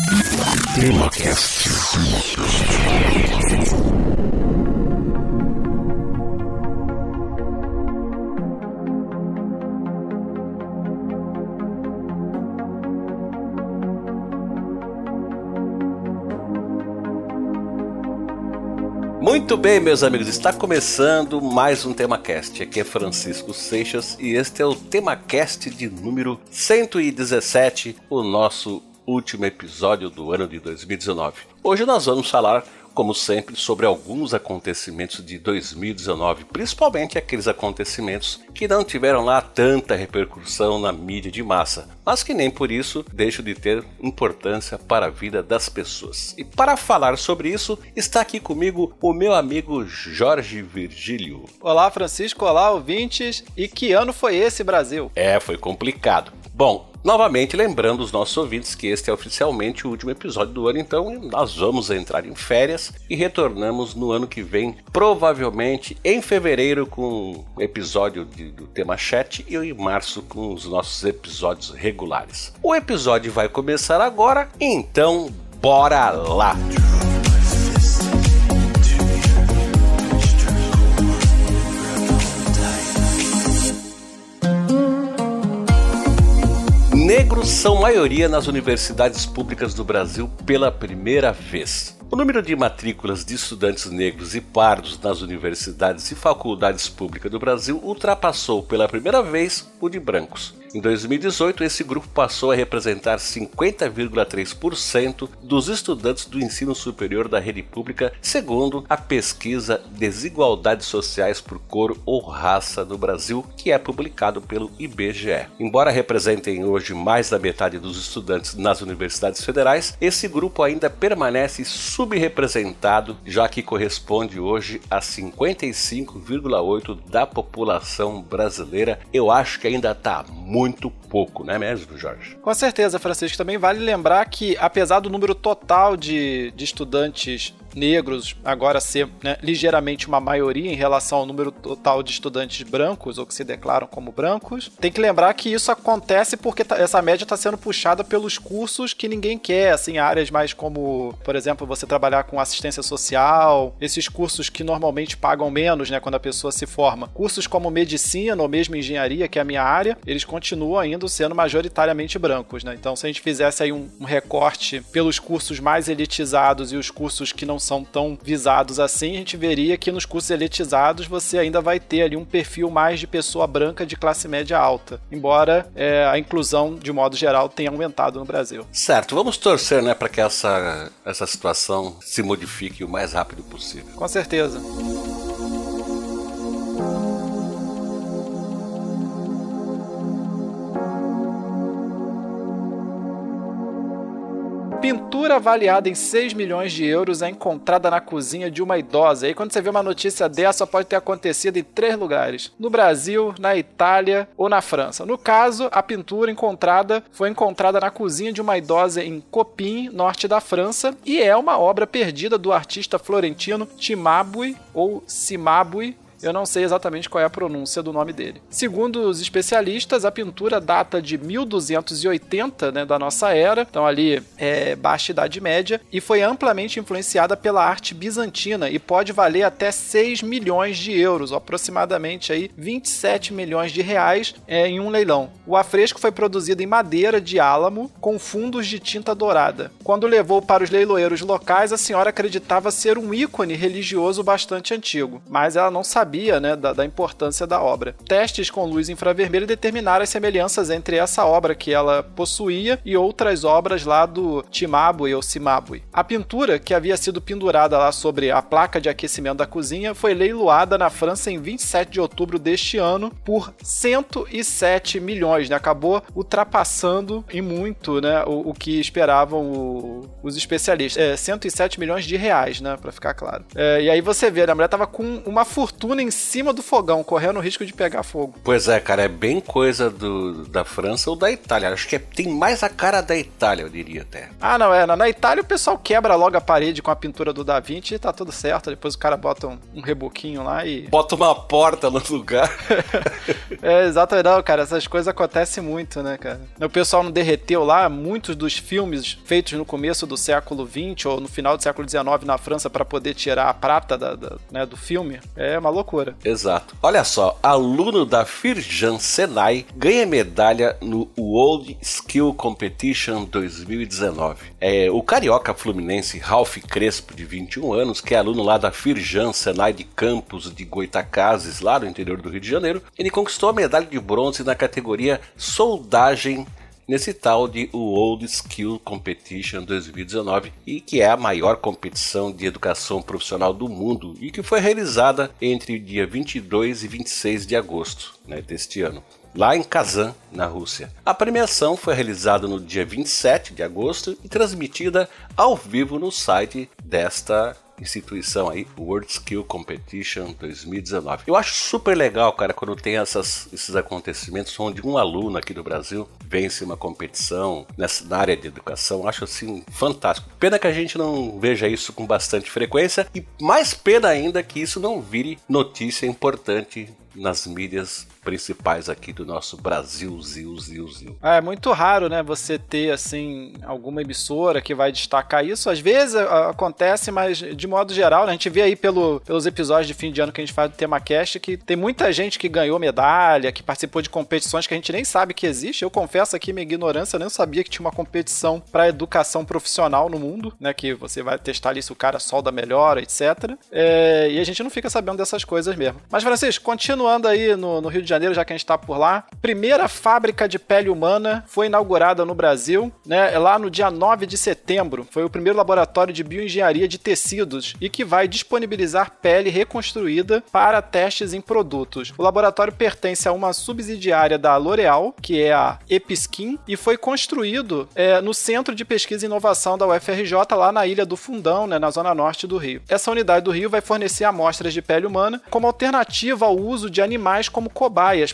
TemaCast. Muito bem, meus amigos, está começando mais um TemaCast. Aqui é Francisco Seixas e este é o TemaCast de número 117, o nosso último episódio do ano de 2019. Hoje nós vamos falar como sempre, sobre alguns acontecimentos de 2019, principalmente aqueles acontecimentos que não tiveram lá tanta repercussão na mídia de massa, mas que nem por isso deixam de ter importância para a vida das pessoas. E para falar sobre isso, está aqui comigo o meu amigo Jorge Virgílio. Olá, Francisco, olá, ouvintes. E que ano foi esse, Brasil? É, foi complicado. Bom, Novamente, lembrando os nossos ouvintes que este é oficialmente o último episódio do ano, então nós vamos entrar em férias e retornamos no ano que vem, provavelmente em fevereiro, com o episódio de, do tema chat e em março com os nossos episódios regulares. O episódio vai começar agora, então bora lá! Negros são maioria nas universidades públicas do Brasil pela primeira vez. O número de matrículas de estudantes negros e pardos nas universidades e faculdades públicas do Brasil ultrapassou pela primeira vez o de brancos. Em 2018, esse grupo passou a representar 50,3% dos estudantes do ensino superior da rede pública, segundo a pesquisa Desigualdades Sociais por Cor ou Raça no Brasil, que é publicado pelo IBGE. Embora representem hoje mais da metade dos estudantes nas universidades federais, esse grupo ainda permanece subrepresentado, já que corresponde hoje a 55,8% da população brasileira. Eu acho que ainda está muito muito pouco, não é mesmo, Jorge? Com certeza, Francisco. Também vale lembrar que, apesar do número total de, de estudantes negros agora ser né, ligeiramente uma maioria em relação ao número total de estudantes brancos ou que se declaram como brancos. Tem que lembrar que isso acontece porque tá, essa média está sendo puxada pelos cursos que ninguém quer, assim, áreas mais como, por exemplo, você trabalhar com assistência social, esses cursos que normalmente pagam menos, né, quando a pessoa se forma. Cursos como medicina ou mesmo engenharia, que é a minha área, eles continuam ainda sendo majoritariamente brancos, né? Então, se a gente fizesse aí um, um recorte pelos cursos mais elitizados e os cursos que não são tão visados assim, a gente veria que nos cursos elitizados você ainda vai ter ali um perfil mais de pessoa branca de classe média alta, embora é, a inclusão, de modo geral, tenha aumentado no Brasil. Certo, vamos torcer né, para que essa, essa situação se modifique o mais rápido possível. Com certeza. Pintura avaliada em 6 milhões de euros é encontrada na cozinha de uma idosa. E quando você vê uma notícia dessa, pode ter acontecido em três lugares: no Brasil, na Itália ou na França. No caso, a pintura encontrada foi encontrada na cozinha de uma idosa em Copim, norte da França, e é uma obra perdida do artista florentino Timabui ou Simabui eu não sei exatamente qual é a pronúncia do nome dele. Segundo os especialistas, a pintura data de 1280 né, da nossa era, então ali é baixa idade média, e foi amplamente influenciada pela arte bizantina e pode valer até 6 milhões de euros, aproximadamente aí 27 milhões de reais é, em um leilão. O afresco foi produzido em madeira de álamo com fundos de tinta dourada. Quando levou para os leiloeiros locais, a senhora acreditava ser um ícone religioso bastante antigo, mas ela não sabia sabia né, da, da, importância da obra. Testes com luz infravermelha determinaram as semelhanças entre essa obra que ela possuía e outras obras lá do Timabue ou Simabue. A pintura, que havia sido pendurada lá sobre a placa de aquecimento da cozinha, foi leiloada na França em 27 de outubro deste ano por 107 milhões, né? acabou ultrapassando em muito né, o, o que esperavam o, os especialistas. É, 107 milhões de reais, né, para ficar claro. É, e aí você vê, né, a mulher tava com uma fortuna em cima do fogão, correndo o risco de pegar fogo. Pois é, cara, é bem coisa do, da França ou da Itália. Acho que é, tem mais a cara da Itália, eu diria até. Ah, não, é. Na, na, Itália o pessoal quebra logo a parede com a pintura do Da Vinci e tá tudo certo. Depois o cara bota um, um reboquinho lá e. Bota uma porta no lugar. é, exatamente. Não, cara, essas coisas acontecem muito, né, cara? O pessoal não derreteu lá muitos dos filmes feitos no começo do século XX ou no final do século XIX na França para poder tirar a prata da, da, né, do filme. É uma loucura. Exato. Olha só, aluno da Firjan Senai ganha medalha no World Skill Competition 2019. É, o carioca fluminense Ralph Crespo, de 21 anos, que é aluno lá da Firjan Senai de Campos de Goitacazes, lá no interior do Rio de Janeiro, ele conquistou a medalha de bronze na categoria soldagem nesse tal de World Skill Competition 2019 e que é a maior competição de educação profissional do mundo e que foi realizada entre o dia 22 e 26 de agosto né, deste ano lá em Kazan, na Rússia. A premiação foi realizada no dia 27 de agosto e transmitida ao vivo no site desta instituição aí, World Skill Competition 2019. Eu acho super legal, cara, quando tem essas, esses acontecimentos onde um aluno aqui do Brasil vence uma competição nessa na área de educação. Acho assim fantástico. Pena que a gente não veja isso com bastante frequência e mais pena ainda que isso não vire notícia importante nas mídias principais aqui do nosso Brasil, Zil, Zil, Zil. É muito raro, né, você ter, assim, alguma emissora que vai destacar isso. Às vezes acontece, mas de modo geral, né, a gente vê aí pelo, pelos episódios de fim de ano que a gente faz do Tema Cast que tem muita gente que ganhou medalha, que participou de competições que a gente nem sabe que existe. Eu confesso aqui minha ignorância, eu nem sabia que tinha uma competição para educação profissional no mundo, né, que você vai testar ali se o cara solda melhor, etc. É, e a gente não fica sabendo dessas coisas mesmo. Mas, Francisco, continuando aí no, no Rio de Janeiro, já que a gente está por lá. Primeira fábrica de pele humana foi inaugurada no Brasil, né? Lá no dia 9 de setembro. Foi o primeiro laboratório de bioengenharia de tecidos e que vai disponibilizar pele reconstruída para testes em produtos. O laboratório pertence a uma subsidiária da L'Oréal, que é a Episkin, e foi construído é, no Centro de Pesquisa e Inovação da UFRJ, lá na Ilha do Fundão, né, na zona norte do Rio. Essa unidade do Rio vai fornecer amostras de pele humana como alternativa ao uso de animais como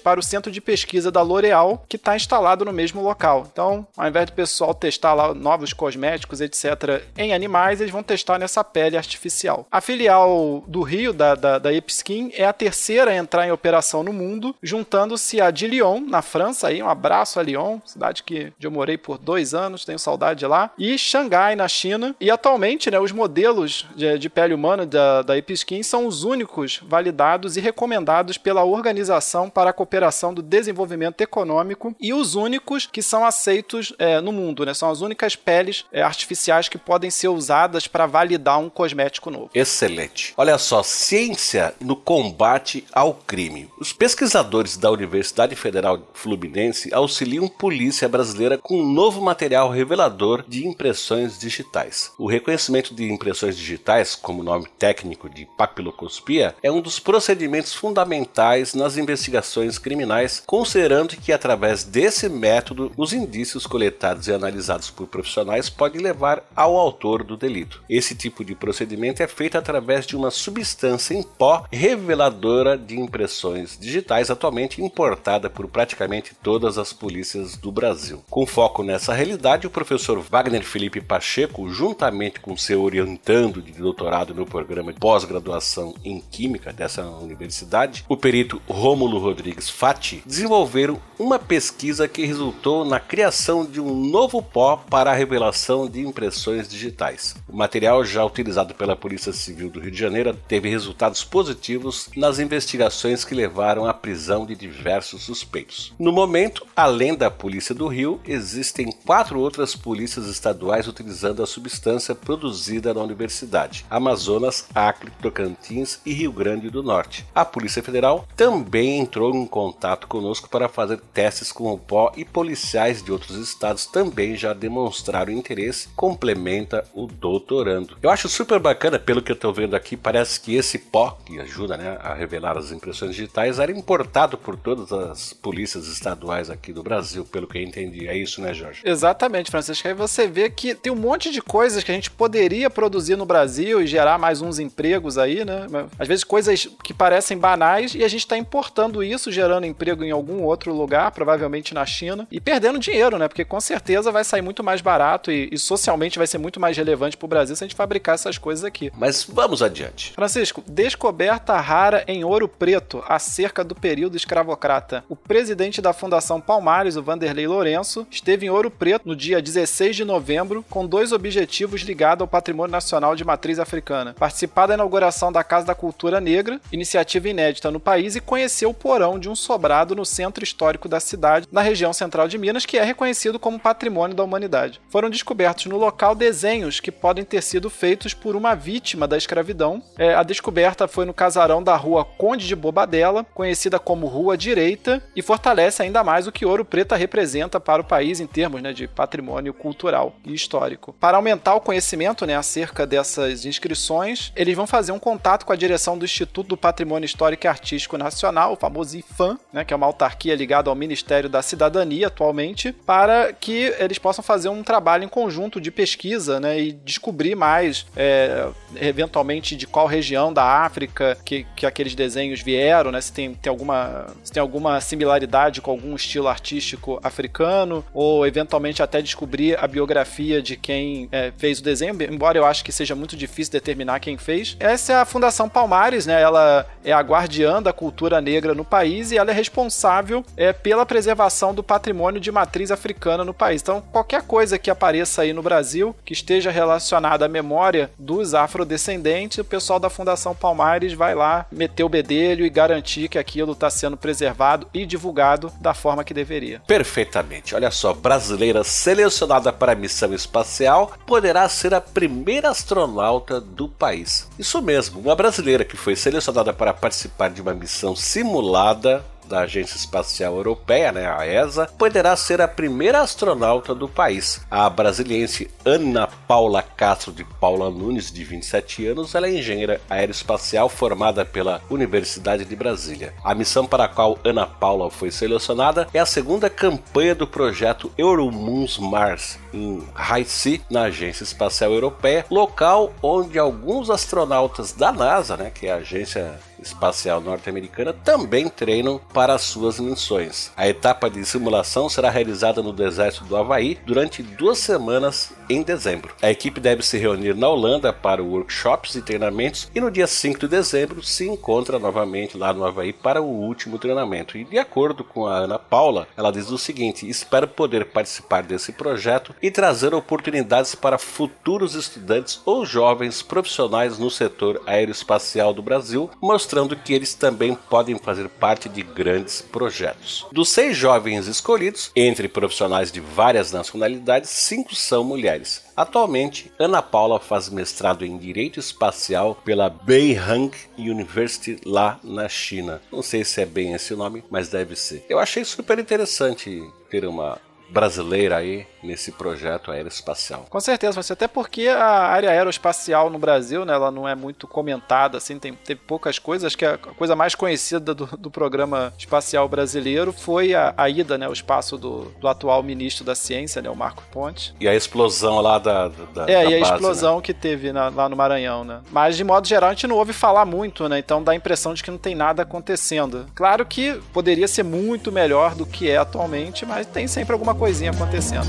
para o centro de pesquisa da L'Oréal, que está instalado no mesmo local. Então, ao invés do pessoal testar lá novos cosméticos, etc., em animais, eles vão testar nessa pele artificial. A filial do Rio, da, da, da Epskin, é a terceira a entrar em operação no mundo, juntando-se a de Lyon, na França. Aí, um abraço a Lyon, cidade que eu morei por dois anos, tenho saudade de lá, e Xangai, na China. E atualmente, né, os modelos de, de pele humana da, da Epskin são os únicos validados e recomendados pela Organização para a Cooperação do Desenvolvimento Econômico e os únicos que são aceitos é, no mundo, né? São as únicas peles é, artificiais que podem ser usadas para validar um cosmético novo. Excelente. Olha só, ciência no combate ao crime. Os pesquisadores da Universidade Federal Fluminense auxiliam polícia brasileira com um novo material revelador de impressões digitais. O reconhecimento de impressões digitais, como nome técnico de papiloscopia, é um dos procedimentos fundamentais nas investigações criminais, considerando que através desse método os indícios coletados e analisados por profissionais podem levar ao autor do delito. Esse tipo de procedimento é feito através de uma substância em pó reveladora de impressões digitais, atualmente importada por praticamente todas as polícias do Brasil. Com foco nessa realidade, o professor Wagner Felipe Pacheco, juntamente com seu orientando de doutorado no programa de pós-graduação em Química dessa universidade, o perito Rômulo Rodrigues Fati desenvolveram uma pesquisa que resultou na criação de um novo pó para a revelação de impressões digitais. O material, já utilizado pela Polícia Civil do Rio de Janeiro, teve resultados positivos nas investigações que levaram à prisão de diversos suspeitos. No momento, além da Polícia do Rio, existem quatro outras polícias estaduais utilizando a substância produzida na universidade: Amazonas, Acre, Tocantins e Rio Grande do Norte. A Polícia Federal também entrou em contato conosco para fazer testes com o pó e policiais de outros estados também já demonstraram interesse, complementa o doutorando. Eu acho super bacana, pelo que eu estou vendo aqui, parece que esse pó, que ajuda né, a revelar as impressões digitais, era importado por todas as polícias estaduais aqui do Brasil, pelo que eu entendi. É isso, né, Jorge? Exatamente, Francisco. Aí você vê que tem um monte de coisas que a gente poderia produzir no Brasil e gerar mais uns empregos aí, né? Às vezes coisas que parecem banais e a gente está importando isso, gerando emprego em algum outro lugar, provavelmente na China, e perdendo dinheiro, né? Porque com certeza vai sair muito mais barato e, e socialmente vai ser muito mais relevante para o Brasil se a gente fabricar essas coisas aqui. Mas vamos adiante. Francisco, descoberta rara em ouro preto acerca do período escravocrata. O presidente da Fundação Palmares, o Vanderlei Lourenço, esteve em Ouro Preto no dia 16 de novembro com dois objetivos ligados ao patrimônio nacional de matriz africana: participar da inauguração da Casa da Cultura Negra, iniciativa inédita no país, e conhecer o porão de um sobrado no centro histórico da cidade, na região central de Minas, que é reconhecido como patrimônio da humanidade. Foram descobertos no local desenhos que podem ter sido feitos por uma vítima da escravidão. É, a descoberta foi no casarão da rua Conde de Bobadela, conhecida como Rua Direita, e fortalece ainda mais o que Ouro Preto representa para o país em termos né, de patrimônio cultural e histórico. Para aumentar o conhecimento né, acerca dessas inscrições, eles vão fazer um contato com a direção do Instituto do Patrimônio Histórico e Artístico Nacional, o famoso IFAM, né, que é uma autarquia ligada ao Ministério da Cidadania atualmente, para que eles possam fazer um trabalho em conjunto de pesquisa né, e descobrir mais, é, eventualmente, de qual região da África que, que aqueles desenhos vieram, né, se tem, tem, alguma, se tem alguma similaridade com algum estilo artístico africano, ou eventualmente até descobrir a biografia de quem é, fez o desenho, embora eu acho que seja muito difícil determinar quem fez. Essa é a Fundação Palmares, né? Ela é a guardiã da cultura negra no país e ela é responsável é, pela preservação do patrimônio de matriz africana no país. Então, qualquer coisa que apareça aí no Brasil que esteja relacionada à memória dos afrodescendentes, o pessoal da Fundação Palmares vai lá meter o bedelho e garantir que aquilo está sendo preservado e divulgado da forma que deveria. Perfeitamente. Olha só, brasileira selecionada para a missão espacial poderá ser a primeira astronauta do país. Isso mesmo, uma brasileira que foi selecionada para participar de uma missão simulada da Agência Espacial Europeia, né, a ESA, poderá ser a primeira astronauta do país. A brasiliense Ana Paula Castro de Paula Nunes, de 27 anos, ela é engenheira aeroespacial formada pela Universidade de Brasília. A missão para a qual Ana Paula foi selecionada é a segunda campanha do projeto Euromoons Mars, em Haiti, na Agência Espacial Europeia, local onde alguns astronautas da NASA, né, que é a agência espacial norte-americana também treinam para suas missões. A etapa de simulação será realizada no deserto do Havaí durante duas semanas em dezembro. A equipe deve se reunir na Holanda para workshops e treinamentos e no dia 5 de dezembro se encontra novamente lá no Havaí para o último treinamento. E de acordo com a Ana Paula, ela diz o seguinte: espero poder participar desse projeto e trazer oportunidades para futuros estudantes ou jovens profissionais no setor aeroespacial do Brasil, mostrando que eles também podem fazer parte de grandes projetos. Dos seis jovens escolhidos, entre profissionais de várias nacionalidades, cinco são mulheres Atualmente, Ana Paula faz mestrado em Direito Espacial pela Beihang University lá na China. Não sei se é bem esse o nome, mas deve ser. Eu achei super interessante ter uma brasileira aí nesse projeto aeroespacial. Com certeza, mas até porque a área aeroespacial no Brasil, né, ela não é muito comentada, assim, tem, tem poucas coisas. Acho que a coisa mais conhecida do, do programa espacial brasileiro foi a, a ida, né, ao espaço do, do, atual ministro da Ciência, né, o Marco Ponte. E a explosão lá da, da É, da e a base, explosão né? que teve na, lá no Maranhão, né. Mas, de modo geral, a gente não ouve falar muito, né, então dá a impressão de que não tem nada acontecendo. Claro que poderia ser muito melhor do que é atualmente, mas tem sempre alguma coisinha acontecendo.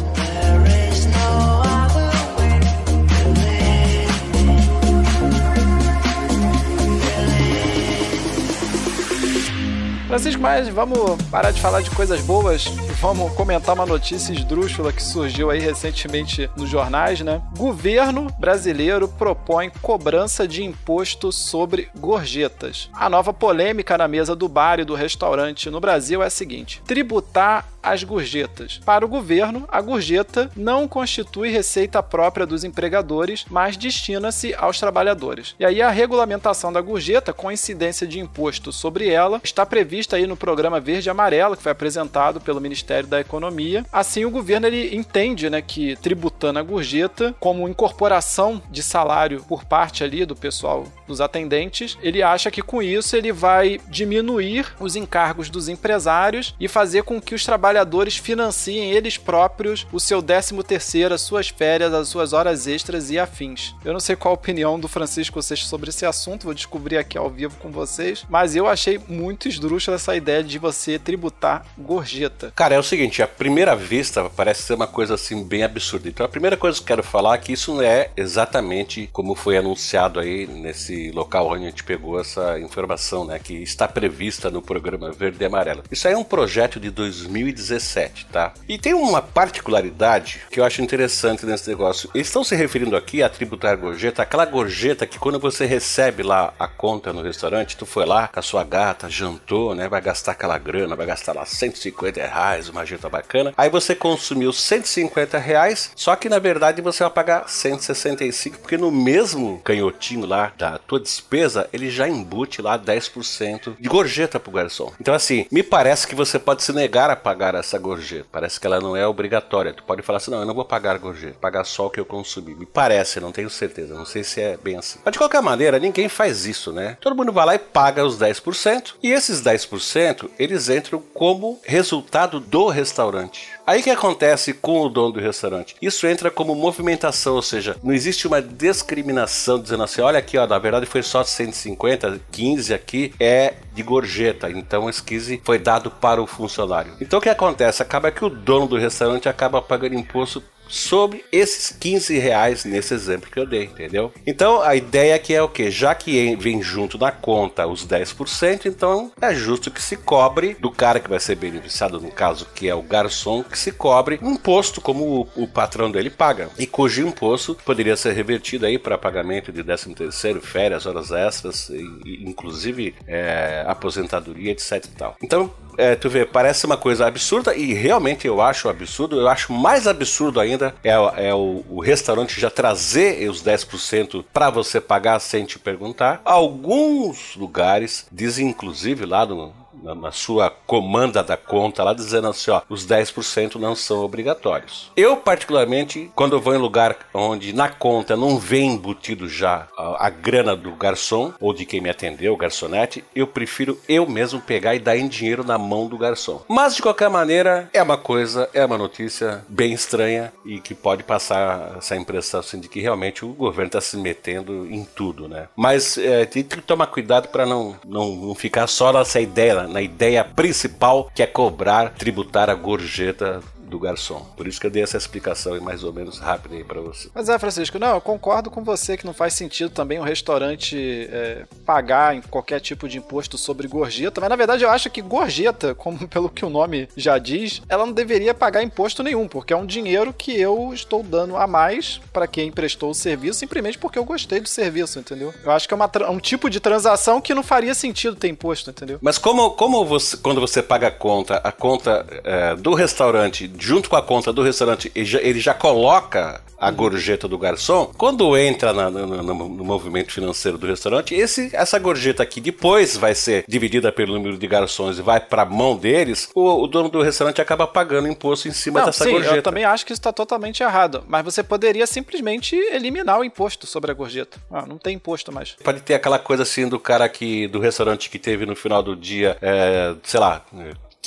Francisco, mas vamos parar de falar de coisas boas vamos comentar uma notícia esdrúxula que surgiu aí recentemente nos jornais, né? Governo brasileiro propõe cobrança de imposto sobre gorjetas. A nova polêmica na mesa do bar e do restaurante no Brasil é a seguinte: tributar as gorjetas. Para o governo, a gorjeta não constitui receita própria dos empregadores, mas destina-se aos trabalhadores. E aí a regulamentação da gorjeta, com incidência de imposto sobre ela, está prevista aí no programa Verde e Amarelo, que foi apresentado pelo Ministério da Economia. Assim, o governo ele entende né, que tributando a gorjeta como incorporação de salário por parte ali do pessoal dos atendentes, ele acha que com isso ele vai diminuir os encargos dos empresários e fazer com que os trabalhadores financiem eles próprios o seu 13 terceiro, as suas férias, as suas horas extras e afins. Eu não sei qual a opinião do Francisco Seixas sobre esse assunto, vou descobrir aqui ao vivo com vocês, mas eu achei muito esdrúxula essa ideia de você tributar gorjeta. Cara, é o seguinte, à primeira vista parece ser uma coisa assim bem absurda. Então a primeira coisa que eu quero falar é que isso não é exatamente como foi anunciado aí nesse local onde a gente pegou essa informação, né, que está prevista no programa Verde e Amarelo. Isso aí é um projeto de 2017, tá? E tem uma particularidade que eu acho interessante nesse negócio. Eles estão se referindo aqui a tributar gorjeta, aquela gorjeta que quando você recebe lá a conta no restaurante, tu foi lá com a sua gata, jantou, né, vai gastar aquela grana, vai gastar lá 150 reais, uma janta bacana. Aí você consumiu 150 reais, só que na verdade você vai pagar 165, porque no mesmo canhotinho lá da tua despesa, ele já embute lá 10% de gorjeta pro garçom. Então assim, me parece que você pode se negar a pagar essa gorjeta. Parece que ela não é obrigatória. Tu pode falar assim, não, eu não vou pagar gorjeta, pagar só o que eu consumi. Me parece, não tenho certeza, não sei se é bem assim. Mas de qualquer maneira, ninguém faz isso, né? Todo mundo vai lá e paga os 10%, e esses 10% eles entram como resultado do restaurante. Aí que acontece com o dono do restaurante? Isso entra como movimentação, ou seja, não existe uma discriminação dizendo assim, olha aqui, ó, na verdade foi só 150, 15 aqui é de gorjeta, então esse 15 foi dado para o funcionário. Então o que acontece? Acaba que o dono do restaurante acaba pagando imposto sobre esses 15 reais nesse exemplo que eu dei, entendeu? Então a ideia aqui é o que? Já que vem junto na conta os 10%, então é justo que se cobre do cara que vai ser beneficiado, no caso que é o garçom, que se cobre um imposto como o, o patrão dele paga e cujo imposto poderia ser revertido aí para pagamento de 13 terceiro, férias, horas extras, e, inclusive é, aposentadoria, etc e tal. Então é, tu vê, parece uma coisa absurda e realmente eu acho absurdo. Eu acho mais absurdo ainda é, é o, o, restaurante já trazer os 10% para você pagar sem te perguntar. Alguns lugares dizem, inclusive lá no, na, sua comanda da conta lá dizendo assim, ó, os 10% não são obrigatórios. Eu, particularmente, quando eu vou em lugar onde na conta não vem embutido já a, a grana do garçom ou de quem me atendeu, o garçonete, eu prefiro eu mesmo pegar e dar em dinheiro na mão do garçom. Mas, de qualquer maneira, é uma coisa, é uma notícia bem estranha e que pode passar essa impressão assim, de que realmente o governo está se metendo em tudo, né? Mas é, tem que tomar cuidado para não, não, não ficar só nessa ideia, na ideia principal que é cobrar, tributar a gorjeta do garçom. Por isso que eu dei essa explicação mais ou menos rápida aí para você. Mas é, Francisco, não, eu concordo com você que não faz sentido também um restaurante é, pagar em qualquer tipo de imposto sobre gorjeta, mas na verdade eu acho que gorjeta, como pelo que o nome já diz, ela não deveria pagar imposto nenhum, porque é um dinheiro que eu estou dando a mais para quem prestou o serviço, simplesmente porque eu gostei do serviço, entendeu? Eu acho que é uma, um tipo de transação que não faria sentido ter imposto, entendeu? Mas como, como você, quando você paga a conta, a conta é, do restaurante junto com a conta do restaurante, ele já, ele já coloca a gorjeta do garçom, quando entra na, no, no, no, movimento financeiro do restaurante, esse, essa gorjeta aqui depois vai ser dividida pelo número de garçons e vai para a mão deles, o, o, dono do restaurante acaba pagando imposto em cima não, dessa sim, gorjeta. Eu também acho que isso está totalmente errado, mas você poderia simplesmente eliminar o imposto sobre a gorjeta. Ah, não tem imposto mais. Pode ter aquela coisa assim do cara que do restaurante que teve no final do dia, é, sei lá,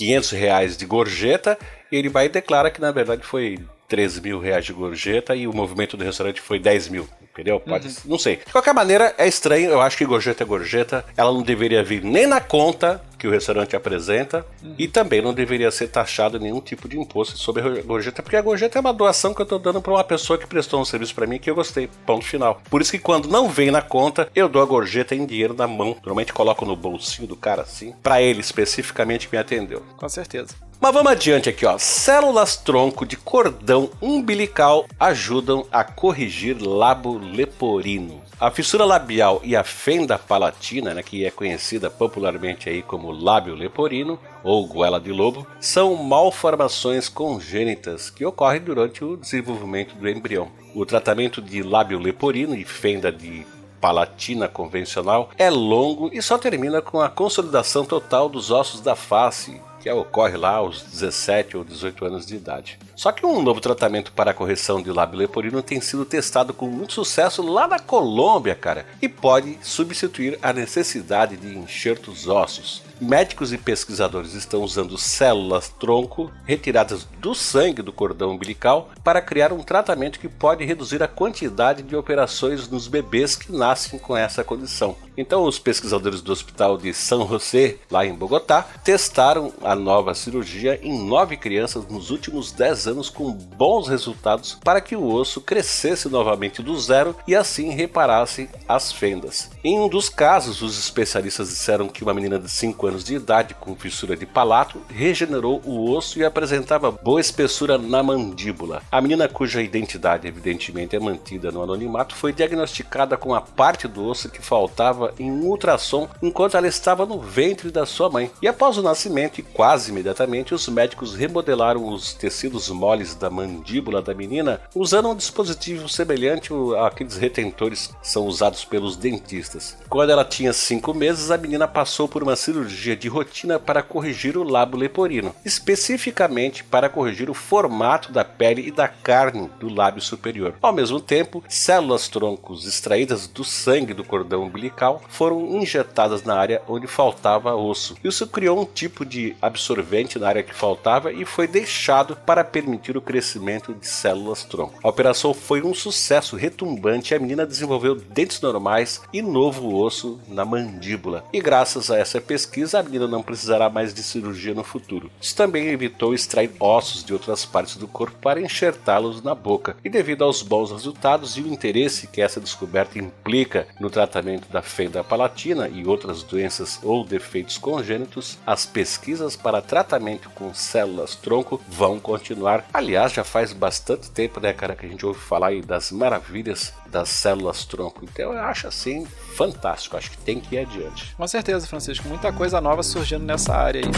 500 reais de gorjeta, ele vai e declara que na verdade foi 13 mil reais de gorjeta e o movimento do restaurante foi 10 mil. Entendeu? Pode, uhum. Não sei. De qualquer maneira, é estranho. Eu acho que gorjeta é gorjeta. Ela não deveria vir nem na conta que o restaurante apresenta uhum. e também não deveria ser taxado nenhum tipo de imposto sobre a gorjeta, porque a gorjeta é uma doação que eu estou dando para uma pessoa que prestou um serviço para mim que eu gostei. Ponto final. Por isso que quando não vem na conta, eu dou a gorjeta em dinheiro na mão. Normalmente coloco no bolsinho do cara assim, para ele especificamente que me atendeu. Com certeza. Mas vamos adiante aqui, ó. Células tronco de cordão umbilical ajudam a corrigir lábio leporino. A fissura labial e a fenda palatina, né, que é conhecida popularmente aí como lábio leporino ou goela de lobo, são malformações congênitas que ocorrem durante o desenvolvimento do embrião. O tratamento de lábio leporino e fenda de palatina convencional é longo e só termina com a consolidação total dos ossos da face, que ocorre lá aos 17 ou 18 anos de idade. Só que um novo tratamento para a correção de lábio leporino tem sido testado com muito sucesso lá na Colômbia, cara, e pode substituir a necessidade de enxertos ósseos. Médicos e pesquisadores estão usando células tronco retiradas do sangue do cordão umbilical para criar um tratamento que pode reduzir a quantidade de operações nos bebês que nascem com essa condição. Então, os pesquisadores do Hospital de São José, lá em Bogotá, testaram a nova cirurgia em nove crianças nos últimos 10 anos com bons resultados para que o osso crescesse novamente do zero e assim reparasse as fendas. Em um dos casos, os especialistas disseram que uma menina de 5 anos de idade com fissura de palato regenerou o osso e apresentava boa espessura na mandíbula. A menina, cuja identidade evidentemente é mantida no anonimato, foi diagnosticada com a parte do osso que faltava em um ultrassom enquanto ela estava no ventre da sua mãe. E após o nascimento, e quase imediatamente, os médicos remodelaram os tecidos moles da mandíbula da menina usando um dispositivo semelhante àqueles retentores que são usados pelos dentistas. Quando ela tinha 5 meses, a menina passou por uma cirurgia de rotina para corrigir o lábio leporino, especificamente para corrigir o formato da pele e da carne do lábio superior. Ao mesmo tempo, células troncos extraídas do sangue do cordão umbilical foram injetadas na área onde faltava osso. Isso criou um tipo de absorvente na área que faltava e foi deixado para permitir o crescimento de células tronco. A operação foi um sucesso retumbante e a menina desenvolveu dentes normais e novo osso na mandíbula. E graças a essa pesquisa, a menina não precisará mais de cirurgia no futuro. Isso também evitou extrair ossos de outras partes do corpo para enxertá-los na boca. E devido aos bons resultados e o interesse que essa descoberta implica no tratamento da fenda palatina e outras doenças ou defeitos congênitos, as pesquisas para tratamento com células tronco vão continuar. Aliás, já faz bastante tempo, né, cara, que a gente ouve falar aí das maravilhas das células tronco. Então eu acho assim fantástico, acho que tem que ir adiante. Com certeza, Francisco, muita coisa nova surgindo nessa área aí.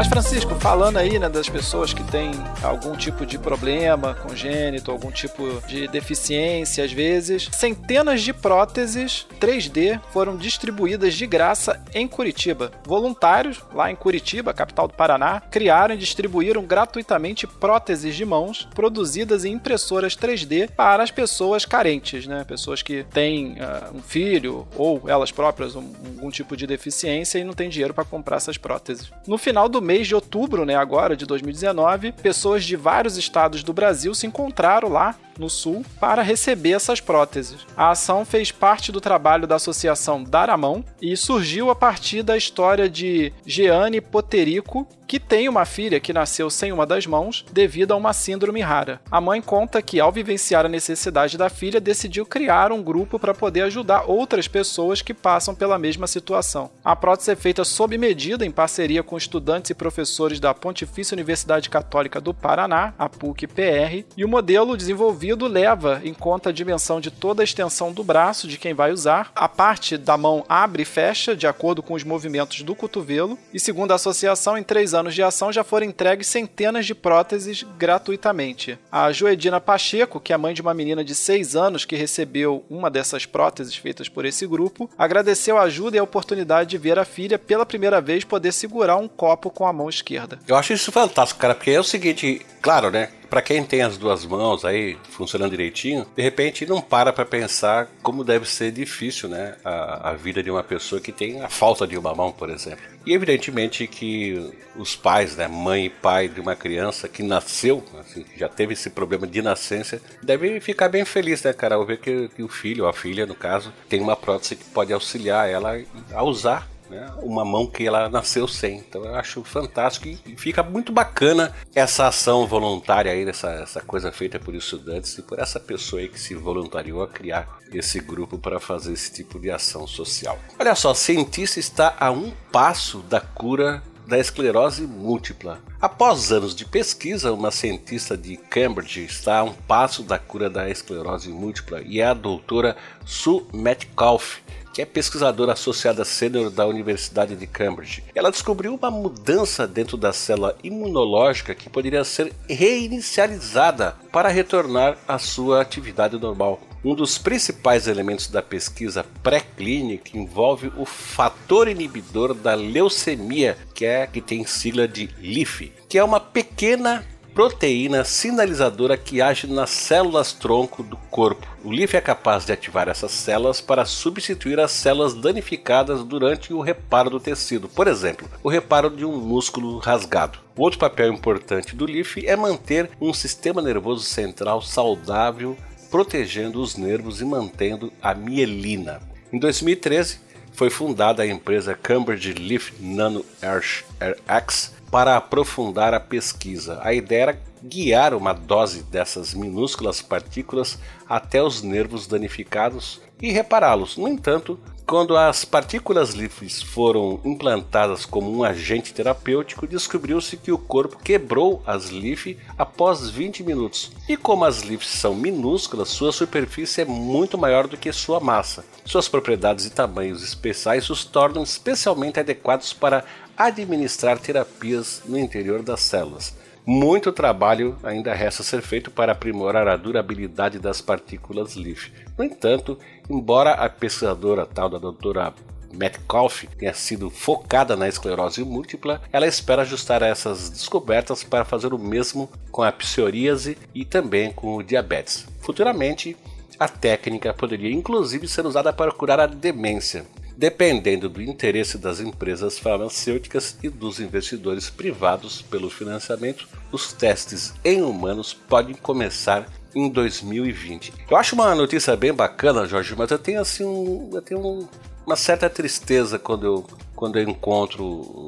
Mas Francisco, falando aí né, das pessoas que têm algum tipo de problema congênito, algum tipo de deficiência, às vezes, centenas de próteses 3D foram distribuídas de graça em Curitiba. Voluntários lá em Curitiba, capital do Paraná, criaram e distribuíram gratuitamente próteses de mãos produzidas em impressoras 3D para as pessoas carentes, né? Pessoas que têm uh, um filho ou elas próprias um, algum tipo de deficiência e não têm dinheiro para comprar essas próteses. No final do mês de outubro, né, agora de 2019, pessoas de vários estados do Brasil se encontraram lá no Sul, para receber essas próteses. A ação fez parte do trabalho da Associação Daramão e surgiu a partir da história de Jeane Poterico, que tem uma filha que nasceu sem uma das mãos devido a uma síndrome rara. A mãe conta que, ao vivenciar a necessidade da filha, decidiu criar um grupo para poder ajudar outras pessoas que passam pela mesma situação. A prótese é feita sob medida em parceria com estudantes e professores da Pontifícia Universidade Católica do Paraná, a PUC-PR, e o modelo desenvolvido leva em conta a dimensão de toda a extensão do braço de quem vai usar. A parte da mão abre e fecha de acordo com os movimentos do cotovelo. E segundo a associação, em três anos de ação já foram entregues centenas de próteses gratuitamente. A Joedina Pacheco, que é mãe de uma menina de seis anos que recebeu uma dessas próteses feitas por esse grupo, agradeceu a ajuda e a oportunidade de ver a filha pela primeira vez poder segurar um copo com a mão esquerda. Eu acho isso fantástico, cara, porque é o seguinte, claro, né? Para quem tem as duas mãos aí funcionando direitinho, de repente não para para pensar como deve ser difícil, né, a, a, vida de uma pessoa que tem a falta de uma mão, por exemplo. E evidentemente que os pais, né, mãe e pai de uma criança que nasceu, assim, já teve esse problema de nascença, devem ficar bem felizes, né, cara, ao ver que, que o filho ou a filha, no caso, tem uma prótese que pode auxiliar ela a usar né? uma mão que ela nasceu sem. Então eu acho fantástico e fica muito bacana essa ação voluntária aí, essa, essa coisa feita por estudantes e por essa pessoa aí que se voluntariou a criar esse grupo para fazer esse tipo de ação social. Olha só, cientista está a um passo da cura da esclerose múltipla. Após anos de pesquisa, uma cientista de Cambridge está a um passo da cura da esclerose múltipla e é a doutora Sue Metcalfe, que é pesquisadora associada sênior da Universidade de Cambridge. Ela descobriu uma mudança dentro da célula imunológica que poderia ser reinicializada para retornar à sua atividade normal. Um dos principais elementos da pesquisa pré-clínica envolve o fator inibidor da leucemia, que é que tem sigla de LIF, que é uma pequena proteína sinalizadora que age nas células tronco do corpo. O LIF é capaz de ativar essas células para substituir as células danificadas durante o reparo do tecido, por exemplo, o reparo de um músculo rasgado. Outro papel importante do LIF é manter um sistema nervoso central saudável protegendo os nervos e mantendo a mielina. Em 2013, foi fundada a empresa Cambridge Leaf Nano RX para aprofundar a pesquisa. A ideia era guiar uma dose dessas minúsculas partículas até os nervos danificados e repará-los. No entanto, quando as partículas livres foram implantadas como um agente terapêutico, descobriu-se que o corpo quebrou as LIF após 20 minutos. E como as LIFs são minúsculas, sua superfície é muito maior do que sua massa. Suas propriedades e tamanhos especiais os tornam especialmente adequados para administrar terapias no interior das células. Muito trabalho ainda resta ser feito para aprimorar a durabilidade das partículas LIF. No entanto, embora a pesquisadora tal da doutora Metcalfe tenha sido focada na esclerose múltipla, ela espera ajustar essas descobertas para fazer o mesmo com a psoríase e também com o diabetes. Futuramente, a técnica poderia inclusive ser usada para curar a demência, dependendo do interesse das empresas farmacêuticas e dos investidores privados pelo financiamento, os testes em humanos podem começar em 2020. Eu acho uma notícia bem bacana, Jorge, mas eu tenho assim um, eu tenho um, uma certa tristeza quando eu quando eu encontro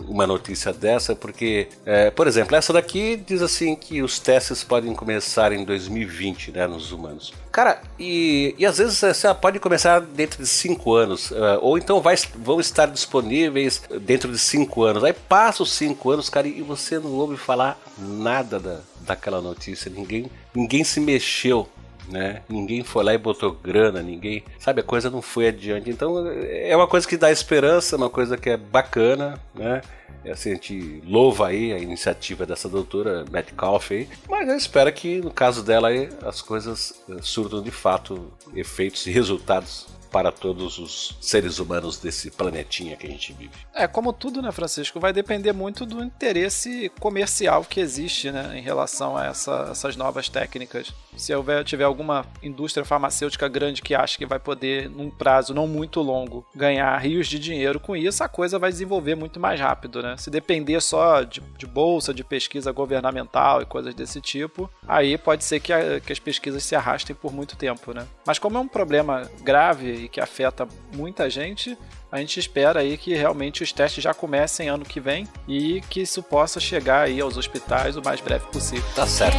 uma notícia dessa, porque, é, por exemplo, essa daqui diz assim que os testes podem começar em 2020, né, nos humanos. Cara, e, e às vezes você pode começar dentro de 5 anos, uh, ou então vai, vão estar disponíveis dentro de 5 anos. Aí passa os 5 anos, cara, e você não ouve falar nada da, daquela notícia, ninguém, ninguém se mexeu né? Ninguém foi lá e botou grana, ninguém, sabe, a coisa não foi adiante. Então é uma coisa que dá esperança, uma coisa que é bacana, né? É assim, a gente louva aí a iniciativa dessa doutora Metcalf aí, mas eu espero que no caso dela aí, as coisas eh, surtam de fato efeitos e resultados para todos os seres humanos desse planetinha que a gente vive. É, como tudo, né, Francisco, vai depender muito do interesse comercial que existe, né, em relação a essa, essas novas técnicas. Se houver, tiver alguma indústria farmacêutica grande que acha que vai poder, num prazo não muito longo, ganhar rios de dinheiro com isso, a coisa vai desenvolver muito mais rápido, né? Se depender só de, de bolsa, de pesquisa governamental e coisas desse tipo, aí pode ser que, a, que as pesquisas se arrastem por muito tempo, né? Mas como é um problema grave e que afeta muita gente, a gente espera aí que realmente os testes já comecem ano que vem e que isso possa chegar aí aos hospitais o mais breve possível. Tá certo.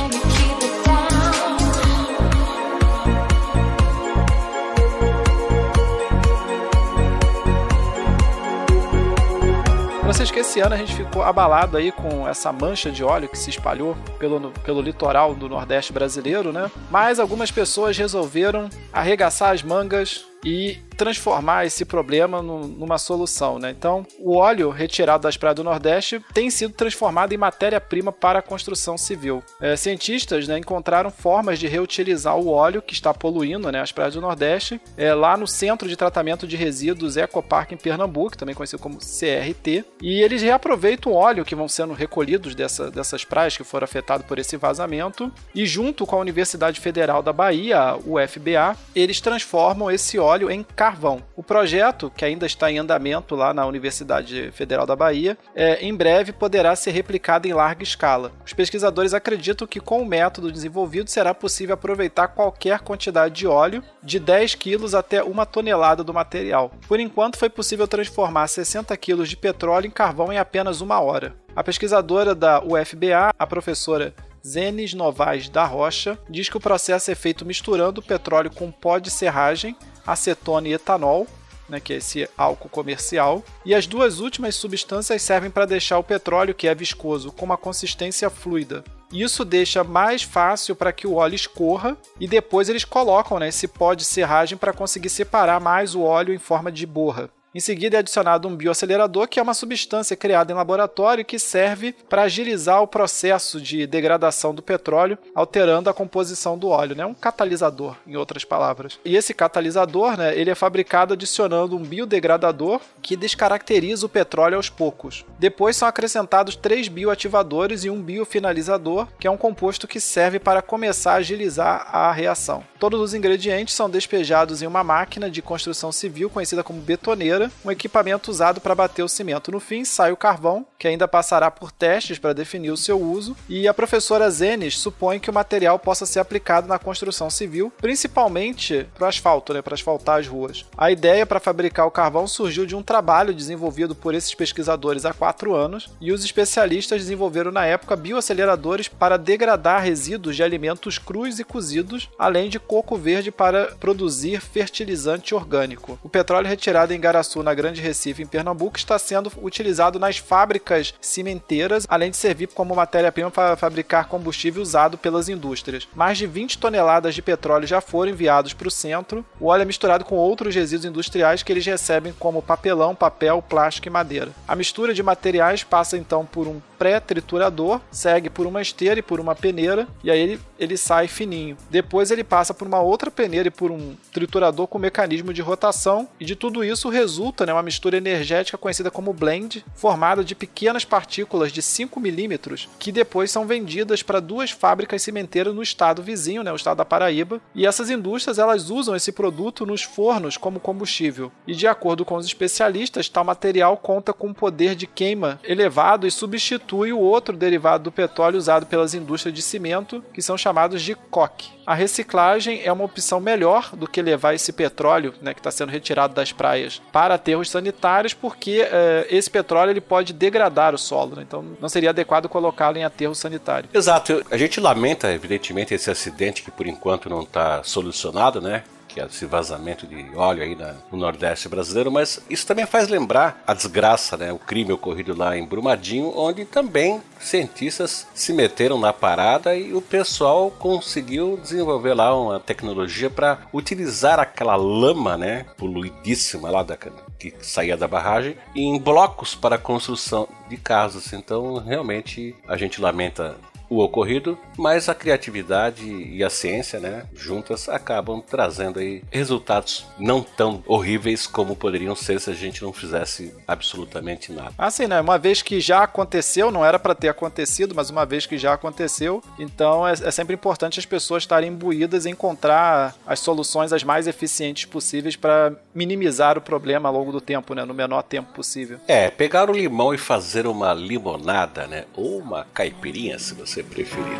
Vocês que esse ano a gente ficou abalado aí com essa mancha de óleo que se espalhou pelo, pelo litoral do Nordeste brasileiro, né? Mas algumas pessoas resolveram arregaçar as mangas 一 transformar esse problema numa solução, né? Então, o óleo retirado das praias do Nordeste tem sido transformado em matéria-prima para a construção civil. É, cientistas né, encontraram formas de reutilizar o óleo que está poluindo né, as praias do Nordeste é, lá no Centro de Tratamento de Resíduos Ecopark em Pernambuco, também conhecido como CRT, e eles reaproveitam o óleo que vão sendo recolhidos dessa, dessas praias que foram afetadas por esse vazamento e junto com a Universidade Federal da Bahia, UFBA, eles transformam esse óleo em carvão. O projeto, que ainda está em andamento lá na Universidade Federal da Bahia, é, em breve poderá ser replicado em larga escala. Os pesquisadores acreditam que com o método desenvolvido será possível aproveitar qualquer quantidade de óleo, de 10 quilos até uma tonelada do material. Por enquanto, foi possível transformar 60 quilos de petróleo em carvão em apenas uma hora. A pesquisadora da UFBA, a professora Zenes Novaes da Rocha, diz que o processo é feito misturando o petróleo com pó de serragem, acetona e etanol, né, que é esse álcool comercial, e as duas últimas substâncias servem para deixar o petróleo, que é viscoso, com uma consistência fluida. Isso deixa mais fácil para que o óleo escorra e depois eles colocam né, esse pó de serragem para conseguir separar mais o óleo em forma de borra. Em seguida é adicionado um bioacelerador, que é uma substância criada em laboratório que serve para agilizar o processo de degradação do petróleo, alterando a composição do óleo, né? Um catalisador, em outras palavras. E esse catalisador, né, ele é fabricado adicionando um biodegradador que descaracteriza o petróleo aos poucos. Depois são acrescentados três bioativadores e um biofinalizador, que é um composto que serve para começar a agilizar a reação. Todos os ingredientes são despejados em uma máquina de construção civil conhecida como betoneira um equipamento usado para bater o cimento. No fim, sai o carvão, que ainda passará por testes para definir o seu uso, e a professora Zenes supõe que o material possa ser aplicado na construção civil, principalmente para o asfalto, né, para asfaltar as ruas. A ideia para fabricar o carvão surgiu de um trabalho desenvolvido por esses pesquisadores há quatro anos, e os especialistas desenvolveram na época bioaceleradores para degradar resíduos de alimentos crus e cozidos, além de coco verde para produzir fertilizante orgânico. O petróleo retirado em Garaçu Na Grande Recife, em Pernambuco, está sendo utilizado nas fábricas cimenteiras, além de servir como matéria-prima para fabricar combustível usado pelas indústrias. Mais de 20 toneladas de petróleo já foram enviados para o centro. O óleo é misturado com outros resíduos industriais que eles recebem, como papelão, papel, plástico e madeira. A mistura de materiais passa então por um pré-triturador, segue por uma esteira e por uma peneira, e aí ele, ele sai fininho. Depois ele passa por uma outra peneira e por um triturador com mecanismo de rotação, e de tudo isso resulta né, uma mistura energética conhecida como blend, formada de pequenas partículas de 5 milímetros, que depois são vendidas para duas fábricas cimenteiras no estado vizinho, né, o estado da Paraíba, e essas indústrias elas usam esse produto nos fornos como combustível. E de acordo com os especialistas, tal material conta com um poder de queima elevado e substitui o outro derivado do petróleo usado pelas indústrias de cimento, que são chamados de coque. A reciclagem é uma opção melhor do que levar esse petróleo, né, que está sendo retirado das praias, para aterros sanitários, porque eh, esse petróleo ele pode degradar o solo, né? então não seria adequado colocá-lo em aterro sanitário. Exato. A gente lamenta, evidentemente, esse acidente que por enquanto não está solucionado, né? Que é esse vazamento de óleo aí no Nordeste brasileiro, mas isso também faz lembrar a desgraça, né, o crime ocorrido lá em Brumadinho, onde também cientistas se meteram na parada e o pessoal conseguiu desenvolver lá uma tecnologia para utilizar aquela lama, né, poluidíssima lá da que saía da barragem em blocos para a construção de casas. Então, realmente, a gente lamenta o ocorrido, mas a criatividade e a ciência, né, juntas acabam trazendo aí resultados não tão horríveis como poderiam ser se a gente não fizesse absolutamente nada. Assim, né, uma vez que já aconteceu, não era para ter acontecido, mas uma vez que já aconteceu, então é, é sempre importante as pessoas estarem imbuídas em encontrar as soluções as mais eficientes possíveis para minimizar o problema ao longo do tempo, né, no menor tempo possível. É, pegar o limão e fazer uma limonada, né, ou uma caipirinha, se você preferir.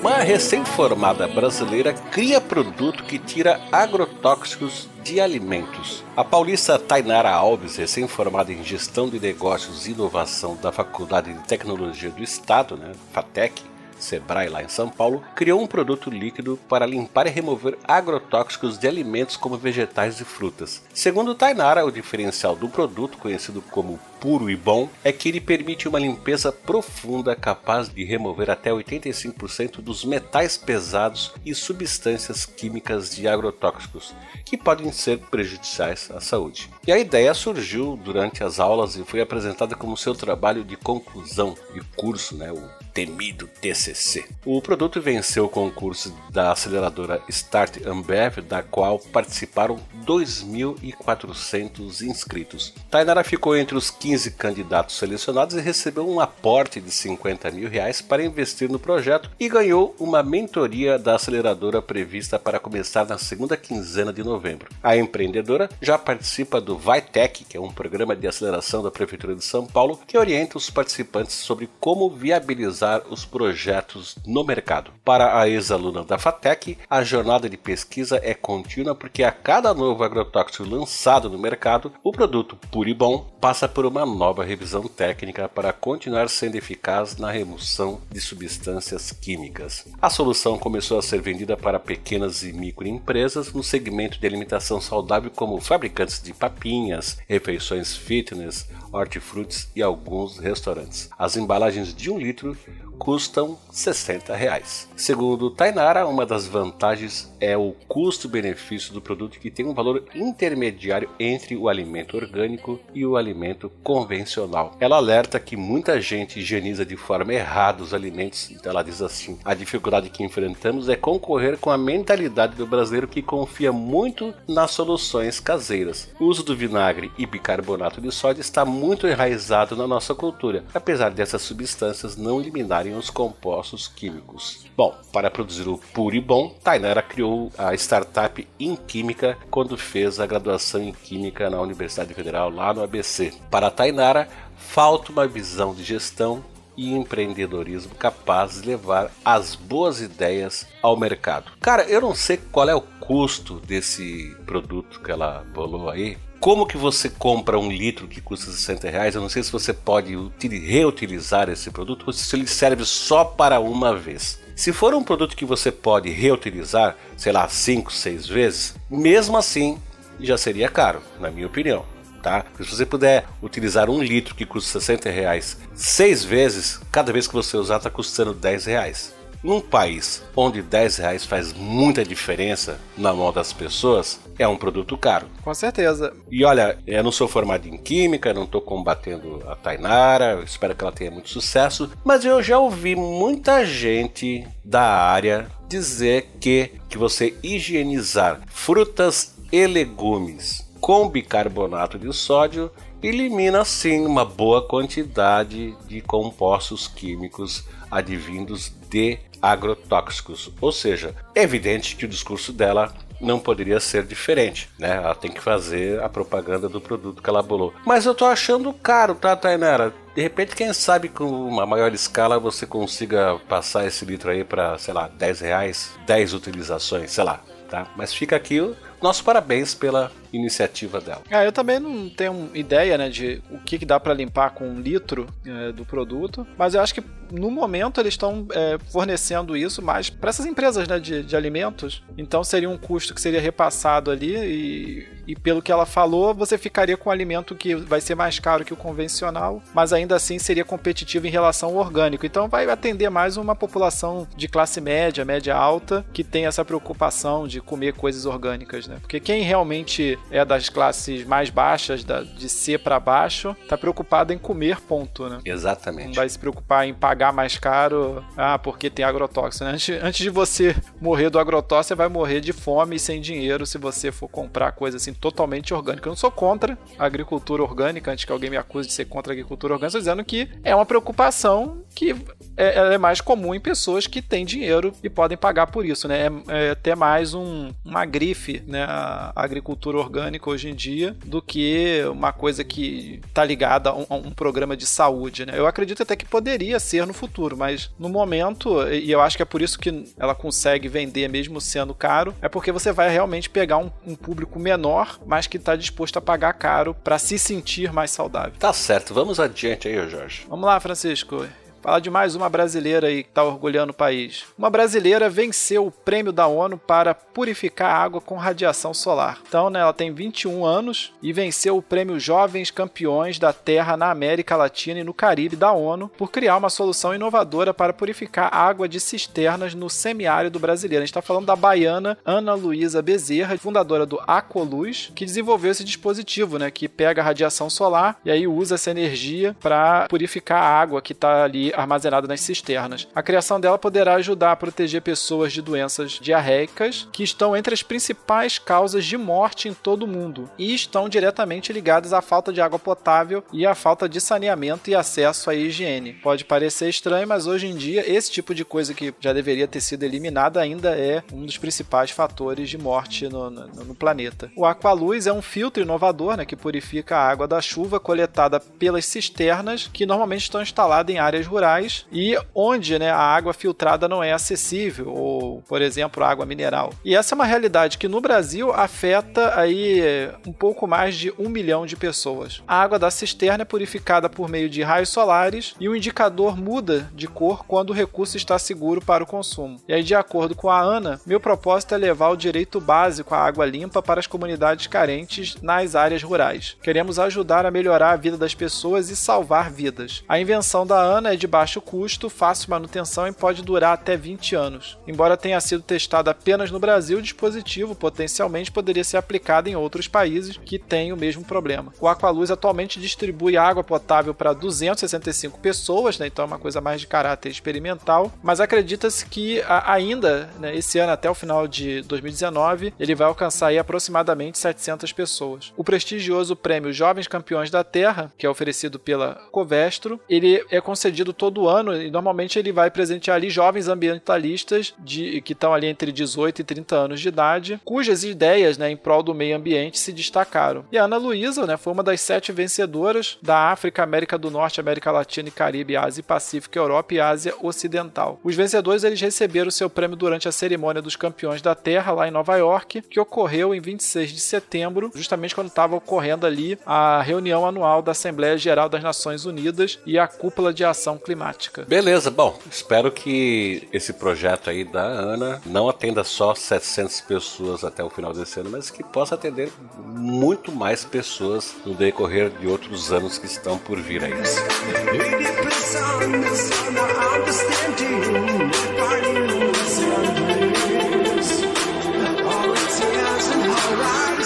Uma recém-formada brasileira cria produto que tira agrotóxicos de alimentos. A paulista Tainara Alves, recém-formada em Gestão de Negócios e Inovação da Faculdade de Tecnologia do Estado, né, FATEC, Sebrae, lá em São Paulo, criou um produto líquido para limpar e remover agrotóxicos de alimentos como vegetais e frutas. Segundo Tainara, o diferencial do produto, conhecido como puro e bom, é que ele permite uma limpeza profunda capaz de remover até 85% dos metais pesados e substâncias químicas de agrotóxicos, que podem ser prejudiciais à saúde. E a ideia surgiu durante as aulas e foi apresentada como seu trabalho de conclusão de curso, né, o temido TCC. O produto venceu o concurso da aceleradora Start Ambev, da qual participaram 2.400 inscritos. Tainara ficou entre os 15 candidatos selecionados e recebeu um aporte de 50 mil reais para investir no projeto e ganhou uma mentoria da aceleradora prevista para começar na segunda quinzena de novembro. A empreendedora já participa do VaiTech, que é um programa de aceleração da Prefeitura de São Paulo que orienta os participantes sobre como viabilizar os projetos no mercado. Para a ex-aluna da FATEC, a jornada de pesquisa é contínua porque a cada novo agrotóxico lançado no mercado, o produto puro e bom passa por uma nova revisão técnica para continuar sendo eficaz na remoção de substâncias químicas. A solução começou a ser vendida para pequenas e microempresas no segmento de alimentação saudável como fabricantes de papinhas, refeições fitness, hortifrutis e alguns restaurantes. As embalagens de um litro custam 60 reais. Segundo Tainara, uma das vantagens é o custo-benefício do produto que tem um valor intermediário entre o alimento orgânico e o alimento convencional. Ela alerta que muita gente higieniza de forma errada os alimentos, então ela diz assim: a dificuldade que enfrentamos é concorrer com a mentalidade do brasileiro que confia muito nas soluções caseiras. O uso do vinagre e bicarbonato de sódio está muito enraizado na nossa cultura, apesar dessas substâncias não eliminarem os compostos químicos. Bom, para produzir o puro e bom, Tainara criou a startup em Química quando fez a graduação em Química na Universidade Federal lá no ABC. Para Tainara, falta uma visão de gestão e empreendedorismo capaz de levar as boas ideias ao mercado. Cara, eu não sei qual é o custo desse produto que ela bolou aí, como que você compra um litro que custa 60 reais? Eu não sei se você pode reutilizar esse produto ou se ele serve só para uma vez. Se for um produto que você pode reutilizar, sei lá, 5, 6 vezes, mesmo assim já seria caro, na minha opinião. Tá? Se você puder utilizar um litro que custa 60 reais seis vezes, cada vez que você usar está custando 10 reais. Num país onde 10 reais faz muita diferença na mão das pessoas, é um produto caro. Com certeza. E olha, eu não sou formado em química, não estou combatendo a Tainara, espero que ela tenha muito sucesso, mas eu já ouvi muita gente da área dizer que, que você higienizar frutas e legumes com bicarbonato de sódio elimina sim uma boa quantidade de compostos químicos advindos de agrotóxicos. Ou seja, é evidente que o discurso dela não poderia ser diferente, né? Ela tem que fazer a propaganda do produto que ela bolou. Mas eu tô achando caro, tá, Tainara? De repente, quem sabe com uma maior escala você consiga passar esse litro aí para, sei lá, 10 reais, 10 utilizações, sei lá, tá? Mas fica aqui o nosso parabéns pela iniciativa dela. Ah, eu também não tenho ideia, né, de o que, que dá para limpar com um litro é, do produto, mas eu acho que no momento eles estão é, fornecendo isso mais para essas empresas né, de, de, alimentos. Então seria um custo que seria repassado ali e, e pelo que ela falou, você ficaria com um alimento que vai ser mais caro que o convencional, mas ainda assim seria competitivo em relação ao orgânico. Então vai atender mais uma população de classe média, média alta, que tem essa preocupação de comer coisas orgânicas, né? Porque quem realmente é das classes mais baixas, da, de C para baixo, tá preocupado em comer, ponto, né? Exatamente. Não vai se preocupar em pagar mais caro, ah, porque tem agrotóxico. Né? Antes, antes de você morrer do agrotóxico, você vai morrer de fome e sem dinheiro se você for comprar coisa assim totalmente orgânica. Eu não sou contra a agricultura orgânica, antes que alguém me acuse de ser contra a agricultura orgânica, estou dizendo que é uma preocupação que é, é, mais comum em pessoas que têm dinheiro e podem pagar por isso, né? É, é até mais um, uma grife, né? A agricultura orgânica hoje em dia do que uma coisa que está ligada a um, a um, programa de saúde. Né? Eu acredito até que poderia ser no futuro, mas no momento, e eu acho que é por isso que ela consegue vender mesmo sendo caro, é porque você vai realmente pegar um, um público menor, mas que está disposto a pagar caro para se sentir mais saudável. Tá certo, vamos adiante aí, Jorge. Vamos lá, Francisco. Fala de mais uma brasileira aí que está orgulhando o país. Uma brasileira venceu o prêmio da ONU para purificar água com radiação solar. Então, né, ela tem 21 anos e venceu o prêmio Jovens Campeões da Terra na América Latina e no Caribe da ONU por criar uma solução inovadora para purificar água de cisternas no semiárido brasileiro. A gente está falando da baiana Ana Luísa Bezerra, fundadora do Acoluz, que desenvolveu esse dispositivo, né, que pega a radiação solar e aí usa essa energia para purificar a água que está ali armazenada nas cisternas. A criação dela poderá ajudar a proteger pessoas de doenças diarreicas, que estão entre as principais causas de morte em todo o mundo e estão diretamente ligadas à falta de água potável e à falta de saneamento e acesso à higiene. Pode parecer estranho, mas hoje em dia esse tipo de coisa que já deveria ter sido eliminada ainda é um dos principais fatores de morte no, no, no planeta. O Aqualuz é um filtro inovador né, que purifica a água da chuva coletada pelas cisternas que normalmente estão instaladas em áreas rurais e onde né, a água filtrada não é acessível, ou, por exemplo, água mineral. E essa é uma realidade que no Brasil afeta aí um pouco mais de um milhão de pessoas. A água da cisterna é purificada por meio de raios solares e o indicador muda de cor quando o recurso está seguro para o consumo. E aí, de acordo com a ANA, meu propósito é levar o direito básico à água limpa para as comunidades carentes nas áreas rurais. Queremos ajudar a melhorar a vida das pessoas e salvar vidas. A invenção da ANA é de baixo custo, fácil manutenção e pode durar até 20 anos. Embora tenha sido testada apenas no Brasil, o dispositivo potencialmente poderia ser aplicado em outros países que têm o mesmo problema. O Aqualuz atualmente distribui água potável para 265 pessoas, né, então é uma coisa mais de caráter experimental, mas acredita-se que ainda né, esse ano, até o final de 2019, ele vai alcançar aí, aproximadamente 700 pessoas. O prestigioso prêmio Jovens Campeões da Terra, que é oferecido pela Covestro, ele é concedido todo ano e normalmente ele vai presentear ali jovens ambientalistas de, que estão ali entre 18 e 30 anos de idade, cujas ideias né, em prol do meio ambiente se destacaram. E a Ana Luísa né, foi uma das sete vencedoras da África, América do Norte, América Latina e Caribe, Ásia e Pacífico, Europa e Ásia Ocidental. Os vencedores eles receberam seu prêmio durante a cerimônia dos campeões da Terra lá em Nova York, que ocorreu em 26 de setembro, justamente quando estava ocorrendo ali a reunião anual da Assembleia Geral das Nações Unidas e a cúpula de ação climática. Beleza, bom, espero que esse projeto aí da Ana não atenda só 700 pessoas até o final desse ano, mas que possa atender muito mais pessoas no decorrer de outros anos que estão por vir aí.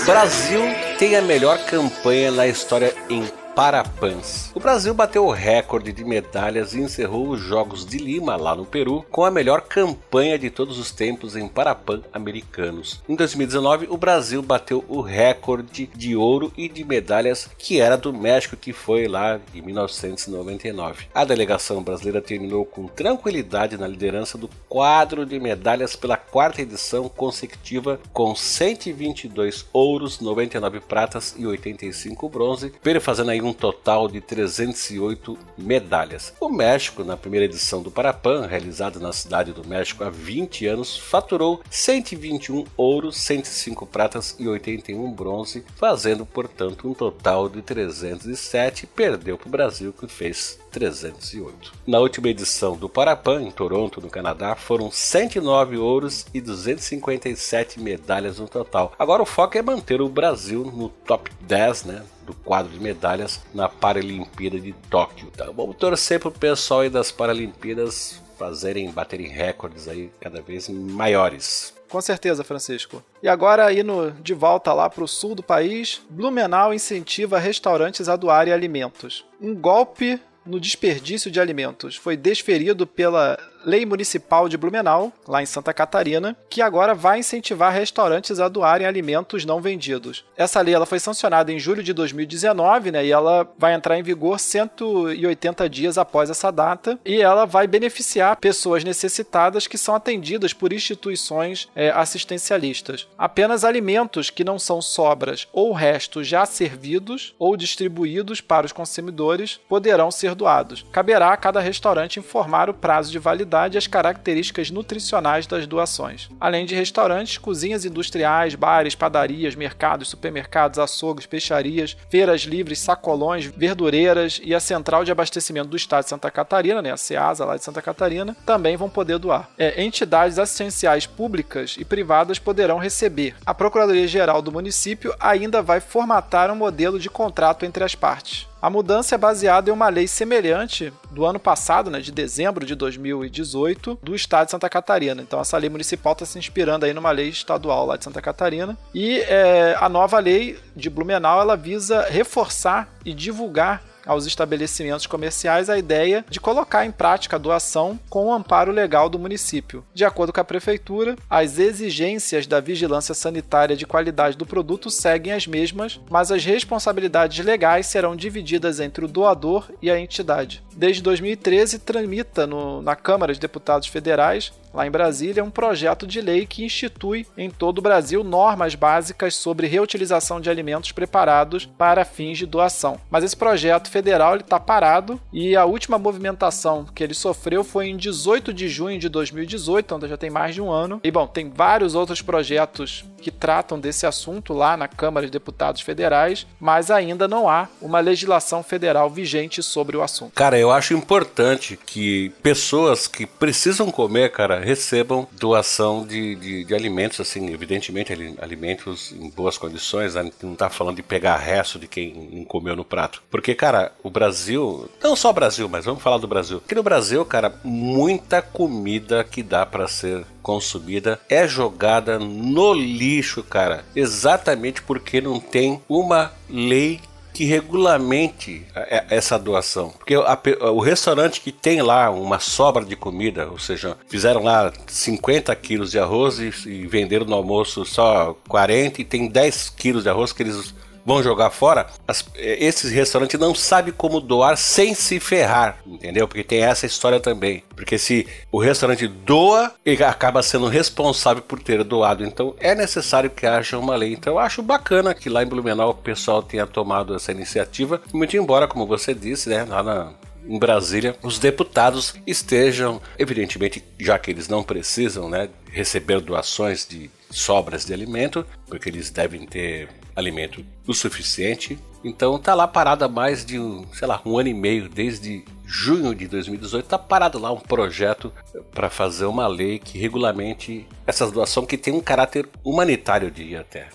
Brasil tem a melhor campanha na história em Parapans. O Brasil bateu o recorde de medalhas e encerrou os Jogos de Lima, lá no Peru, com a melhor campanha de todos os tempos em Parapan americanos. Em 2019, o Brasil bateu o recorde de ouro e de medalhas que era do México, que foi lá em 1999. A delegação brasileira terminou com tranquilidade na liderança do quadro de medalhas pela quarta edição consecutiva, com 122 ouros, 99 pratas e 85 bronze, fazendo aí um total de 308 medalhas. O México, na primeira edição do Parapan, realizada na cidade do México há 20 anos, faturou 121 ouros, 105 pratas e 81 bronze, fazendo, portanto, um total de 307 e perdeu para o Brasil, que fez 308. Na última edição do Parapan, em Toronto, no Canadá, foram 109 ouros e 257 medalhas no total. Agora o foco é manter o Brasil no top 10, né? Do quadro de medalhas na Paralimpíada de Tóquio. Tá? Vamos torcer para o pessoal aí das Paralimpíadas fazerem, baterem recordes aí cada vez maiores. Com certeza, Francisco. E agora, indo de volta lá para o sul do país, Blumenau incentiva restaurantes a doarem alimentos. Um golpe no desperdício de alimentos foi desferido pela Lei Municipal de Blumenau, lá em Santa Catarina, que agora vai incentivar restaurantes a doarem alimentos não vendidos. Essa lei ela foi sancionada em julho de 2019, né, e ela vai entrar em vigor 180 dias após essa data, e ela vai beneficiar pessoas necessitadas que são atendidas por instituições é, assistencialistas. Apenas alimentos que não são sobras ou restos já servidos ou distribuídos para os consumidores poderão ser doados. Caberá a cada restaurante informar o prazo de validade qualidade e as características nutricionais das doações. Além de restaurantes, cozinhas industriais, bares, padarias, mercados, supermercados, açougues, peixarias, feiras livres, sacolões, verdureiras e a central de abastecimento do estado de Santa Catarina, né, a CEASA lá de Santa Catarina, também vão poder doar. É, entidades assistenciais públicas e privadas poderão receber. A Procuradoria-Geral do município ainda vai formatar um modelo de contrato entre as partes. A mudança é baseada em uma lei semelhante do ano passado, né, de dezembro de 2018, do estado de Santa Catarina. Então, essa lei municipal está se inspirando aí numa lei estadual lá de Santa Catarina. E é, a nova lei de Blumenau ela visa reforçar e divulgar aos estabelecimentos comerciais a ideia de colocar em prática a doação com o amparo legal do município. De acordo com a prefeitura, as exigências da vigilância sanitária de qualidade do produto seguem as mesmas, mas as responsabilidades legais serão divididas entre o doador e a entidade. Desde 2013, tramita no, na Câmara de Deputados Federais lá em Brasília, um projeto de lei que institui em todo o Brasil normas básicas sobre reutilização de alimentos preparados para fins de doação. Mas esse projeto federal está parado e a última movimentação que ele sofreu foi em 18 de junho de 2018, então já tem mais de um ano. E bom, tem vários outros projetos que tratam desse assunto lá na Câmara de Deputados Federais, mas ainda não há uma legislação federal vigente sobre o assunto. Cara, eu acho importante que pessoas que precisam comer, cara, recebam doação de, de, de alimentos, assim, evidentemente alimentos em boas condições, né? não tá falando de pegar resto de quem não comeu no prato. Porque, cara, o Brasil, não só o Brasil, mas vamos falar do Brasil. Aqui no Brasil, cara, muita comida que dá para ser consumida é jogada no lixo, cara. Exatamente porque não tem uma lei que regulamente essa doação. Porque o restaurante que tem lá uma sobra de comida, ou seja, fizeram lá 50 quilos de arroz e venderam no almoço só 40 e tem 10 quilos de arroz que eles vão jogar fora, as, é, esses restaurantes não sabem como doar sem se ferrar, entendeu? Porque tem essa história também. Porque se o restaurante doa, ele acaba sendo responsável por ter doado. Então é necessário que haja uma lei. Então eu acho bacana que lá em Blumenau o pessoal tenha tomado essa iniciativa. Muito embora, como você disse, né, lá na, em Brasília, os deputados estejam, evidentemente, já que eles não precisam né, receber doações de sobras de alimento, porque eles devem ter alimento o suficiente. Então tá lá parado há mais de, sei lá, um ano e meio, desde junho de 2018, tá parado lá um projeto para fazer uma lei que regulamente essas doações que tem um caráter humanitário, de até.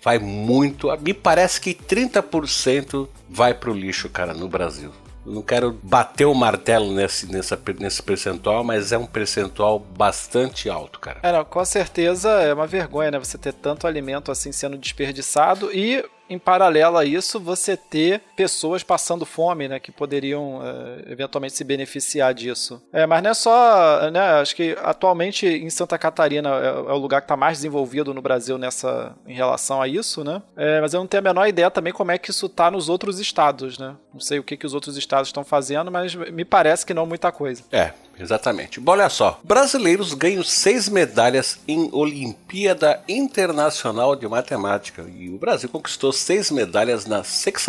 Vai muito, me parece que 30% vai pro lixo, cara, no Brasil. Não quero bater o martelo nesse, nessa, nesse percentual, mas é um percentual bastante alto, cara. É, não, com certeza é uma vergonha, né? Você ter tanto alimento assim sendo desperdiçado e em paralelo a isso, você ter pessoas passando fome, né, que poderiam é, eventualmente se beneficiar disso. É, mas não é só, né, acho que atualmente em Santa Catarina é, é o lugar que está mais desenvolvido no Brasil nessa, em relação a isso, né, é, mas eu não tenho a menor ideia também como é que isso está nos outros estados, né, não sei o que, que os outros estados estão fazendo, mas me parece que não muita coisa. É, Exatamente. Bom, olha só. Brasileiros ganham seis medalhas em Olimpíada Internacional de Matemática. E o Brasil conquistou seis medalhas na 60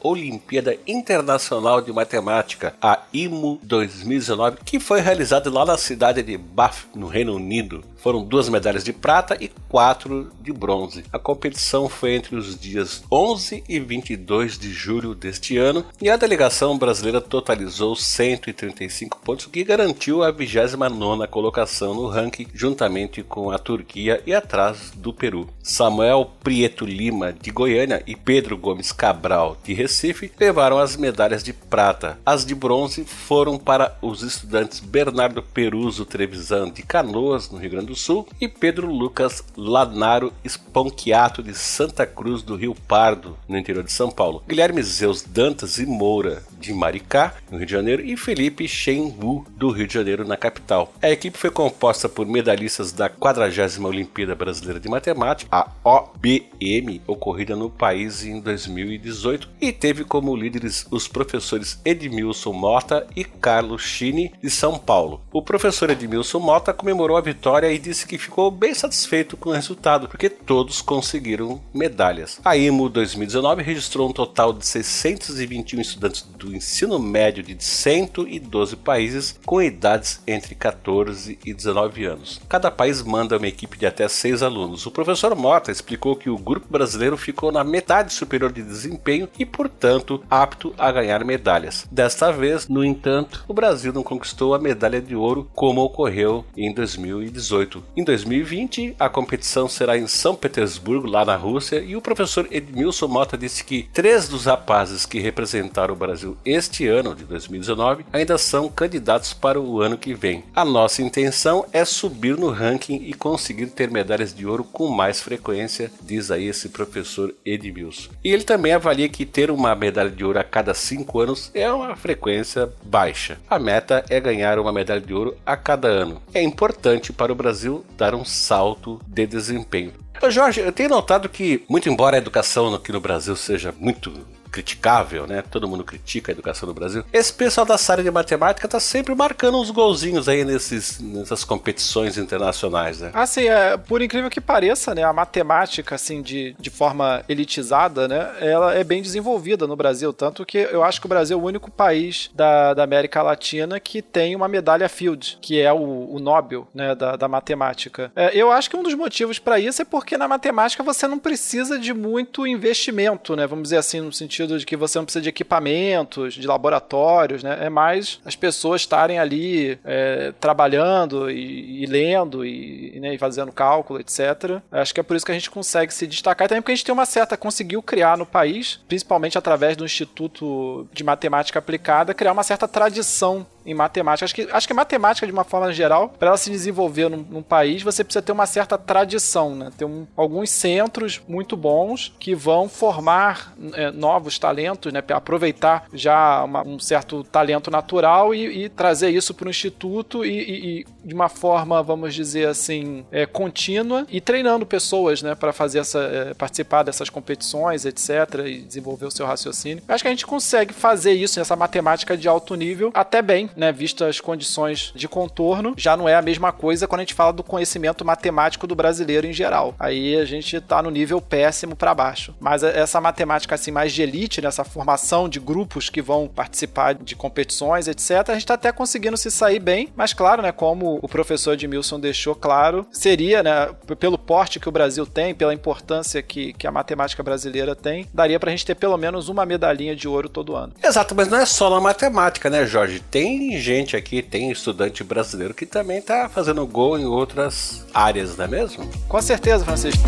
Olimpíada Internacional de Matemática, a IMO 2019, que foi realizada lá na cidade de Bath, no Reino Unido. Foram duas medalhas de prata e quatro de bronze. A competição foi entre os dias 11 e 22 de julho deste ano e a delegação brasileira totalizou 135 pontos, o que garantiu a 29ª colocação no ranking juntamente com a Turquia e atrás do Peru. Samuel Prieto Lima de Goiânia e Pedro Gomes Cabral de Recife levaram as medalhas de prata. As de bronze foram para os estudantes Bernardo Peruso Trevisan de Canoas, no Rio Grande do Sul, e Pedro Lucas Lanaro Esponquiato de Santa Cruz do Rio Pardo, no interior de São Paulo, Guilherme Zeus Dantas e Moura de Maricá, no Rio de Janeiro, e Felipe Shen Wu do Rio de Janeiro, na capital. A equipe foi composta por medalhistas da 40 Olimpíada Brasileira de Matemática, a OBM, ocorrida no país em 2018, e teve como líderes os professores Edmilson Mota e Carlos Chini, de São Paulo. O professor Edmilson Mota comemorou a vitória e disse que ficou bem satisfeito com o resultado, porque todos conseguiram medalhas. A IMO 2019 registrou um total de 621 estudantes do ensino médio de 112 países com idades entre 14 e 19 anos. Cada país manda uma equipe de até seis alunos. O professor Mota explicou que o grupo brasileiro ficou na metade superior de desempenho e, portanto, apto a ganhar medalhas. Desta vez, no entanto, o Brasil não conquistou a medalha de ouro como ocorreu em 2018. 2018. Em 2020, a competição será em São Petersburgo, lá na Rússia, e o professor Edmilson Mota disse que três dos rapazes que representaram o Brasil este ano de 2019 ainda são candidatos para o ano que vem. A nossa intenção é subir no ranking e conseguir ter medalhas de ouro com mais frequência, diz aí esse professor Edmilson. E ele também avalia que ter uma medalha de ouro a cada cinco anos é uma frequência baixa. A meta é ganhar uma medalha de ouro a cada ano. É importante para o Brasil dar um salto de desempenho. Jorge, eu tenho notado que, muito embora a educação aqui no Brasil seja muito criticável, né? Todo mundo critica a educação no Brasil. Esse pessoal da área de matemática tá sempre marcando uns golzinhos aí nesses, nessas competições internacionais, né? Assim, é, por incrível que pareça, né? A matemática, assim, de, de forma elitizada, né? Ela é bem desenvolvida no Brasil. Tanto que eu acho que o Brasil é o único país da, da América Latina que tem uma medalha Field, que é o, o Nobel, né? Da, da matemática. É, eu acho que um dos motivos para isso é porque na matemática você não precisa de muito investimento, né? Vamos dizer assim, no sentido sentido de que você não precisa de equipamentos, de laboratórios, né? É mais as pessoas estarem ali é, trabalhando e, e lendo e, né, e, fazendo cálculo, etc. Acho que é por isso que a gente consegue se destacar. E também porque a gente tem uma certa, conseguiu criar no país, principalmente através do Instituto de Matemática Aplicada, criar uma certa tradição em matemática. Acho que, acho que matemática, de uma forma geral, para ela se desenvolver num, num, país, você precisa ter uma certa tradição, né? Ter um, alguns centros muito bons que vão formar é, novos talentos, né? Aproveitar já uma, um certo talento natural e, e trazer isso para o instituto e, e, e, de uma forma, vamos dizer assim, é, contínua e treinando pessoas, né? Para fazer essa, é, participar dessas competições, etc. E desenvolver o seu raciocínio. Acho que a gente consegue fazer isso nessa matemática de alto nível até bem né, as condições de contorno, já não é a mesma coisa quando a gente fala do conhecimento matemático do brasileiro em geral. Aí a gente está no nível péssimo para baixo. Mas essa matemática assim mais de elite, nessa formação de grupos que vão participar de competições, etc, a gente está até conseguindo se sair bem, mas claro, né, como o professor Edmilson deixou claro, seria, né, pelo porte que o Brasil tem, pela importância que, que a matemática brasileira tem, daria para a gente ter pelo menos uma medalhinha de ouro todo ano. Exato, mas não é só na matemática, né, Jorge? Tem tem gente aqui, tem estudante brasileiro que também tá fazendo gol em outras áreas, não é mesmo? Com certeza, Francisco.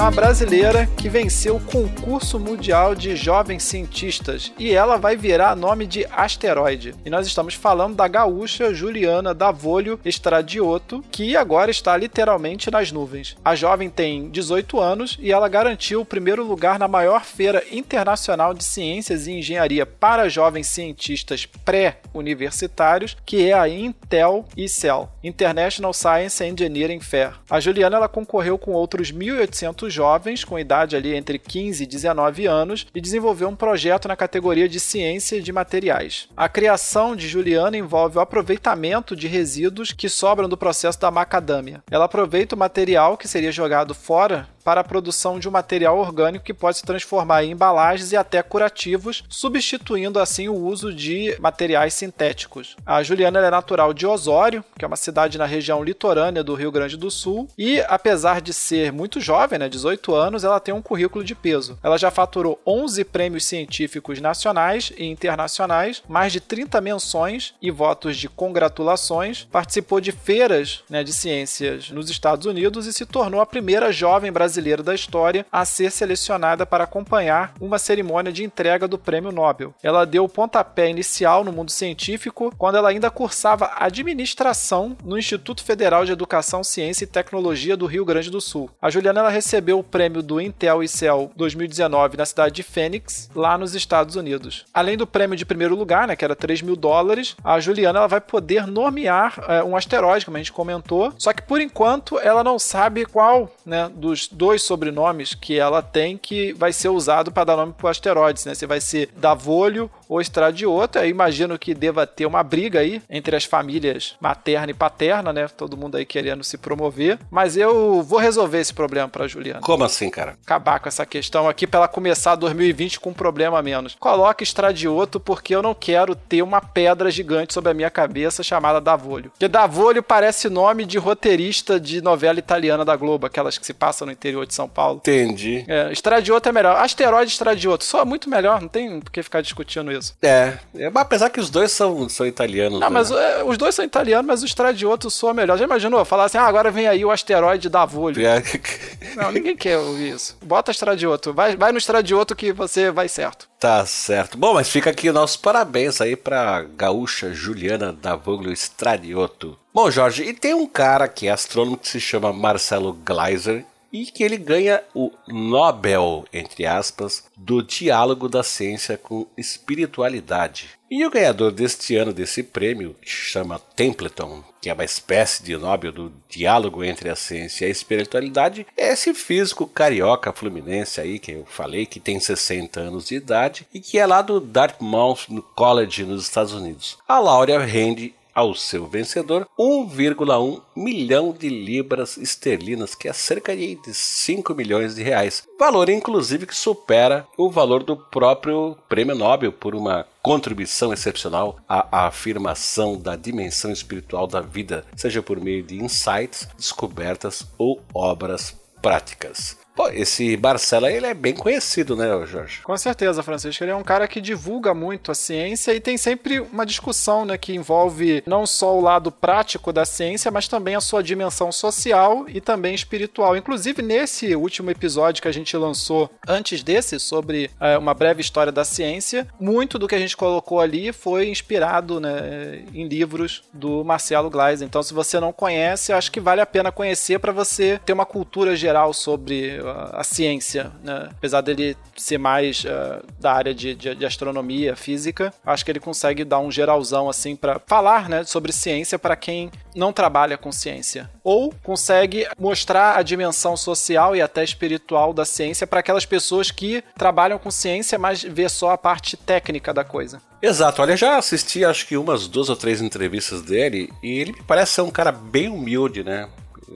Tem uma brasileira que venceu o concurso mundial de jovens cientistas e ela vai virar nome de asteroide. E nós estamos falando da gaúcha Juliana Davolio Estradioto, que agora está literalmente nas nuvens. A jovem tem 18 anos e ela garantiu o primeiro lugar na maior feira internacional de ciências e engenharia para jovens cientistas pré-universitários, que é a Intel ICEL, International Science Engineering Fair. A Juliana ela concorreu com outros 1.800 jovens com idade ali entre 15 e 19 anos e desenvolveu um projeto na categoria de ciência de materiais. A criação de Juliana envolve o aproveitamento de resíduos que sobram do processo da macadâmia. Ela aproveita o material que seria jogado fora para a produção de um material orgânico que pode se transformar em embalagens e até curativos, substituindo assim o uso de materiais sintéticos. A Juliana é natural de Osório, que é uma cidade na região litorânea do Rio Grande do Sul, e apesar de ser muito jovem, né, 18 anos, ela tem um currículo de peso. Ela já faturou 11 prêmios científicos nacionais e internacionais, mais de 30 menções e votos de congratulações, participou de feiras né, de ciências nos Estados Unidos e se tornou a primeira jovem brasileira brasileira da história a ser selecionada para acompanhar uma cerimônia de entrega do Prêmio Nobel. Ela deu o pontapé inicial no mundo científico quando ela ainda cursava administração no Instituto Federal de Educação, Ciência e Tecnologia do Rio Grande do Sul. A Juliana recebeu o prêmio do Intel ICEL 2019 na cidade de Phoenix, lá nos Estados Unidos. Além do prêmio de primeiro lugar, né, que era 3 mil dólares, a Juliana vai poder nomear é, um asteroide, como a gente comentou, só que por enquanto ela não sabe qual né, dos dois sobrenomes que ela tem que vai ser usado para dar nome para asteroides, né? Se vai ser Davolio ou Estradioto. Eu imagino que deva ter uma briga aí entre as famílias materna e paterna, né? Todo mundo aí querendo se promover. Mas eu vou resolver esse problema para Juliana. Como assim, cara? Acabar com essa questão aqui para ela começar 2020 com um problema a menos. Coloque Estradioto porque eu não quero ter uma pedra gigante sobre a minha cabeça chamada Davolio. Porque Davolio parece nome de roteirista de novela italiana da Globo, aquelas que se passam no interior interior de São Paulo. Entendi. É, Estradioto é melhor. Asteroide Estradioto, só muito melhor, não tem por que ficar discutindo isso. É, é apesar que os dois são, são italianos. Não, né? mas é, os dois são italianos, mas o Estradioto soa melhor. Já imaginou? Falar assim, ah, agora vem aí o asteroide da. É, Não, ninguém quer ouvir isso. Bota Estradioto. Vai, vai no Estradioto que você vai certo. Tá certo. Bom, mas fica aqui nossos parabéns aí pra gaúcha Juliana Davoglio Stradioto. Bom, Jorge, e tem um cara que é astrônomo que se chama Marcelo Gleiser e que ele ganha o Nobel, entre aspas, do diálogo da ciência com espiritualidade. E o ganhador deste ano desse prêmio, que chama Templeton, que é uma espécie de Nobel do diálogo entre a ciência e a espiritualidade, é esse físico carioca fluminense aí que eu falei, que tem 60 anos de idade e que é lá do Dartmouth College nos Estados Unidos. A Laura rende ao seu vencedor 1,1 milhão de libras esterlinas, que é cerca de 5 milhões de reais. Valor, inclusive, que supera o valor do próprio prêmio Nobel por uma contribuição excepcional à afirmação da dimensão espiritual da vida, seja por meio de insights, descobertas ou obras práticas. Pô, esse Barcela, ele é bem conhecido, né, Jorge? Com certeza, Francisco. Ele é um cara que divulga muito a ciência e tem sempre uma discussão né, que envolve não só o lado prático da ciência, mas também a sua dimensão social e também espiritual. Inclusive, nesse último episódio que a gente lançou antes desse, sobre é, uma breve história da ciência, muito do que a gente colocou ali foi inspirado né, em livros do Marcelo Gleis. Então, se você não conhece, acho que vale a pena conhecer para você ter uma cultura geral sobre a, a ciência, né? apesar dele ser mais uh, da área de, de, de, astronomia, física, acho que ele consegue dar um geralzão assim para falar né, sobre ciência para quem não trabalha com ciência. Ou consegue mostrar a dimensão social e até espiritual da ciência para aquelas pessoas que trabalham com ciência, mas vê só a parte técnica da coisa. Exato, olha, já assisti acho que umas duas ou três entrevistas dele e ele me parece ser um cara bem humilde, né?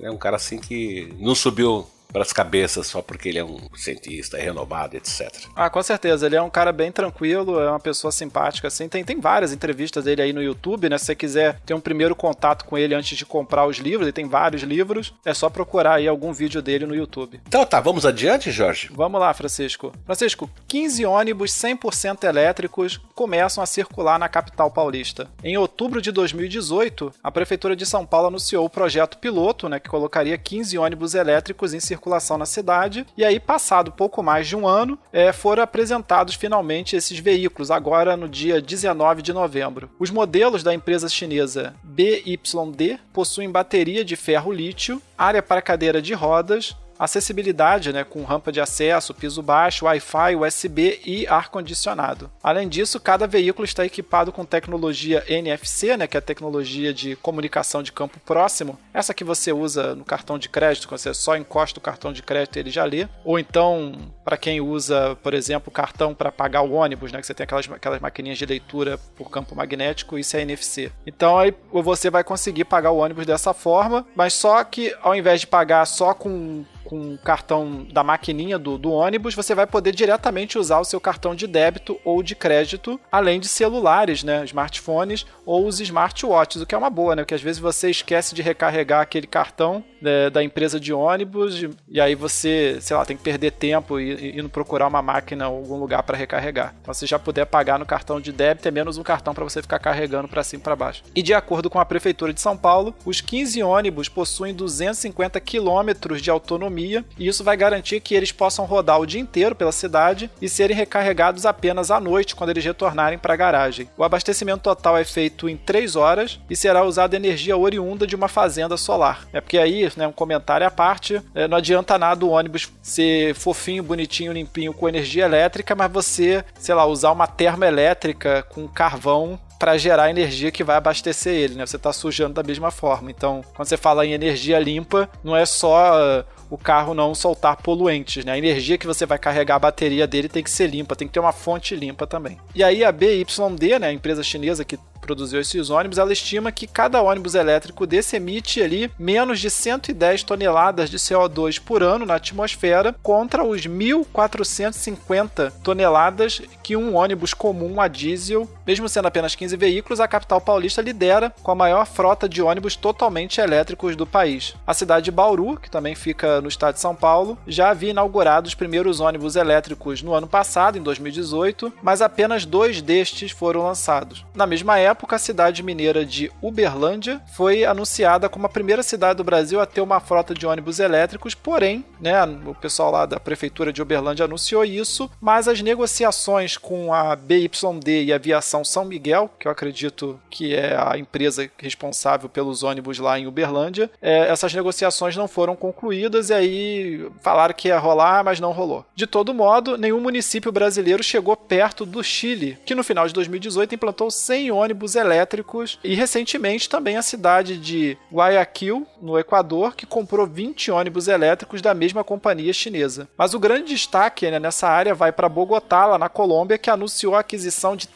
É um cara assim que não subiu para as cabeças só porque ele é um cientista renomado, etc. Ah, com certeza. Ele é um cara bem tranquilo, é uma pessoa simpática, assim. Tem, tem várias entrevistas dele aí no YouTube, né? Se você quiser ter um primeiro contato com ele antes de comprar os livros, ele tem vários livros, é só procurar aí algum vídeo dele no YouTube. Então tá, vamos adiante, Jorge? Vamos lá, Francisco. Francisco, 15 ônibus 100% elétricos começam a circular na capital paulista. Em outubro de 2018, a Prefeitura de São Paulo anunciou o projeto piloto, né, que colocaria 15 ônibus elétricos em circulação circulação na cidade. E aí, passado pouco mais de um ano, é, foram apresentados finalmente esses veículos, agora no dia 19 de novembro. Os modelos da empresa chinesa BYD possuem bateria de ferro lítio, área para cadeira de rodas, acessibilidade, né, com rampa de acesso, piso baixo, Wi-Fi, USB e ar-condicionado. Além disso, cada veículo está equipado com tecnologia NFC, né, que é a tecnologia de comunicação de campo próximo, essa que você usa no cartão de crédito, quando você só encosta o cartão de crédito ele já lê. Ou então, para quem usa, por exemplo, cartão para pagar o ônibus, né, que você tem aquelas, aquelas maquininhas de leitura por campo magnético, isso é NFC. Então aí você vai conseguir pagar o ônibus dessa forma, mas só que ao invés de pagar só com com o cartão da maquininha do, do ônibus, você vai poder diretamente usar o seu cartão de débito ou de crédito, além de celulares, né, smartphones ou os smartwatches, o que é uma boa, né, porque às vezes você esquece de recarregar aquele cartão né, da empresa de ônibus e aí você, sei lá, tem que perder tempo e indo procurar uma máquina ou algum lugar para recarregar. Então, se já puder pagar no cartão de débito, é menos um cartão para você ficar carregando para cima e para baixo. E de acordo com a prefeitura de São Paulo, os 15 ônibus possuem 250 quilômetros de autonomia autonomia, e isso vai garantir que eles possam rodar o dia inteiro pela cidade e serem recarregados apenas à noite quando eles retornarem para a garagem. O abastecimento total é feito em 3 horas e será usada energia oriunda de uma fazenda solar. É porque aí, né, um comentário à parte, é, não adianta nada o ônibus ser fofinho, bonitinho, limpinho com energia elétrica, mas você, sei lá, usar uma termoelétrica com carvão para gerar energia que vai abastecer ele, né? Você está sujando da mesma forma. Então, quando você fala em energia limpa, não é só o carro não soltar poluentes, né? A energia que você vai carregar a bateria dele tem que ser limpa, tem que ter uma fonte limpa também. E aí a BYD, né, a empresa chinesa que produziu esses ônibus, ela estima que cada ônibus elétrico desse emite ali menos de 110 toneladas de CO2 por ano na atmosfera contra os 1.450 toneladas que um ônibus comum a diesel Mesmo sendo apenas 15 veículos, a capital paulista lidera com a maior frota de ônibus totalmente elétricos do país. A cidade de Bauru, que também fica no estado de São Paulo, já havia inaugurado os primeiros ônibus elétricos no ano passado, em 2018, mas apenas dois destes foram lançados. Na mesma época, a cidade mineira de Uberlândia foi anunciada como a primeira cidade do Brasil a ter uma frota de ônibus elétricos, porém, né, o pessoal lá da prefeitura de Uberlândia anunciou isso, mas as negociações com a BYD e a Aviação São Miguel, que eu acredito que é a empresa responsável pelos ônibus lá em Uberlândia, é, essas negociações não foram concluídas e aí falaram que ia rolar, mas não rolou. De todo modo, nenhum município brasileiro chegou perto do Chile, que no final de 2018 implantou 100 ônibus elétricos e recentemente também a cidade de Guayaquil, no Equador, que comprou 20 ônibus elétricos da mesma companhia chinesa. Mas o grande destaque né, nessa área vai para Bogotá, lá na Colômbia, que anunciou a aquisição de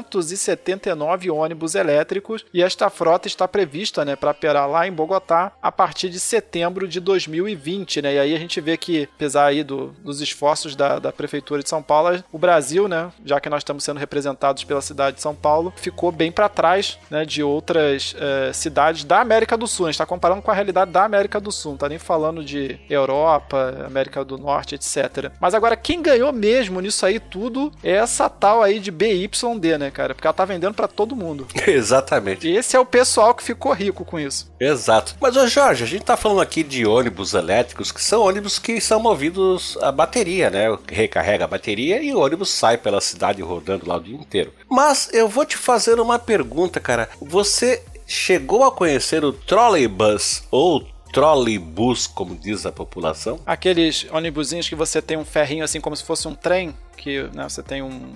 379 ônibus elétricos e esta frota está prevista né, para operar lá em Bogotá a partir de setembro de 2020. Né? E aí a gente vê que, apesar aí do, dos esforços da, da Prefeitura de São Paulo, o Brasil, né, já que nós estamos sendo representados pela cidade de São Paulo, ficou bem para trás né, de outras uh, cidades da América do Sul. A gente está comparando com a realidade da América do Sul, não está nem falando de Europa, América do Norte, etc. Mas agora, quem ganhou mesmo nisso aí tudo é essa tal aí de BYD, né, cara? Porque ela tá vendendo para todo mundo. Exatamente. E esse é o pessoal que ficou rico com isso. Exato. Mas, ô Jorge, a gente tá falando aqui de ônibus elétricos que são ônibus que são movidos a bateria, né? Recarrega a bateria e o ônibus sai pela cidade rodando lá o dia inteiro. Mas eu vou te fazer uma pergunta, cara. Você chegou a conhecer o trolleybus ou trolleybus, como diz a população? Aqueles ônibusinhos que você tem um ferrinho assim como se fosse um trem, que né, você tem um,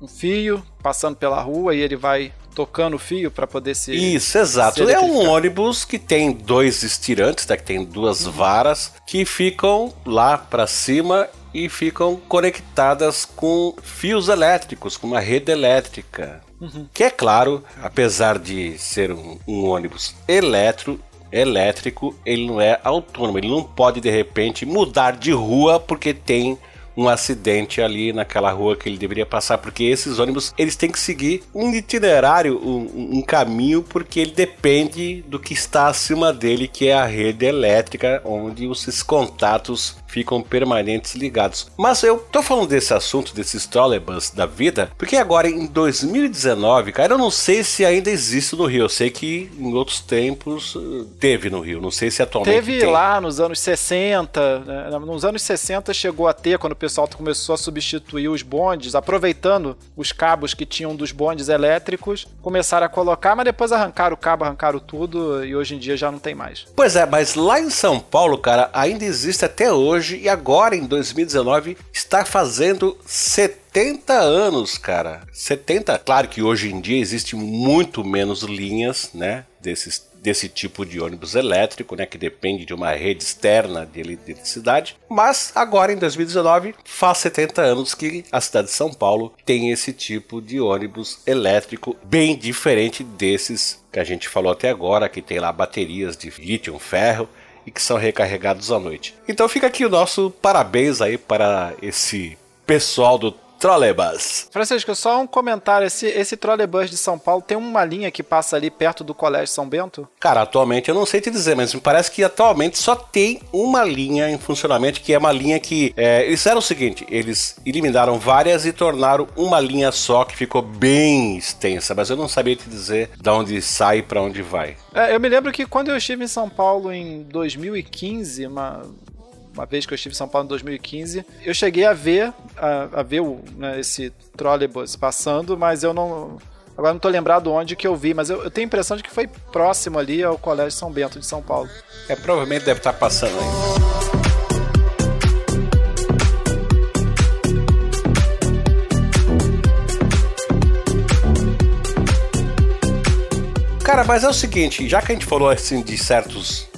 um fio passando pela rua e ele vai tocando o fio para poder se. Isso, exato. Se é um ônibus que tem dois estirantes, né, que tem duas uhum. varas que ficam lá para cima e ficam conectadas com fios elétricos, com uma rede elétrica. Uhum. Que é claro, apesar de ser um, um ônibus eletro, elétrico, ele não é autônomo, ele não pode de repente mudar de rua porque tem um acidente ali naquela rua que ele deveria passar, porque esses ônibus eles têm que seguir um itinerário, um, um, caminho, porque ele depende do que está acima dele, que é a rede elétrica, onde esses contatos ficam permanentes ligados. Mas eu tô falando desse assunto, desses trolleybus da vida, porque agora em 2019, cara, eu não sei se ainda existe no Rio. Eu sei que em outros tempos eh, teve no Rio. Não sei se atualmente Teve tem. lá nos anos 60, né? nos anos 60 chegou a ter, quando o pessoal começou a substituir os bondes, aproveitando os cabos que tinham dos bondes elétricos, começaram a colocar, mas depois arrancaram o cabo, arrancaram tudo e hoje em dia já não tem mais. Pois é, mas lá em São Paulo, cara, ainda existe até hoje hoje e agora em 2019 está fazendo 70 anos, cara. 70, claro que hoje em dia existe muito menos linhas, né, desses desse tipo de ônibus elétrico, né, que depende de uma rede externa de eletricidade. Mas agora em 2019 faz 70 anos que a cidade de São Paulo tem esse tipo de ônibus elétrico bem diferente desses que a gente falou até agora, que tem lá baterias de lítio ferro e que são recarregados à noite. Então fica aqui o nosso parabéns aí para esse pessoal do Trolebus. Francisco, só um comentário. Esse, esse Trolebus de São Paulo tem uma linha que passa ali perto do Colégio São Bento? Cara, atualmente eu não sei te dizer, mas me parece que atualmente só tem uma linha em funcionamento, que é uma linha que. É, eles fizeram o seguinte: eles eliminaram várias e tornaram uma linha só que ficou bem extensa, mas eu não sabia te dizer de onde sai e para onde vai. É, eu me lembro que quando eu estive em São Paulo em 2015, uma, uma vez que eu estive em São Paulo em 2015, eu cheguei a ver, a, a ver o, né, esse trolleybus passando, mas eu não. Agora não estou lembrado onde que eu vi, mas eu, eu, tenho a impressão de que foi próximo ali ao Colégio São Bento de São Paulo. É, provavelmente deve estar passando aí. Cara, mas é o seguinte, já que a gente falou assim de certos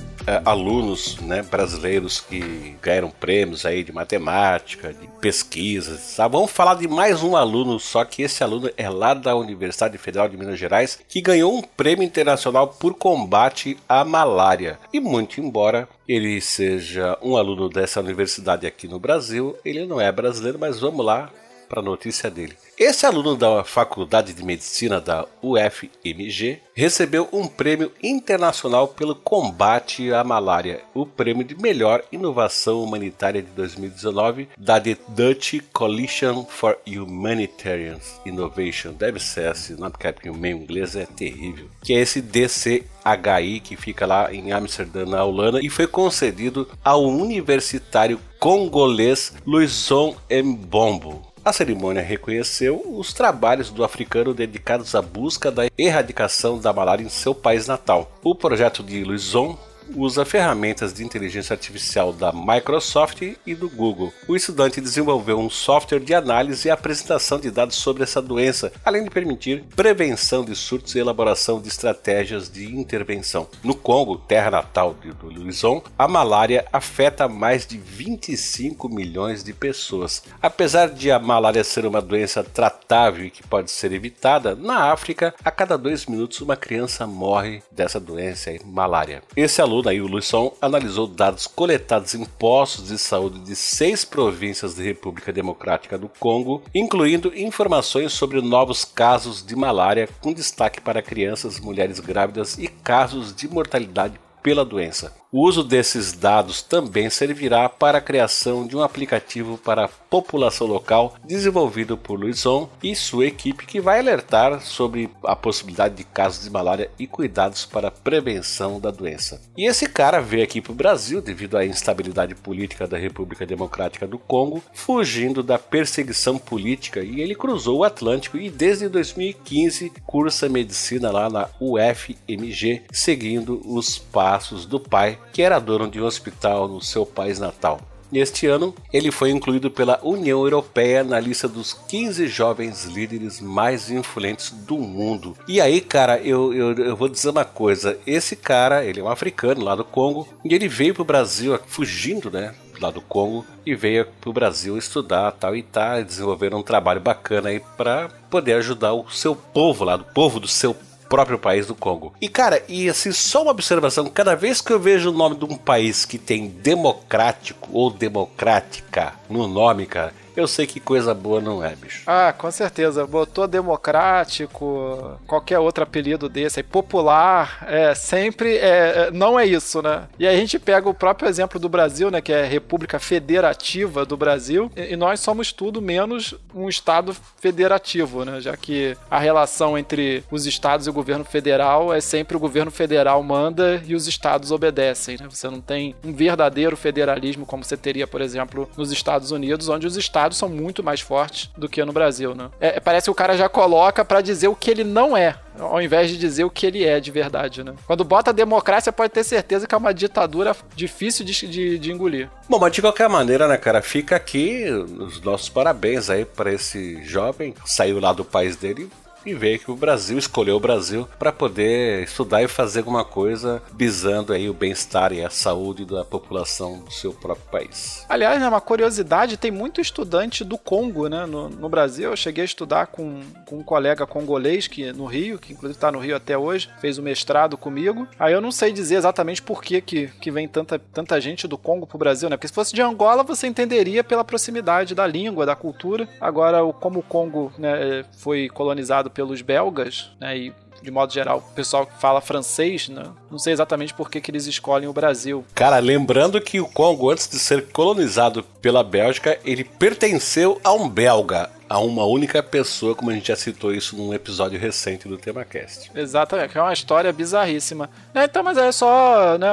alunos né, brasileiros que ganharam prêmios aí de matemática, de pesquisas. Tá? Vamos falar de mais um aluno, só que esse aluno é lá da Universidade Federal de Minas Gerais, que ganhou um prêmio internacional por combate à malária. E muito embora ele seja um aluno dessa universidade aqui no Brasil, ele não é brasileiro, mas vamos lá para a notícia dele. Esse aluno da Faculdade de Medicina da UFMG recebeu um prêmio internacional pelo combate à malária, o prêmio de melhor inovação humanitária de 2019 da The Dutch Coalition for Humanitarian Innovation. Deve ser esse nome, porque o meio inglês é terrível. Que é esse DCHI que fica lá em Amsterdã, na Holanda, e foi concedido ao universitário congolês Luizon Mbombo. A cerimônia reconheceu os trabalhos do africano dedicados à busca da erradicação da malária em seu país natal. O projeto de Luizon usa ferramentas de inteligência artificial da Microsoft e do Google. O estudante desenvolveu um software de análise e apresentação de dados sobre essa doença, além de permitir prevenção de surtos e elaboração de estratégias de intervenção. No Congo, terra natal do Luizon, a malária afeta mais de 25 milhões de pessoas. Apesar de a malária ser uma doença tratável e que pode ser evitada, na África, a cada dois minutos uma criança morre dessa doença, malária. Esse aluno o Luisson analisou dados coletados em postos de saúde de seis províncias da República Democrática do Congo, incluindo informações sobre novos casos de malária, com destaque para crianças, mulheres grávidas e casos de mortalidade pela doença. O uso desses dados também servirá para a criação de um aplicativo para a população local desenvolvido por Luizon e sua equipe que vai alertar sobre a possibilidade de casos de malária e cuidados para a prevenção da doença. E esse cara veio aqui para o Brasil devido à instabilidade política da República Democrática do Congo, fugindo da perseguição política e ele cruzou o Atlântico e desde 2015 cursa medicina lá na UFMG, seguindo os passos do pai que era dono de um hospital no seu país natal. Neste ano, ele foi incluído pela União Europeia na lista dos 15 jovens líderes mais influentes do mundo. E aí, cara, eu, eu, eu, vou dizer uma coisa: esse cara, ele é um africano lá do Congo, e ele veio pro Brasil fugindo, né? Lá do Congo e veio pro Brasil estudar tal e tá desenvolvendo um trabalho bacana aí para poder ajudar o seu povo lá, do povo do seu próprio país do Congo. E cara, e assim, só uma observação: cada vez que eu vejo o nome de um país que tem democrático ou democrática no nome, cara, eu sei que coisa boa não é, bicho. Ah, com certeza. Botou democrático, qualquer outro apelido desse aí, popular, é sempre é, é, não é isso, né? E aí a gente pega o próprio exemplo do Brasil, né, que é a República Federativa do Brasil, e, e nós somos tudo menos um estado federativo, né? Já que a relação entre os estados e o governo federal é sempre o governo federal manda e os estados obedecem, né? Você não tem um verdadeiro federalismo como você teria, por exemplo, nos Estados Unidos, onde os estados estados são muito mais fortes do que no Brasil, né? É, parece que o cara já coloca para dizer o que ele não é, ao invés de dizer o que ele é de verdade, né? Quando bota democracia, pode ter certeza que é uma ditadura difícil de, de, de engolir. Bom, mas de qualquer maneira, né, cara, fica aqui os nossos parabéns aí para esse jovem, saiu lá do país dele e ver que o Brasil escolheu o Brasil para poder estudar e fazer alguma coisa visando aí o bem-estar e a saúde da população do seu próprio país. Aliás, né, uma curiosidade, tem muito estudante do Congo, né, no, no Brasil. Eu cheguei a estudar com, com um colega congolês que no Rio, que inclusive está no Rio até hoje, fez o mestrado comigo. Aí eu não sei dizer exatamente por que, que, que vem tanta, tanta gente do Congo pro Brasil, né? Porque se fosse de Angola, você entenderia pela proximidade da língua, da cultura. Agora, como o Congo né, foi colonizado pelos belgas, né, e de modo geral, o pessoal que fala francês, né? Não sei exatamente por que, que eles escolhem o Brasil. Cara, lembrando que o Congo, antes de ser colonizado pela Bélgica, ele pertenceu a um belga a uma única pessoa, como a gente já citou isso num episódio recente do TemaCast. Exatamente, é uma história bizarríssima. É, então, mas é só, né,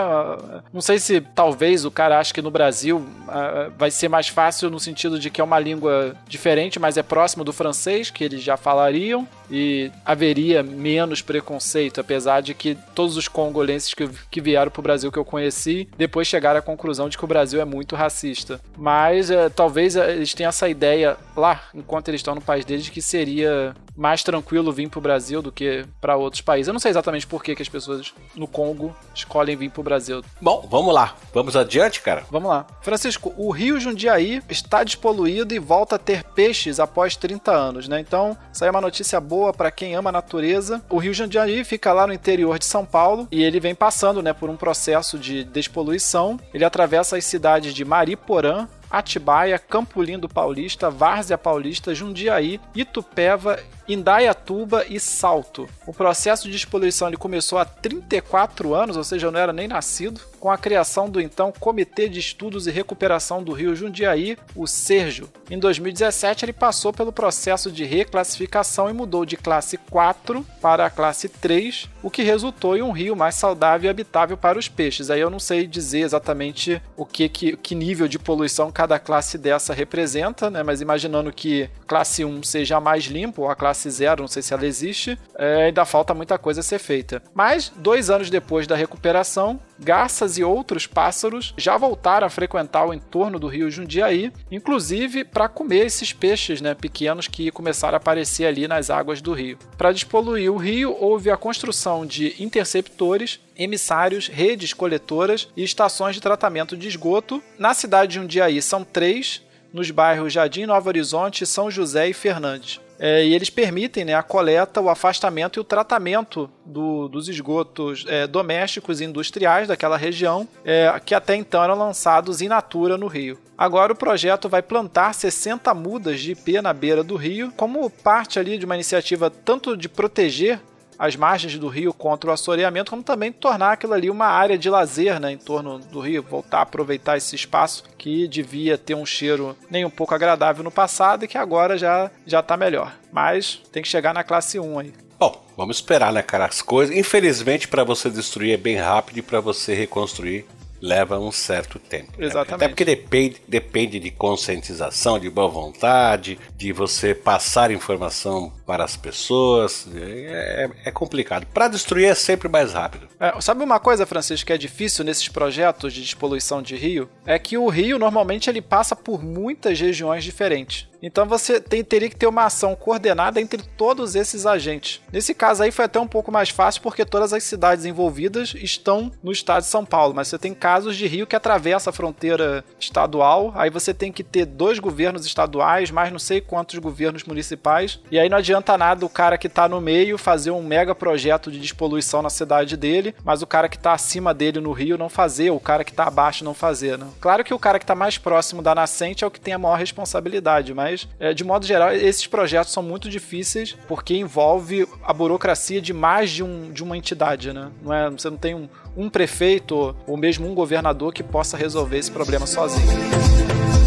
não sei se talvez o cara ache que no Brasil uh, vai ser mais fácil no sentido de que é uma língua diferente, mas é próximo do francês, que eles já falariam, e haveria menos preconceito, apesar de que todos os congolenses que, que vieram para o Brasil que eu conheci, depois chegaram à conclusão de que o Brasil é muito racista. Mas uh, talvez eles tenham essa ideia lá, enquanto eles estão no país deles, que seria mais tranquilo vir pro Brasil do que para outros países. Eu não sei exatamente por que, que as pessoas no Congo escolhem vir pro Brasil. Bom, vamos lá. Vamos adiante, cara? Vamos lá. Francisco, o rio Jundiaí está despoluído e volta a ter peixes após 30 anos, né? Então, é uma notícia boa para quem ama a natureza. O rio Jundiaí fica lá no interior de São Paulo e ele vem passando, né, por um processo de despoluição. Ele atravessa as cidades de Mariporã, Atibaia, Campo Lindo Paulista, Várzea Paulista, Jundiaí, Itupeva Indaiatuba e Salto. O processo de expoluição ele começou há 34 anos, ou seja, eu não era nem nascido, com a criação do então Comitê de Estudos e Recuperação do Rio Jundiaí, o SERJO. Em 2017, ele passou pelo processo de reclassificação e mudou de classe 4 para a classe 3, o que resultou em um rio mais saudável e habitável para os peixes. Aí eu não sei dizer exatamente o que, que, que nível de poluição cada classe dessa representa, né? mas imaginando que classe 1 seja mais limpo, ou a classe classe zero, não sei se ela existe, é, ainda falta muita coisa a ser feita. Mas, dois anos depois da recuperação, garças e outros pássaros já voltaram a frequentar o entorno do rio Jundiaí, inclusive para comer esses peixes né, pequenos que começaram a aparecer ali nas águas do rio. Para despoluir o rio, houve a construção de interceptores emissários, redes coletoras e estações de tratamento de esgoto. Na cidade de Jundiaí são três, nos bairros Jardim Novo Horizonte, São José e Fernandes. É, e eles permitem né, a coleta, o afastamento e o tratamento do, dos esgotos é, domésticos e industriais daquela região, é, que até então eram lançados in natura no rio. Agora o projeto vai plantar 60 mudas de IP na beira do rio, como parte ali de uma iniciativa tanto de proteger as margens do rio contra o assoreamento, como também tornar aquilo ali uma área de lazer né, em torno do rio, voltar a aproveitar esse espaço que devia ter um cheiro nem um pouco agradável no passado e que agora já já está melhor. Mas tem que chegar na classe 1 aí. Bom, vamos esperar, né, cara? As coisas, infelizmente, para você destruir é bem rápido e para você reconstruir leva um certo tempo. Né? Exatamente. Até porque depende, depende de conscientização, de boa vontade, de você passar informação para as pessoas. É, é, é complicado. Para destruir é sempre mais rápido. É, sabe uma coisa, Francisco, que é difícil nesses projetos de despoluição de rio? É que o rio normalmente ele passa por muitas regiões diferentes. Então você tem, teria que ter uma ação coordenada entre todos esses agentes. Nesse caso aí foi até um pouco mais fácil porque todas as cidades envolvidas estão no estado de São Paulo, mas você tem casos de rio que atravessa a fronteira estadual, aí você tem que ter dois governos estaduais, mais não sei quantos governos municipais, e aí não adianta nada o cara que está no meio fazer um mega projeto de despoluição na cidade dele, mas o cara que está acima dele no rio não fazer, o cara que está abaixo não fazer. Né? Claro que o cara que está mais próximo da nascente é o que tem a maior responsabilidade, mas mas é, de modo geral esses projetos são muito difíceis porque envolve a burocracia de mais de, um, de uma entidade, né? Não é, você não tem um, um prefeito ou mesmo um governador que possa resolver esse problema sozinho.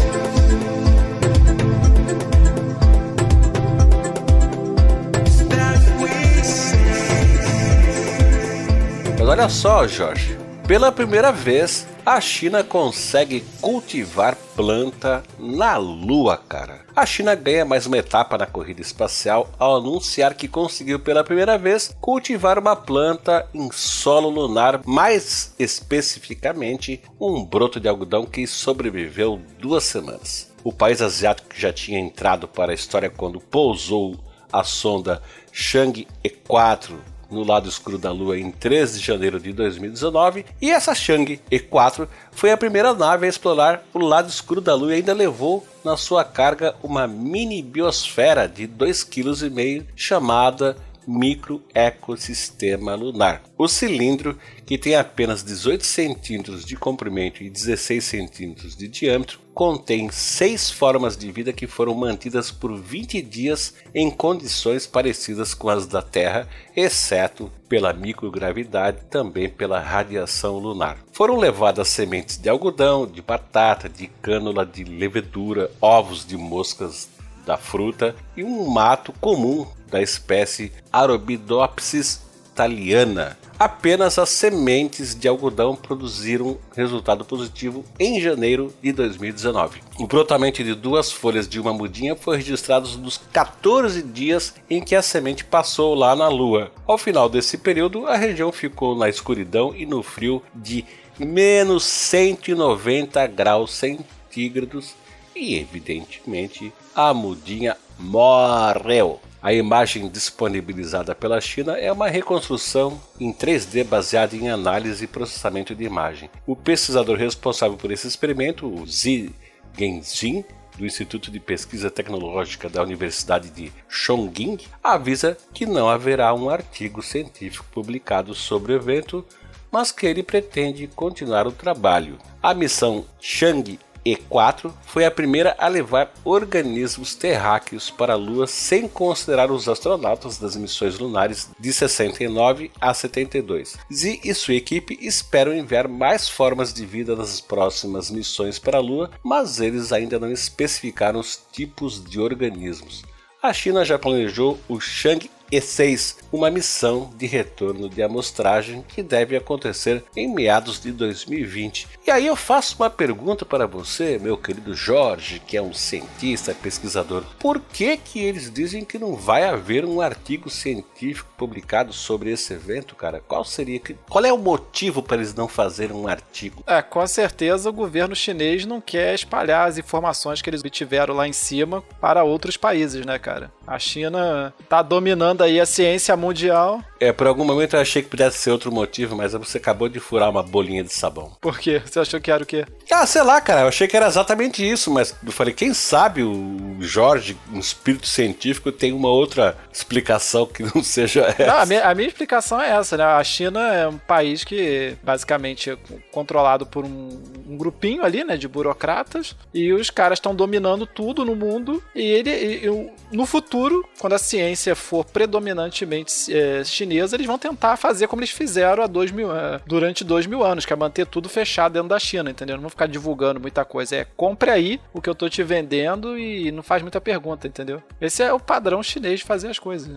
Mas olha só, Jorge, pela primeira vez a China consegue cultivar planta na Lua, cara. A China ganha mais uma etapa na corrida espacial ao anunciar que conseguiu pela primeira vez cultivar uma planta em solo lunar, mais especificamente um broto de algodão que sobreviveu duas semanas. O país asiático já tinha entrado para a história quando pousou a sonda Chang'e 4 no lado escuro da Lua em 13 de janeiro de 2019, e essa Chang'e E4 foi a primeira nave a explorar o lado escuro da Lua e ainda levou na sua carga uma mini biosfera de 2,5 kg chamada microecossistema lunar. O cilindro, que tem apenas 18 centímetros de comprimento e 16 centímetros de diâmetro, contém seis formas de vida que foram mantidas por 20 dias em condições parecidas com as da Terra, exceto pela microgravidade e também pela radiação lunar. Foram levadas sementes de algodão, de batata, de cânula de levedura, ovos de moscas da fruta e um mato comum da espécie Arabidopsis thaliana. Apenas as sementes de algodão produziram resultado positivo em janeiro de 2019. O brotamento de duas folhas de uma mudinha foi registrado nos 14 dias em que a semente passou lá na Lua. Ao final desse período, a região ficou na escuridão e no frio de menos 190 graus centígrados e, evidentemente, a mudinha morreu. A imagem disponibilizada pela China é uma reconstrução em 3D baseada em análise e processamento de imagem. O pesquisador responsável por esse experimento, o Zi Genjin, do Instituto de Pesquisa Tecnológica da Universidade de Chongqing, avisa que não haverá um artigo científico publicado sobre o evento, mas que ele pretende continuar o trabalho. A missão Chang'e E4 foi a primeira a levar organismos terráqueos para a Lua sem considerar os astronautas das missões lunares de 69 a 72. Zi e sua equipe esperam enviar mais formas de vida nas próximas missões para a Lua, mas eles ainda não especificaram os tipos de organismos. A China já planejou o Chang e6, uma missão de retorno de amostragem que deve acontecer em meados de 2020. E aí eu faço uma pergunta para você, meu querido Jorge, que é um cientista, pesquisador. Por que que eles dizem que não vai haver um artigo científico publicado sobre esse evento, cara? Qual seria qual é o motivo para eles não fazerem um artigo? É, com certeza o governo chinês não quer espalhar as informações que eles obtiveram lá em cima para outros países, né, cara? A China tá dominando aí a ciência mundial. É, por algum momento eu achei que pudesse ser outro motivo, mas você acabou de furar uma bolinha de sabão. Por quê? Você achou que era o quê? Ah, sei lá, cara, eu achei que era exatamente isso, mas eu falei, quem sabe o Jorge, um espírito científico, tem uma outra explicação que não seja essa. Não, a, minha, a minha explicação é essa, né? A China é um país que basicamente é controlado por um, um grupinho ali, né, de burocratas, e os caras estão dominando tudo no mundo, e ele, e, no futuro, quando a ciência for predominantemente é, chinesa, eles vão tentar fazer como eles fizeram há dois mil, é, durante dois mil anos, que é manter tudo fechado dentro da China, entendeu? Não vão ficar divulgando muita coisa. É compre aí o que eu tô te vendendo e não faz muita pergunta, entendeu? Esse é o padrão chinês de fazer as coisas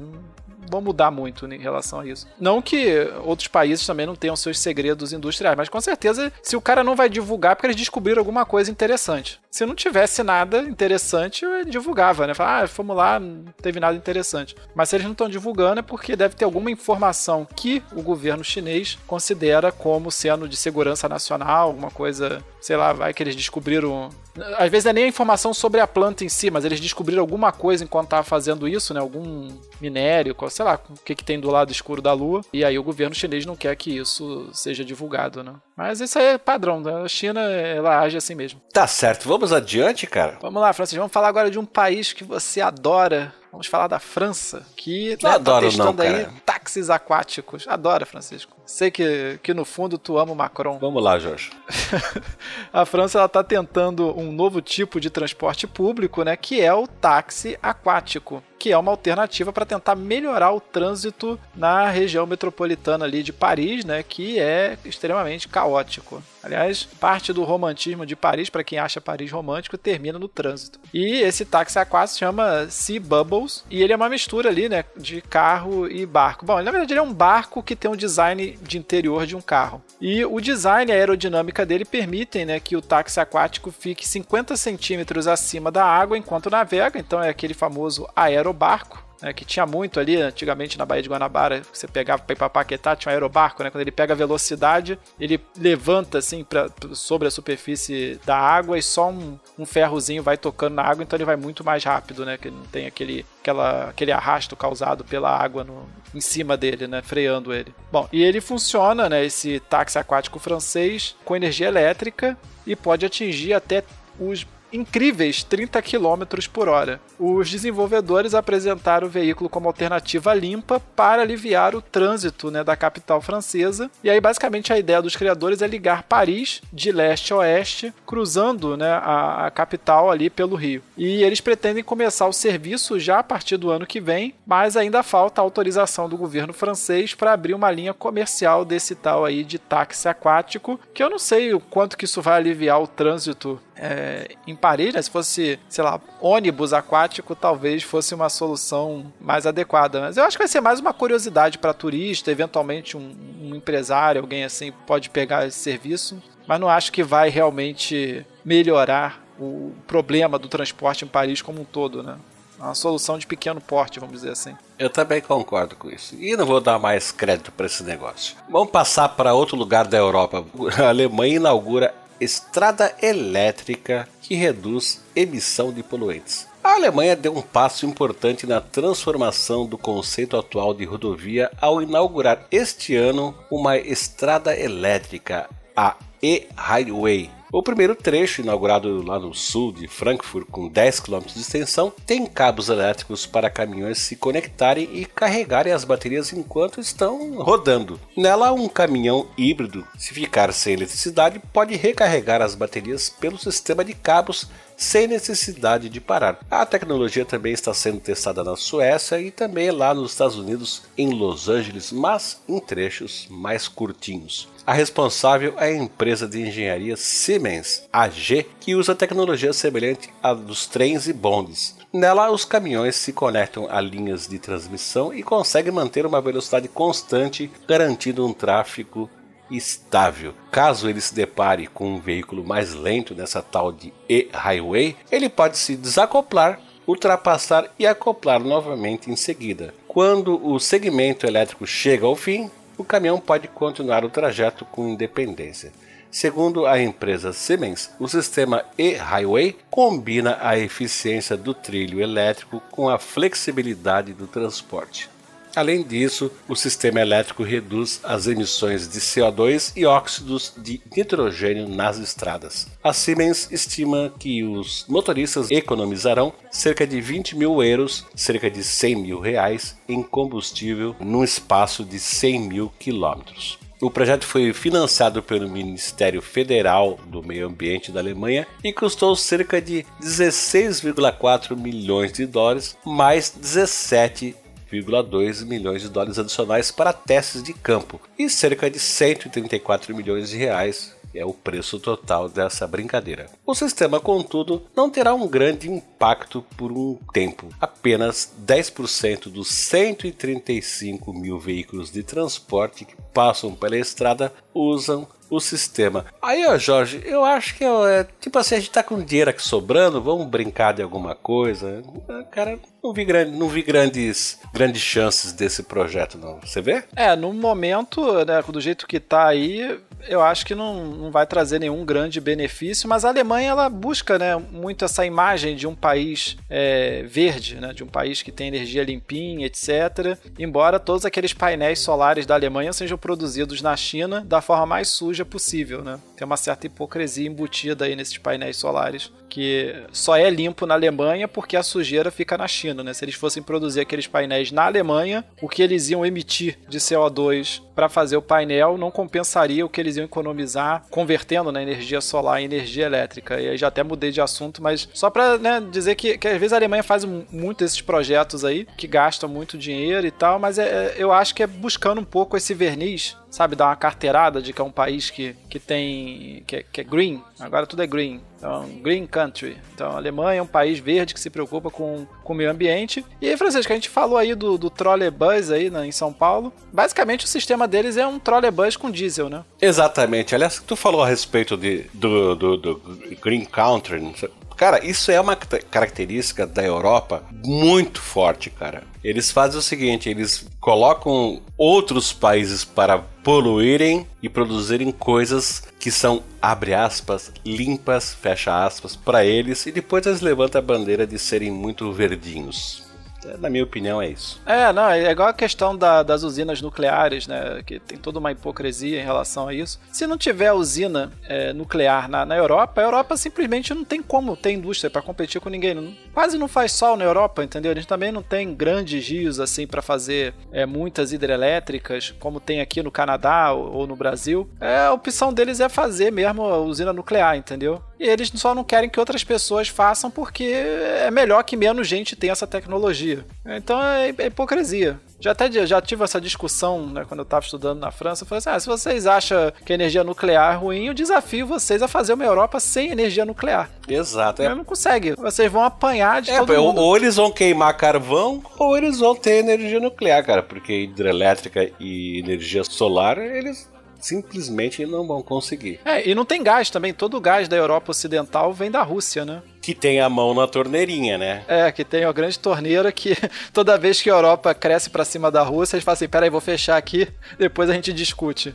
vão mudar muito em relação a isso. Não que outros países também não tenham seus segredos industriais, mas com certeza, se o cara não vai divulgar, é porque eles descobriram alguma coisa interessante. Se não tivesse nada interessante, divulgava, né? Ah, fomos lá, não teve nada interessante. Mas se eles não estão divulgando, é porque deve ter alguma informação que o governo chinês considera como sendo de segurança nacional, alguma coisa, sei lá, vai que eles descobriram. Às vezes é nem a informação sobre a planta em si, mas eles descobriram alguma coisa enquanto estavam fazendo isso, né? Algum minério, sei lá, o que, que tem do lado escuro da Lua. E aí o governo chinês não quer que isso seja divulgado, né? Mas isso aí é padrão, né? a China ela age assim mesmo. Tá certo, vamos adiante, cara. Vamos lá, Francis, vamos falar agora de um país que você adora. Vamos falar da França, que né, adoro, tá testando não, aí táxis aquáticos. Adora, Francisco. Sei que, que no fundo tu ama o Macron. Vamos lá, Jorge. a França ela tá tentando um novo tipo de transporte público, né, que é o táxi aquático, que é uma alternativa para tentar melhorar o trânsito na região metropolitana ali de Paris, né, que é extremamente caótico. Aliás, parte do romantismo de Paris, para quem acha Paris romântico, termina no trânsito. E esse táxi aquático se chama Sea Bubbles e ele é uma mistura ali, né, de carro e barco. Bom, na verdade ele é um barco que tem um design de interior de um carro. E o design e a aerodinâmica dele permitem né, que o táxi aquático fique 50 centímetros acima da água enquanto navega, então é aquele famoso aerobarco né, que tinha muito ali antigamente na Baía de Guanabara, você pegava para ir para Paquetá, tinha um aerobarco, né, quando ele pega velocidade, ele levanta assim pra, sobre a superfície da água e só um, um, ferrozinho vai tocando na água, então ele vai muito mais rápido, né, que não tem aquele, aquela, aquele arrasto causado pela água no, em cima dele, né, freando ele. Bom, e ele funciona, né, esse táxi aquático francês, com energia elétrica e pode atingir até os incríveis 30 km por hora. Os desenvolvedores apresentaram o veículo como alternativa limpa para aliviar o trânsito né, da capital francesa. E aí, basicamente, a ideia dos criadores é ligar Paris de leste a oeste, cruzando né, a, a capital ali pelo Rio. E eles pretendem começar o serviço já a partir do ano que vem, mas ainda falta a autorização do governo francês para abrir uma linha comercial desse tal aí de táxi aquático, que eu não sei o quanto que isso vai aliviar o trânsito é, em Paris, né? Se fosse, sei lá, ônibus aquático, talvez fosse uma solução mais adequada. Mas eu acho que vai ser mais uma curiosidade para turista, eventualmente um, um empresário, alguém assim, pode pegar esse serviço. Mas não acho que vai realmente melhorar o problema do transporte em Paris como um todo, né? É uma solução de pequeno porte, vamos dizer assim. Eu também concordo com isso. E não vou dar mais crédito para esse negócio. Vamos passar para outro lugar da Europa. A Alemanha inaugura estrada elétrica que reduz emissão de poluentes. A Alemanha deu um passo importante na transformação do conceito atual de rodovia ao inaugurar este ano uma estrada elétrica, a e-Highway, O primeiro trecho, inaugurado lá no sul de Frankfurt, com 10 km de extensão, tem cabos elétricos para caminhões se conectarem e carregarem as baterias enquanto estão rodando. Nela, um caminhão híbrido, se ficar sem eletricidade, pode recarregar as baterias pelo sistema de cabos sem necessidade de parar. A tecnologia também está sendo testada na Suécia e também lá nos Estados Unidos, em Los Angeles, mas em trechos mais curtinhos. A responsável é a empresa de engenharia Siemens AG, que usa tecnologia semelhante à dos trens e bondes. Nela, os caminhões se conectam a linhas de transmissão e conseguem manter uma velocidade constante, garantindo um tráfego estável. Caso ele se depare com um veículo mais lento nessa tal de e-highway, ele pode se desacoplar, ultrapassar e acoplar novamente em seguida. Quando o segmento elétrico chega ao fim, o caminhão pode continuar o trajeto com independência. Segundo a empresa Siemens, o sistema e-highway combina a eficiência do trilho elétrico com a flexibilidade do transporte. Além disso, o sistema elétrico reduz as emissões de CO2 e óxidos de nitrogênio nas estradas. A Siemens estima que os motoristas economizarão cerca de 20 mil euros, cerca de 100 mil reais, em combustível num espaço de 100 mil quilômetros. O projeto foi financiado pelo Ministério Federal do Meio Ambiente da Alemanha e custou cerca de 16,4 milhões de dólares, mais 17 1,2 milhões de dólares adicionais para testes de campo e cerca de 134 milhões de reais é o preço total dessa brincadeira. O sistema, contudo, não terá um grande impacto por um tempo. Apenas 10% dos 135 mil veículos de transporte que passam pela estrada usam o sistema. Aí, ó, Jorge, eu acho que é tipo assim, a gente tá com dinheiro aqui sobrando, vamos brincar de alguma coisa. Ah, cara, não vi, grande, não vi grandes, grandes chances desse projeto, não. Você vê? É, no momento, né, do jeito que tá aí, eu acho que não, não vai trazer nenhum grande benefício, mas a Alemanha ela busca né, muito essa imagem de um país é, verde, né, de um país que tem energia limpinha, etc. Embora todos aqueles painéis solares da Alemanha sejam produzidos na China da forma mais suja possível. Né? Tem uma certa hipocrisia embutida aí nesses painéis solares que só é limpo na Alemanha porque a sujeira fica na China, né? Se eles fossem produzir aqueles painéis na Alemanha, o que eles iam emitir de CO2 para fazer o painel não compensaria o que eles iam economizar convertendo na né, energia solar em energia elétrica. E aí já até mudei de assunto, mas só para né, dizer que, que às vezes a Alemanha faz muito desses projetos aí, que gastam muito dinheiro e tal, mas é, é, eu acho que é buscando um pouco esse verniz sabe, dar uma carteirada de que é um país que, que tem. Que é, que é green, agora tudo é green. Então, green country. Então, a Alemanha é um país verde que se preocupa com, com o meio ambiente. E aí, Francisco, a gente falou aí do, do trolleybus aí né, em São Paulo. Basicamente, o sistema deles é um trolleybus com diesel, né? Exatamente. Aliás, tu falou a respeito de, do, do, do Green Country. Cara, isso é uma característica da Europa muito forte, cara. Eles fazem o seguinte: eles colocam outros países para poluírem e produzirem coisas que são, abre aspas, limpas, fecha aspas, para eles, e depois eles levantam a bandeira de serem muito verdinhos. Na minha opinião, é isso. É, não, é igual a questão da, das usinas nucleares, né? Que tem toda uma hipocrisia em relação a isso. Se não tiver usina é, nuclear na, na Europa, a Europa simplesmente não tem como ter indústria para competir com ninguém. Não, quase não faz sol na Europa, entendeu? A gente também não tem grandes rios assim para fazer é, muitas hidrelétricas, como tem aqui no Canadá ou, ou no Brasil. É, a opção deles é fazer mesmo a usina nuclear, entendeu? E eles só não querem que outras pessoas façam porque é melhor que menos gente tenha essa tecnologia. Então é, é hipocrisia. Já até já tive essa discussão, né, quando eu estava estudando na França. Eu falei assim: ah, se vocês acham que a energia nuclear é ruim, eu desafio vocês a fazer uma Europa sem energia nuclear. Exato. É. Não consegue. Vocês vão apanhar de é, todo mundo. Ou eles vão queimar carvão, ou eles vão ter energia nuclear, cara. Porque hidrelétrica e energia solar, eles simplesmente não vão conseguir. É, e não tem gás também. Todo o gás da Europa Ocidental vem da Rússia, né? Que tem a mão na torneirinha, né? É, que tem a grande torneira que toda vez que a Europa cresce para cima da Rússia, eles falam assim: peraí, vou fechar aqui, depois a gente discute.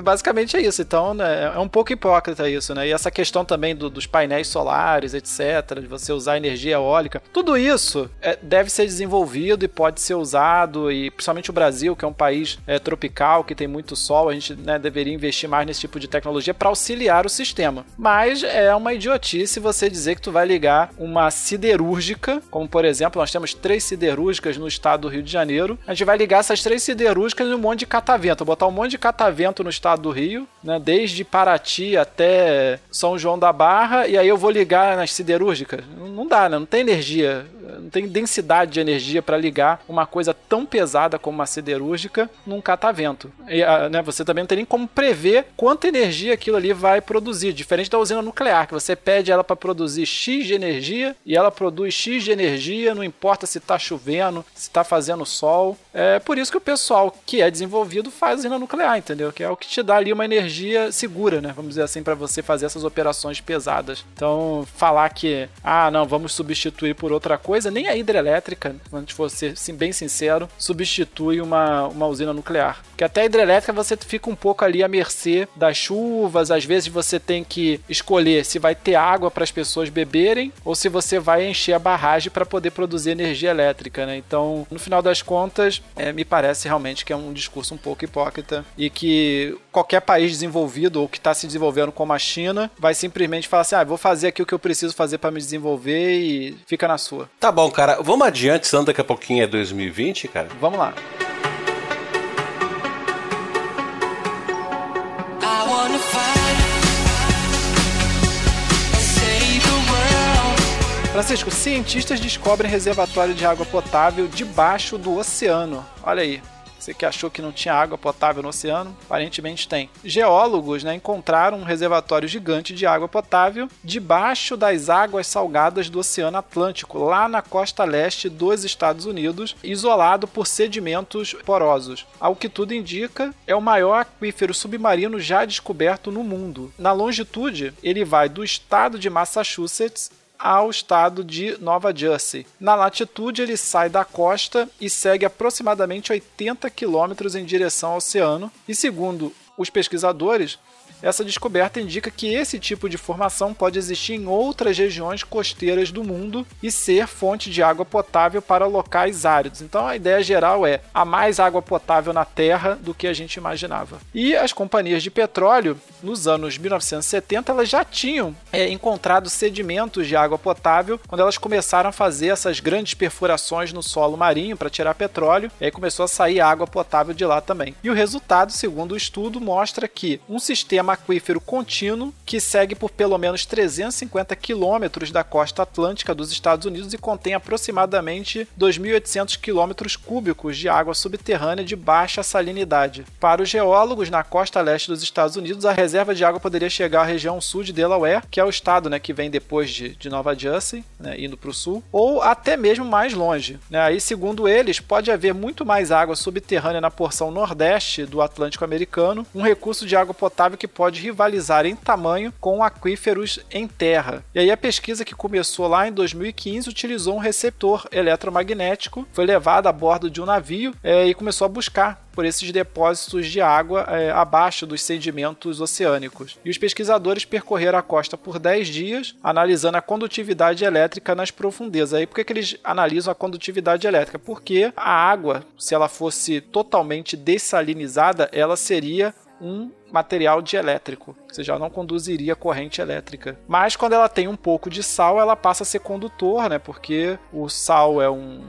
Basicamente é isso. Então, né, é um pouco hipócrita isso, né? E essa questão também do, dos painéis solares, etc., de você usar energia eólica, tudo isso é, deve ser desenvolvido e pode ser usado, e principalmente o Brasil, que é um país é, tropical, que tem muito sol, a gente né, deveria investir mais nesse tipo de tecnologia para auxiliar o sistema. Mas é uma idiotice você dizer que tu vai ligar uma siderúrgica, como por exemplo, nós temos três siderúrgicas no estado do Rio de Janeiro, a gente vai ligar essas três siderúrgicas em um monte de catavento, botar um monte de catavento no estado do Rio, né, desde Paraty até São João da Barra, e aí eu vou ligar nas siderúrgicas. Não dá, né? Não tem energia, não tem densidade de energia para ligar uma coisa tão pesada como uma siderúrgica num catavento. E, ah, né, você também não tem nem como prever quanta energia aquilo ali vai produzir, diferente da usina nuclear, que você pede ela para produzir X de energia e ela produz X de energia, não importa se está chovendo, se está fazendo sol. É por isso que o pessoal que é desenvolvido faz usina nuclear, entendeu? Que é o que te dá ali uma energia segura, né? Vamos dizer assim, para você fazer essas operações pesadas. Então, falar que, ah, não, vamos substituir por outra coisa, nem a hidrelétrica, se for ser bem sincero, substitui uma, uma usina nuclear. Porque até a hidrelétrica você fica um pouco ali à mercê das chuvas, às vezes você tem que escolher se vai ter água para as pessoas beberem ou se você vai encher a barragem para poder produzir energia elétrica, né? Então, no final das contas, é, me parece realmente que é um discurso um pouco hipócrita e que qualquer país desenvolvido ou que está se desenvolvendo como a China vai simplesmente falar assim: ah, vou fazer aqui o que eu preciso fazer para me desenvolver e fica na sua. Tá bom, cara. Vamos adiante, senão daqui a pouquinho é 2020, cara? Vamos lá. Francisco, cientistas descobrem reservatório de água potável debaixo do oceano. Olha aí. Você que achou que não tinha água potável no oceano, aparentemente tem. Geólogos né, encontraram um reservatório gigante de água potável debaixo das águas salgadas do Oceano Atlântico, lá na costa leste dos Estados Unidos, isolado por sedimentos porosos. Ao que tudo indica, é o maior aquífero submarino já descoberto no mundo. Na longitude, ele vai do estado de Massachusetts ao estado de Nova Jersey. Na latitude, ele sai da costa e segue aproximadamente 80 quilômetros em direção ao oceano, e segundo os pesquisadores, essa descoberta indica que esse tipo de formação pode existir em outras regiões costeiras do mundo e ser fonte de água potável para locais áridos. Então a ideia geral é há mais água potável na Terra do que a gente imaginava. E as companhias de petróleo, nos anos 1970, elas já tinham é, encontrado sedimentos de água potável quando elas começaram a fazer essas grandes perfurações no solo marinho para tirar petróleo, e aí começou a sair água potável de lá também. E o resultado, segundo o estudo, mostra que um sistema aquífero contínuo que segue por pelo menos 350 quilômetros da costa atlântica dos Estados Unidos e contém aproximadamente 2.800 quilômetros cúbicos de água subterrânea de baixa salinidade. Para os geólogos na costa leste dos Estados Unidos, a reserva de água poderia chegar à região sul de Delaware, que é o estado né, que vem depois de, de Nova Jersey, né, indo para o sul, ou até mesmo mais longe. Né? Aí, segundo eles, pode haver muito mais água subterrânea na porção nordeste do Atlântico americano, um recurso de água potável que pode pode rivalizar em tamanho com aquíferos em terra. E aí a pesquisa que começou lá em 2015 utilizou um receptor eletromagnético, foi levado a bordo de um navio é, e começou a buscar por esses depósitos de água é, abaixo dos sedimentos oceânicos. E os pesquisadores percorreram a costa por 10 dias, analisando a condutividade elétrica nas profundezas. Aí por que, que eles analisam a condutividade elétrica? Porque a água, se ela fosse totalmente dessalinizada, ela seria um material dielétrico, você já não conduziria corrente elétrica. Mas quando ela tem um pouco de sal, ela passa a ser condutor, né? Porque o sal é um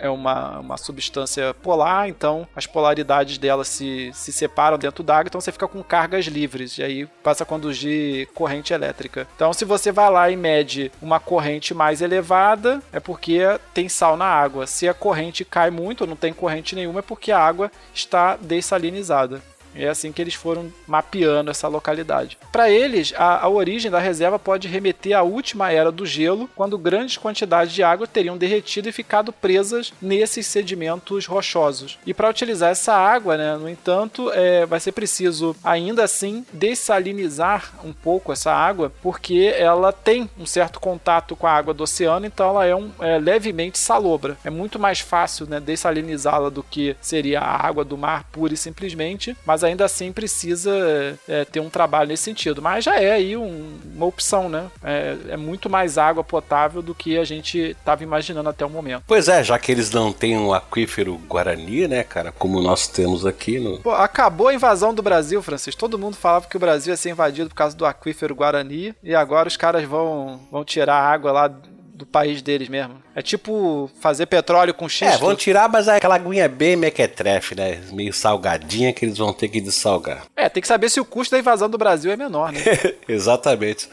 é uma, uma substância polar, então as polaridades dela se, se separam dentro da água, então você fica com cargas livres, e aí passa a conduzir corrente elétrica. Então, se você vai lá e mede uma corrente mais elevada, é porque tem sal na água. Se a corrente cai muito, ou não tem corrente nenhuma, é porque a água está dessalinizada. É assim que eles foram mapeando essa localidade. Para eles, a, a, origem da reserva pode remeter à última era do gelo, quando grandes quantidades de água teriam derretido e ficado presas nesses sedimentos rochosos. E para utilizar essa água, né, no entanto, é, vai ser preciso ainda assim dessalinizar um pouco essa água, porque ela tem um certo contato com a água do oceano, então ela é, um, é levemente salobra. É muito mais fácil né, dessalinizá-la do que seria a água do mar pura e simplesmente, mas ainda assim precisa é, ter um trabalho nesse sentido. Mas já é aí um, uma opção, né? É, é, muito mais água potável do que a gente estava imaginando até o momento. Pois é, já que eles não têm um aquífero Guarani, né, cara, como nós temos aqui no. Pô, acabou a invasão do Brasil, Francisco. Todo mundo falava que o Brasil ia ser invadido por causa do aquífero Guarani e agora os caras vão, vão tirar a água lá do país deles mesmo. É tipo fazer petróleo com xisto. É, vão tirar, mas é aquela aguinha bem mequetrefe, né? Meio salgadinha que eles vão ter que dessalgar. É, tem que saber se o custo da invasão do Brasil é menor, né? Exatamente.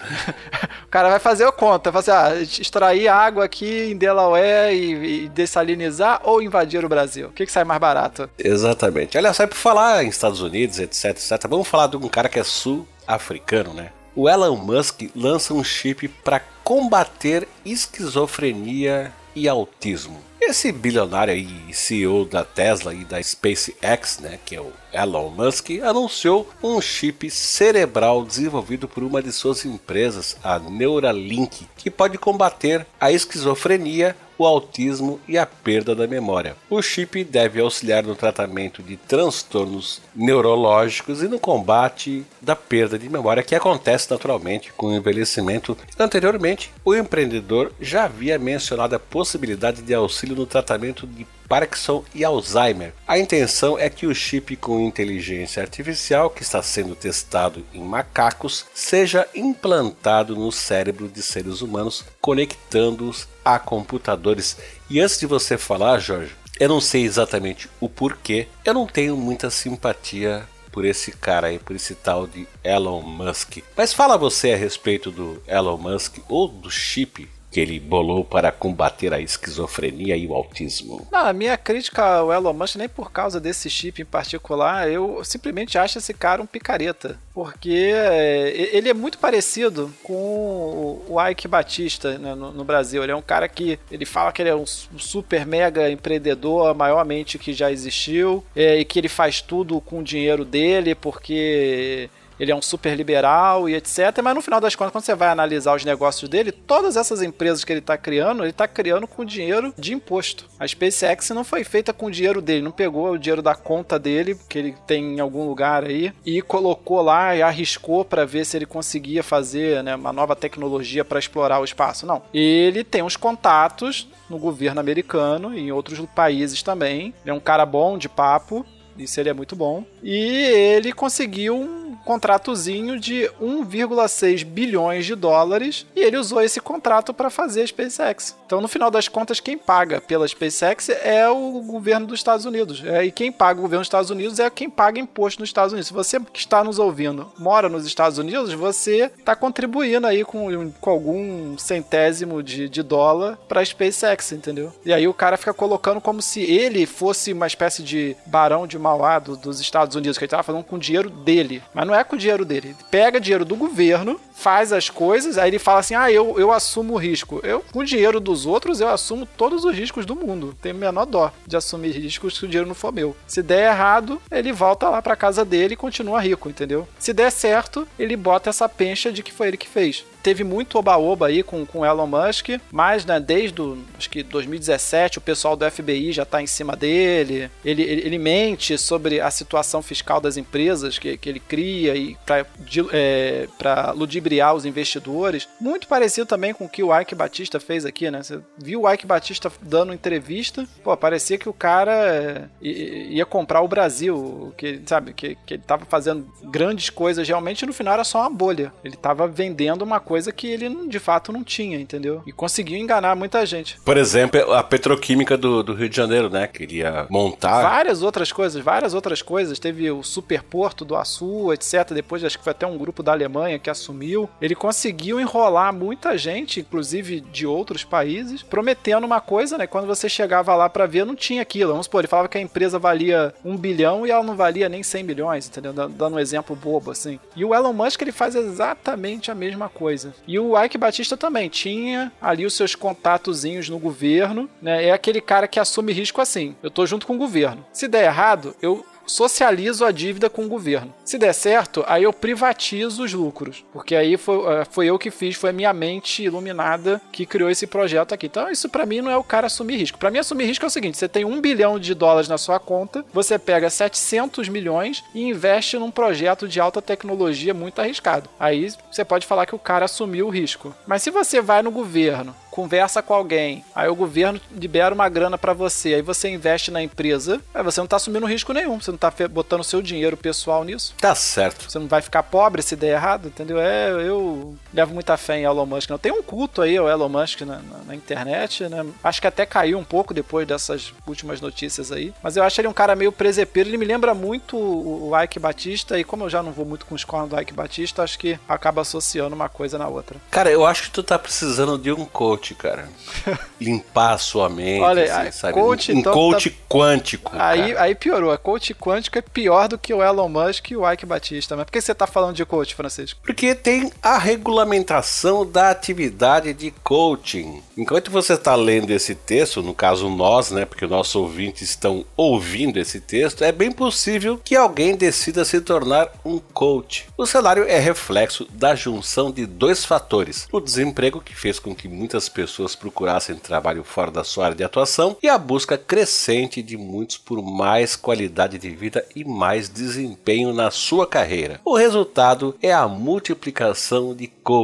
o cara vai fazer a conta, vai fazer, ah, extrair água aqui em Delaware e, e dessalinizar ou invadir o Brasil? O que, que sai mais barato? Exatamente. Olha só, por falar em Estados Unidos, etc, etc, vamos falar de um cara que é sul-africano, né? O Elon Musk lança um chip para combater esquizofrenia e autismo. Esse bilionário e CEO da Tesla e da SpaceX, né, que é o Elon Musk, anunciou um chip cerebral desenvolvido por uma de suas empresas, a Neuralink, que pode combater a esquizofrenia o autismo e a perda da memória. O chip deve auxiliar no tratamento de transtornos neurológicos e no combate da perda de memória que acontece naturalmente com o envelhecimento. Anteriormente, o empreendedor já havia mencionado a possibilidade de auxílio no tratamento de Parkinson e Alzheimer. A intenção é que o chip com inteligência artificial que está sendo testado em macacos seja implantado no cérebro de seres humanos, conectando-os a computadores. E antes de você falar, Jorge, eu não sei exatamente o porquê, eu não tenho muita simpatia por esse cara aí, por esse tal de Elon Musk. Mas fala você a respeito do Elon Musk ou do chip que ele bolou para combater a esquizofrenia e o autismo. Não, a minha crítica ao Elon Musk nem por causa desse chip em particular, eu simplesmente acho esse cara um picareta, porque é, ele é muito parecido com o Ike Batista né, no, no, Brasil. Ele é um cara que ele fala que ele é um super mega empreendedor, a maior mente que já existiu, é, e que ele faz tudo com o dinheiro dele, porque ele é um super liberal e etc. Mas no final das contas, quando você vai analisar os negócios dele, todas essas empresas que ele está criando, ele está criando com dinheiro de imposto. A SpaceX não foi feita com o dinheiro dele, não pegou o dinheiro da conta dele, que ele tem em algum lugar aí, e colocou lá e arriscou para ver se ele conseguia fazer né, uma nova tecnologia para explorar o espaço. Não. Ele tem uns contatos no governo americano e em outros países também. Ele é um cara bom de papo, isso ele é muito bom. E ele conseguiu um contratozinho de 1,6 bilhões de dólares e ele usou esse contrato para fazer a SpaceX. Então, no final das contas, quem paga pela SpaceX é o governo dos Estados Unidos. É, e quem paga o governo dos Estados Unidos é quem paga imposto nos Estados Unidos. Se você que está nos ouvindo mora nos Estados Unidos, você está contribuindo aí com, com algum centésimo de, de dólar para a SpaceX, entendeu? E aí o cara fica colocando como se ele fosse uma espécie de barão de Mauá do, dos Estados Unidos, que ele estava falando com o dinheiro dele. Mas não é com o dinheiro dele. Ele pega dinheiro do governo, faz as coisas, aí ele fala assim: ah, eu, eu assumo o risco. Eu, com o dinheiro do dos outros, eu assumo todos os riscos do mundo. O menor dó de assumir riscos se o dinheiro não for meu. Se der errado, ele volta lá para casa dele e continua rico, entendeu? Se der certo, ele bota essa pencha de que foi ele que fez teve muito oba-oba aí com, com Elon Musk, mas né, desde do, acho que 2017 o pessoal do FBI já está em cima dele. Ele, ele, ele, mente sobre a situação fiscal das empresas que, que ele cria e para é, ludibriar os investidores. Muito parecido também com o que o Ike Batista fez aqui, né? Você viu o Ike Batista dando entrevista, pô, parecia que o cara ia comprar o Brasil, que sabe, que, que ele estava fazendo grandes coisas realmente e no final era só uma bolha. Ele estava vendendo uma coisa coisa que ele de fato não tinha, entendeu? E conseguiu enganar muita gente. Por exemplo, a petroquímica do, do Rio de Janeiro, né? Queria montar. Várias outras coisas, várias outras coisas. Teve o superporto do Açu, etc. Depois acho que foi até um grupo da Alemanha que assumiu. Ele conseguiu enrolar muita gente, inclusive de outros países, prometendo uma coisa, né? Quando você chegava lá para ver, não tinha aquilo. Vamos supor, ele falava que a empresa valia um bilhão e ela não valia nem 100 milhões, entendeu? Dando um exemplo bobo, assim. E o Elon Musk, ele faz exatamente a mesma coisa coisa. E o Ike Batista também tinha ali os seus contatozinhos no governo, né? É aquele cara que assume risco assim. Eu tô junto com o governo. Se der errado, eu socializo a dívida com o governo. Se der certo, aí eu privatizo os lucros. Porque aí foi, uh, foi eu que fiz, foi a minha mente iluminada que criou esse projeto aqui. Então, isso para mim não é o cara assumir risco. Para mim, assumir risco é o seguinte: você tem um bilhão de dólares na sua conta, você pega 700 milhões e investe num projeto de alta tecnologia muito arriscado. Aí você pode falar que o cara assumiu o risco. Mas se você vai no governo conversa com alguém, aí o governo libera uma grana para você, aí você investe na empresa, aí você não tá assumindo risco nenhum, você não tá botando seu dinheiro pessoal nisso. Tá certo. Você não vai ficar pobre se der errado, entendeu? É, eu levo muita fé em Elon Musk. Não tem um culto aí, o Elon Musk na, na, na, internet, né? Acho que até caiu um pouco depois dessas últimas notícias aí, mas eu acho ele um cara meio presepeiro, ele me lembra muito o, o Ike Batista e como eu já não vou muito com os cornos do Ike Batista, acho que acaba associando uma coisa na outra. Cara, eu acho que tu tá precisando de um coach cara. Limpar a sua mente, Olha, assim, sabe? Coach, um, então, coach tá... quântico. Aí, aí piorou. A coach quântico é pior do que o Elon Musk e o Ike Batista. Mas por que você tá falando de coach, Francisco? Porque tem a regulamentação da atividade de coaching. Enquanto você está lendo esse texto, no caso nós, né, porque nossos ouvintes estão ouvindo esse texto, é bem possível que alguém decida se tornar um coach. O salário é reflexo da junção de dois fatores: o desemprego que fez com que muitas pessoas procurassem trabalho fora da sua área de atuação e a busca crescente de muitos por mais qualidade de vida e mais desempenho na sua carreira. O resultado é a multiplicação de coaches,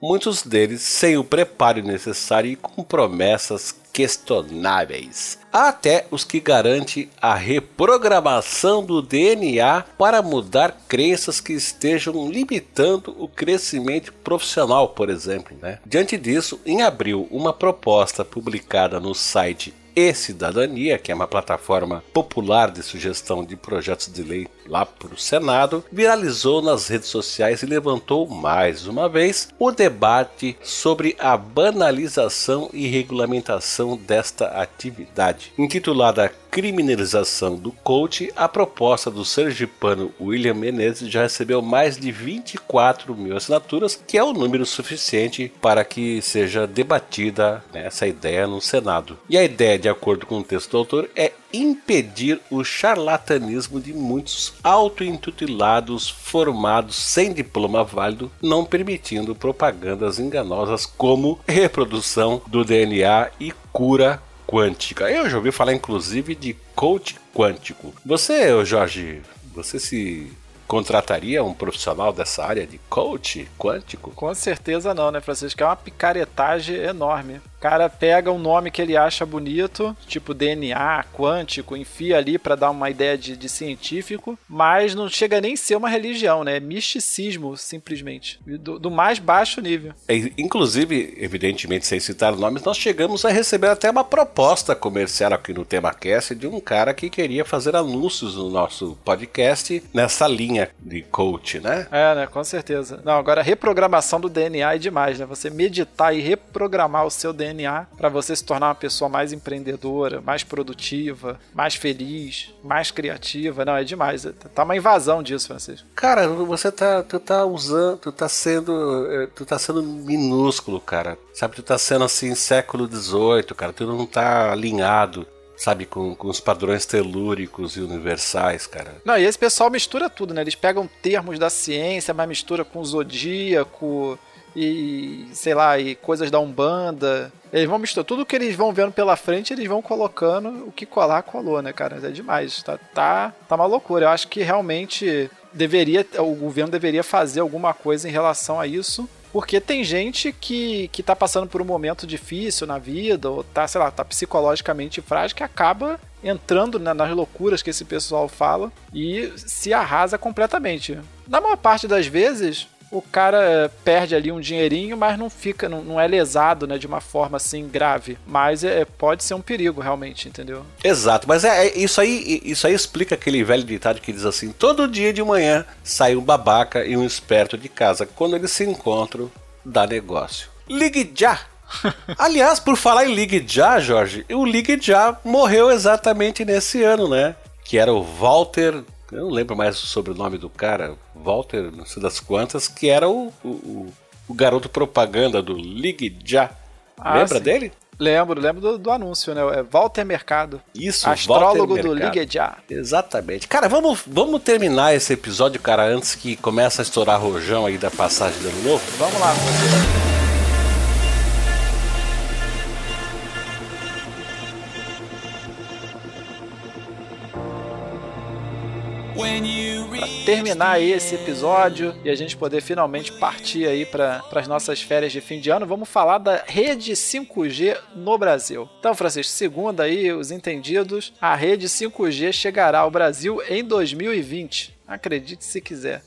muitos deles sem o preparo necessário e com promessas questionáveis. Há até os que garantem a reprogramação do DNA para mudar crenças que estejam limitando o crescimento profissional, por exemplo. Né? Diante disso, em abril, uma proposta publicada no site e Cidadania, que é uma plataforma popular de sugestão de projetos de lei lá para o Senado, viralizou nas redes sociais e levantou mais uma vez o debate sobre a banalização e regulamentação desta atividade. Intitulada Criminalização do Coach, a proposta do sergipano William Menezes já recebeu mais de 24 mil assinaturas, que é o um número suficiente para que seja debatida né, essa ideia no Senado. E a ideia, de acordo com o texto do autor, é impedir o charlatanismo de muitos auto-intitulados formados sem diploma válido, não permitindo propagandas enganosas como reprodução do DNA e cura quântica. Eu já ouvi falar inclusive de coach quântico. Você, Jorge, você se contrataria um profissional dessa área de coach quântico? Com certeza não, né, Francisco? É uma picaretagem enorme cara pega um nome que ele acha bonito, tipo DNA, quântico, enfia ali para dar uma ideia de, de, científico, mas não chega nem a ser uma religião, né? É misticismo, simplesmente. Do, do mais baixo nível. É, inclusive, evidentemente, sem citar nomes, nós chegamos a receber até uma proposta comercial aqui no TemaCast de um cara que queria fazer anúncios no nosso podcast nessa linha de coach, né? É, né? Com certeza. Não, agora reprogramação do DNA é demais, né? Você meditar e reprogramar o seu DNA DNA para você se tornar uma pessoa mais empreendedora, mais produtiva, mais feliz, mais criativa. Não, é demais. Tá uma invasão disso, Francisco. Cara, você tá, tu tá usando, tu tá sendo, é, tu tá sendo minúsculo, cara. Sabe, tu tá sendo assim século XVIII, cara. Tu não tá alinhado sabe, com, com os padrões telúricos e universais, cara. Não, e esse pessoal mistura tudo, né? Eles pegam termos da ciência, mas mistura com zodíaco, e sei lá, e coisas da Umbanda. Eles vão misturar tudo que eles vão vendo pela frente, eles vão colocando o que colar, colou, né, cara? É demais. Tá, tá, tá uma loucura. Eu acho que realmente deveria, o governo deveria fazer alguma coisa em relação a isso. Porque tem gente que, que tá passando por um momento difícil na vida, ou tá, sei lá, tá psicologicamente frágil, que acaba entrando nas loucuras que esse pessoal fala e se arrasa completamente. Na maior parte das vezes, o cara perde ali um dinheirinho, mas não fica, não, não é lesado, né, de uma forma assim grave. Mas é, pode ser um perigo realmente, entendeu? Exato, mas é, é, isso aí, isso aí explica aquele velho ditado que diz assim: todo dia de manhã sai um babaca e um esperto de casa. Quando eles se encontram, dá negócio. Ligue já! Aliás, por falar em Ligue Já, Jorge, o Ligue Já morreu exatamente nesse ano, né? Que era o Walter eu não lembro mais o sobrenome do cara, Walter, não sei das quantas, que era o, o, o garoto propaganda do Ligue Já. Ah, Lembra sim. dele? Lembro, lembro do, do anúncio, né? É Walter Mercado. Isso, Astrólogo Walter do Mercado. Ligue Já. Exatamente. Cara, vamos, vamos terminar esse episódio, cara, antes que comece a estourar rojão aí da passagem do ano novo. Vamos lá. Terminar aí esse episódio e a gente poder finalmente partir aí para as nossas férias de fim de ano, vamos falar da rede 5G no Brasil. Então, Francisco, segundo aí os entendidos, a rede 5G chegará ao Brasil em 2020. Acredite se quiser.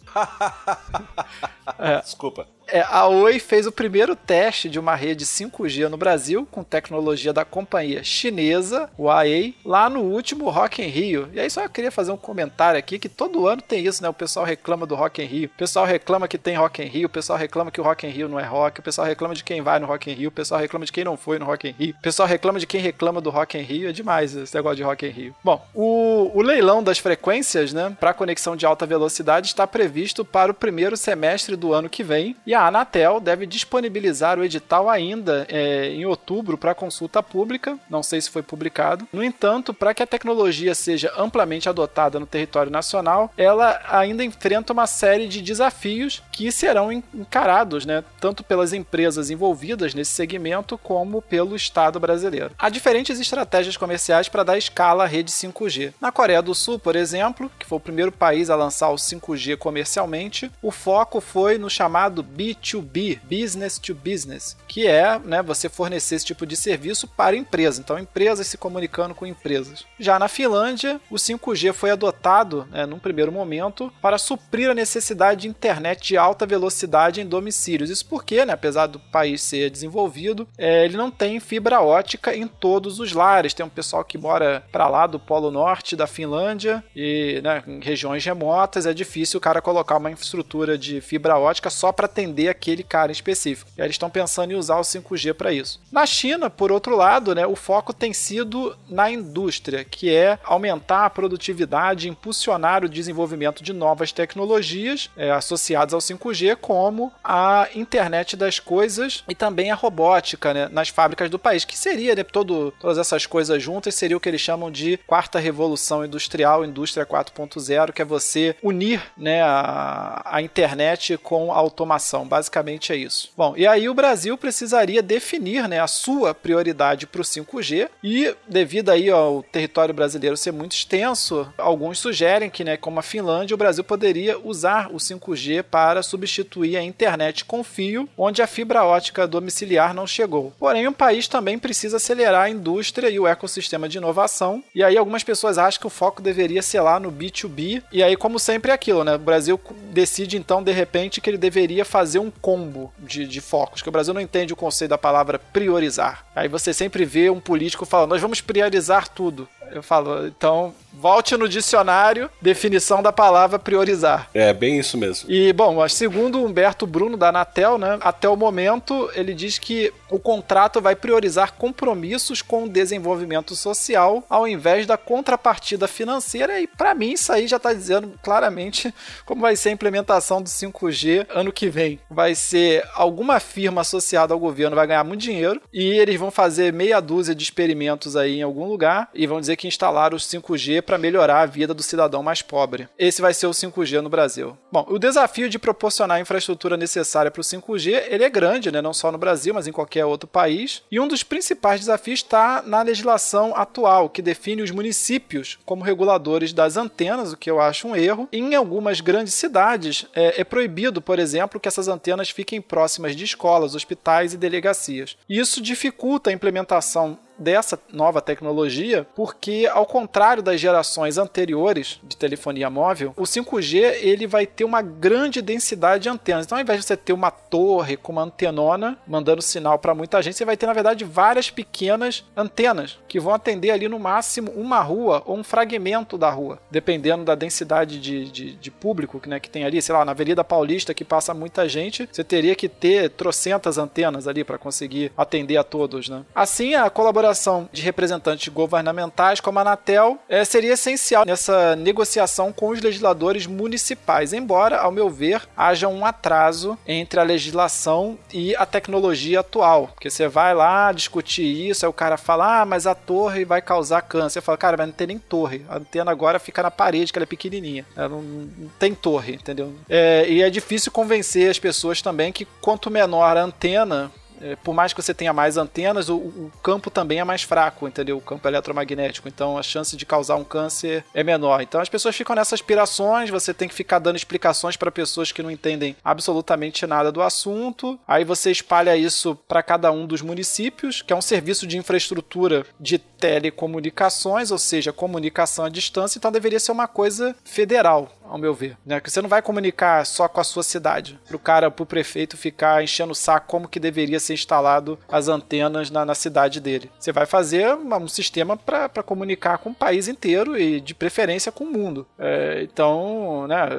É. Desculpa. É, a Oi fez o primeiro teste de uma rede 5G no Brasil com tecnologia da companhia chinesa Huawei lá no último Rock in Rio. E aí só eu queria fazer um comentário aqui que todo ano tem isso, né? O pessoal reclama do Rock in Rio, o pessoal reclama que tem Rock in Rio, o pessoal reclama que o Rock in Rio não é rock, o pessoal reclama de quem vai no Rock in Rio, o pessoal reclama de quem não foi no Rock in Rio, o pessoal reclama de quem reclama do Rock in Rio. É demais esse negócio de Rock in Rio. Bom, o, o leilão das frequências, né, para conexão de alta velocidade está previsto para o primeiro semestre do ano que vem e a Anatel deve disponibilizar o edital ainda é, em outubro para consulta pública. Não sei se foi publicado. No entanto, para que a tecnologia seja amplamente adotada no território nacional, ela ainda enfrenta uma série de desafios que serão encarados, né, tanto pelas empresas envolvidas nesse segmento como pelo Estado brasileiro. Há diferentes estratégias comerciais para dar escala à rede 5G. Na Coreia do Sul, por exemplo, que foi o primeiro país a lançar o 5G comercialmente, o foco foi no chamado B2B, Business to Business, que é né, você fornecer esse tipo de serviço para empresas. Então, empresas se comunicando com empresas. Já na Finlândia, o 5G foi adotado, né, num primeiro momento, para suprir a necessidade de internet de alta velocidade em domicílios. Isso porque, né, apesar do país ser desenvolvido, é, ele não tem fibra ótica em todos os lares. Tem um pessoal que mora para lá do Polo Norte da Finlândia e né, em regiões remotas é difícil o cara colocar uma infraestrutura de fibra ótica só para atender aquele cara específico. E aí eles estão pensando em usar o 5G para isso. Na China, por outro lado, né, o foco tem sido na indústria, que é aumentar a produtividade, impulsionar o desenvolvimento de novas tecnologias é, associadas ao 5G, como a internet das coisas e também a robótica né, nas fábricas do país, que seria né, todo, todas essas coisas juntas, seria o que eles chamam de quarta revolução industrial, indústria 4.0, que é você unir né, a, internet com automação. Basicamente é isso. Bom, e aí o Brasil precisaria definir né, a sua prioridade para o 5G e devido aí ao território brasileiro ser muito extenso, alguns sugerem que, né, como a Finlândia, o Brasil poderia usar o 5G para substituir a internet com fio, onde a fibra ótica domiciliar não chegou. Porém, o país também precisa acelerar a indústria e o ecossistema de inovação. E aí algumas pessoas acham que o foco deveria ser lá no B2B. E aí, como sempre, é aquilo, né? O Brasil decide então de repente que ele deveria fazer um combo de, de focos, que o Brasil não entende o conceito da palavra priorizar. Aí você sempre vê um político falando, nós vamos priorizar tudo. Eu falo, então volte no dicionário, definição da palavra priorizar. É, bem isso mesmo. E, bom, segundo Humberto Bruno da Anatel, né, até o momento ele diz que o contrato vai priorizar compromissos com o desenvolvimento social ao invés da contrapartida financeira. E, para mim, isso aí já está dizendo claramente como vai ser a implementação do 5G ano que vem. Vai ser alguma firma associada ao governo vai ganhar muito dinheiro e eles vão fazer meia dúzia de experimentos aí em algum lugar e vão dizer que instalaram o 5G para melhorar a vida do cidadão mais pobre. Esse vai ser o 5G no Brasil. Bom, o desafio de proporcionar a infraestrutura necessária para o 5G ele é grande, né? não só no Brasil, mas em qualquer outro país. E um dos principais desafios está na legislação atual, que define os municípios como reguladores das antenas, o que eu acho um erro. Em algumas grandes cidades é, é proibido, por exemplo, que essas antenas fiquem próximas de escolas, hospitais e delegacias. Isso dificulta a implementação dessa nova tecnologia, porque ao contrário das gerações anteriores de telefonia móvel, o 5G ele vai ter uma grande densidade de antenas. Então, ao invés de você ter uma torre com uma antenona mandando sinal para muita gente, você vai ter na verdade várias pequenas antenas que vão atender ali no máximo uma rua ou um fragmento da rua, dependendo da densidade de, de, de público né, que tem ali. Sei lá, na Avenida Paulista que passa muita gente, você teria que ter trocentas antenas ali para conseguir atender a todos. Né? Assim, a colaboração colaboração de representantes governamentais como a Anatel é, seria essencial nessa negociação com os legisladores municipais, embora, ao meu ver, haja um atraso entre a legislação e a tecnologia atual. Porque você vai lá discutir isso, aí o cara fala, ah, mas a torre vai causar câncer. Você fala, cara, mas não tem nem torre. A antena agora fica na parede, que ela é pequenininha. Ela não, não tem torre, entendeu? É, e é difícil convencer as pessoas também que quanto menor a antena, é, por mais que você tenha mais antenas, o, o, campo também é mais fraco, entendeu? O campo eletromagnético. Então a chance de causar um câncer é menor. Então as pessoas ficam nessas aspirações, você tem que ficar dando explicações para pessoas que não entendem absolutamente nada do assunto. Aí você espalha isso para cada um dos municípios, que é um serviço de infraestrutura de telecomunicações, ou seja, comunicação à distância, então deveria ser uma coisa federal ao meu ver. Né? Que você não vai comunicar só com a sua cidade. Pro cara, pro prefeito ficar enchendo o saco como que deveria ser instalado as antenas na, na cidade dele. Você vai fazer um sistema para comunicar com o país inteiro e de preferência com o mundo. É, então, né?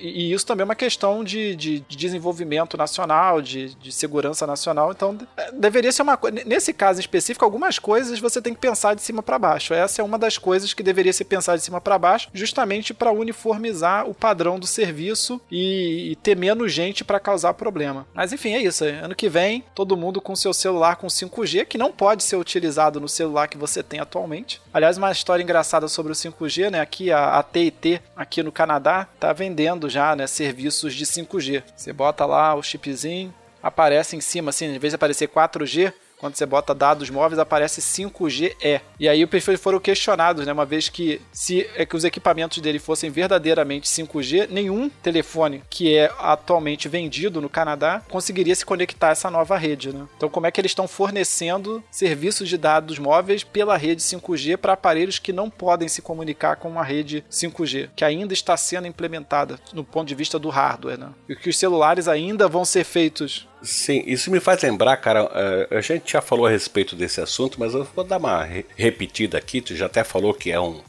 E, e, isso também é uma questão de, de, de desenvolvimento nacional, de, de, segurança nacional. Então, deveria ser uma coisa. Nesse caso específico, algumas coisas você tem que pensar de cima para baixo. Essa é uma das coisas que deveria ser pensada de cima para baixo, justamente para uniformizar o padrão do serviço e, e ter menos gente para causar problema. Mas enfim, é isso. Ano que vem, todo mundo com seu celular com 5G, que não pode ser utilizado no celular que você tem atualmente. Aliás, uma história engraçada sobre o 5G, né? Aqui a, a TIT, aqui no Canadá, tá vendendo já, né, serviços de 5G. Você bota lá o chipzinho, aparece em cima, assim, em vez de aparecer 4G, quando você bota dados móveis, aparece 5GE. E aí os perfis foram questionados, né? Uma vez que se é que os equipamentos dele fossem verdadeiramente 5G, nenhum telefone que é atualmente vendido no Canadá conseguiria se conectar a essa nova rede, né? Então como é que eles estão fornecendo serviços de dados móveis pela rede 5G para aparelhos que não podem se comunicar com uma rede 5G, que ainda está sendo implementada no ponto de vista do hardware, né? E que os celulares ainda vão ser feitos Sim, isso me faz lembrar, cara. Uh, a gente já falou a respeito desse assunto, mas eu vou dar uma re repetida aqui. Tu já até falou que é um,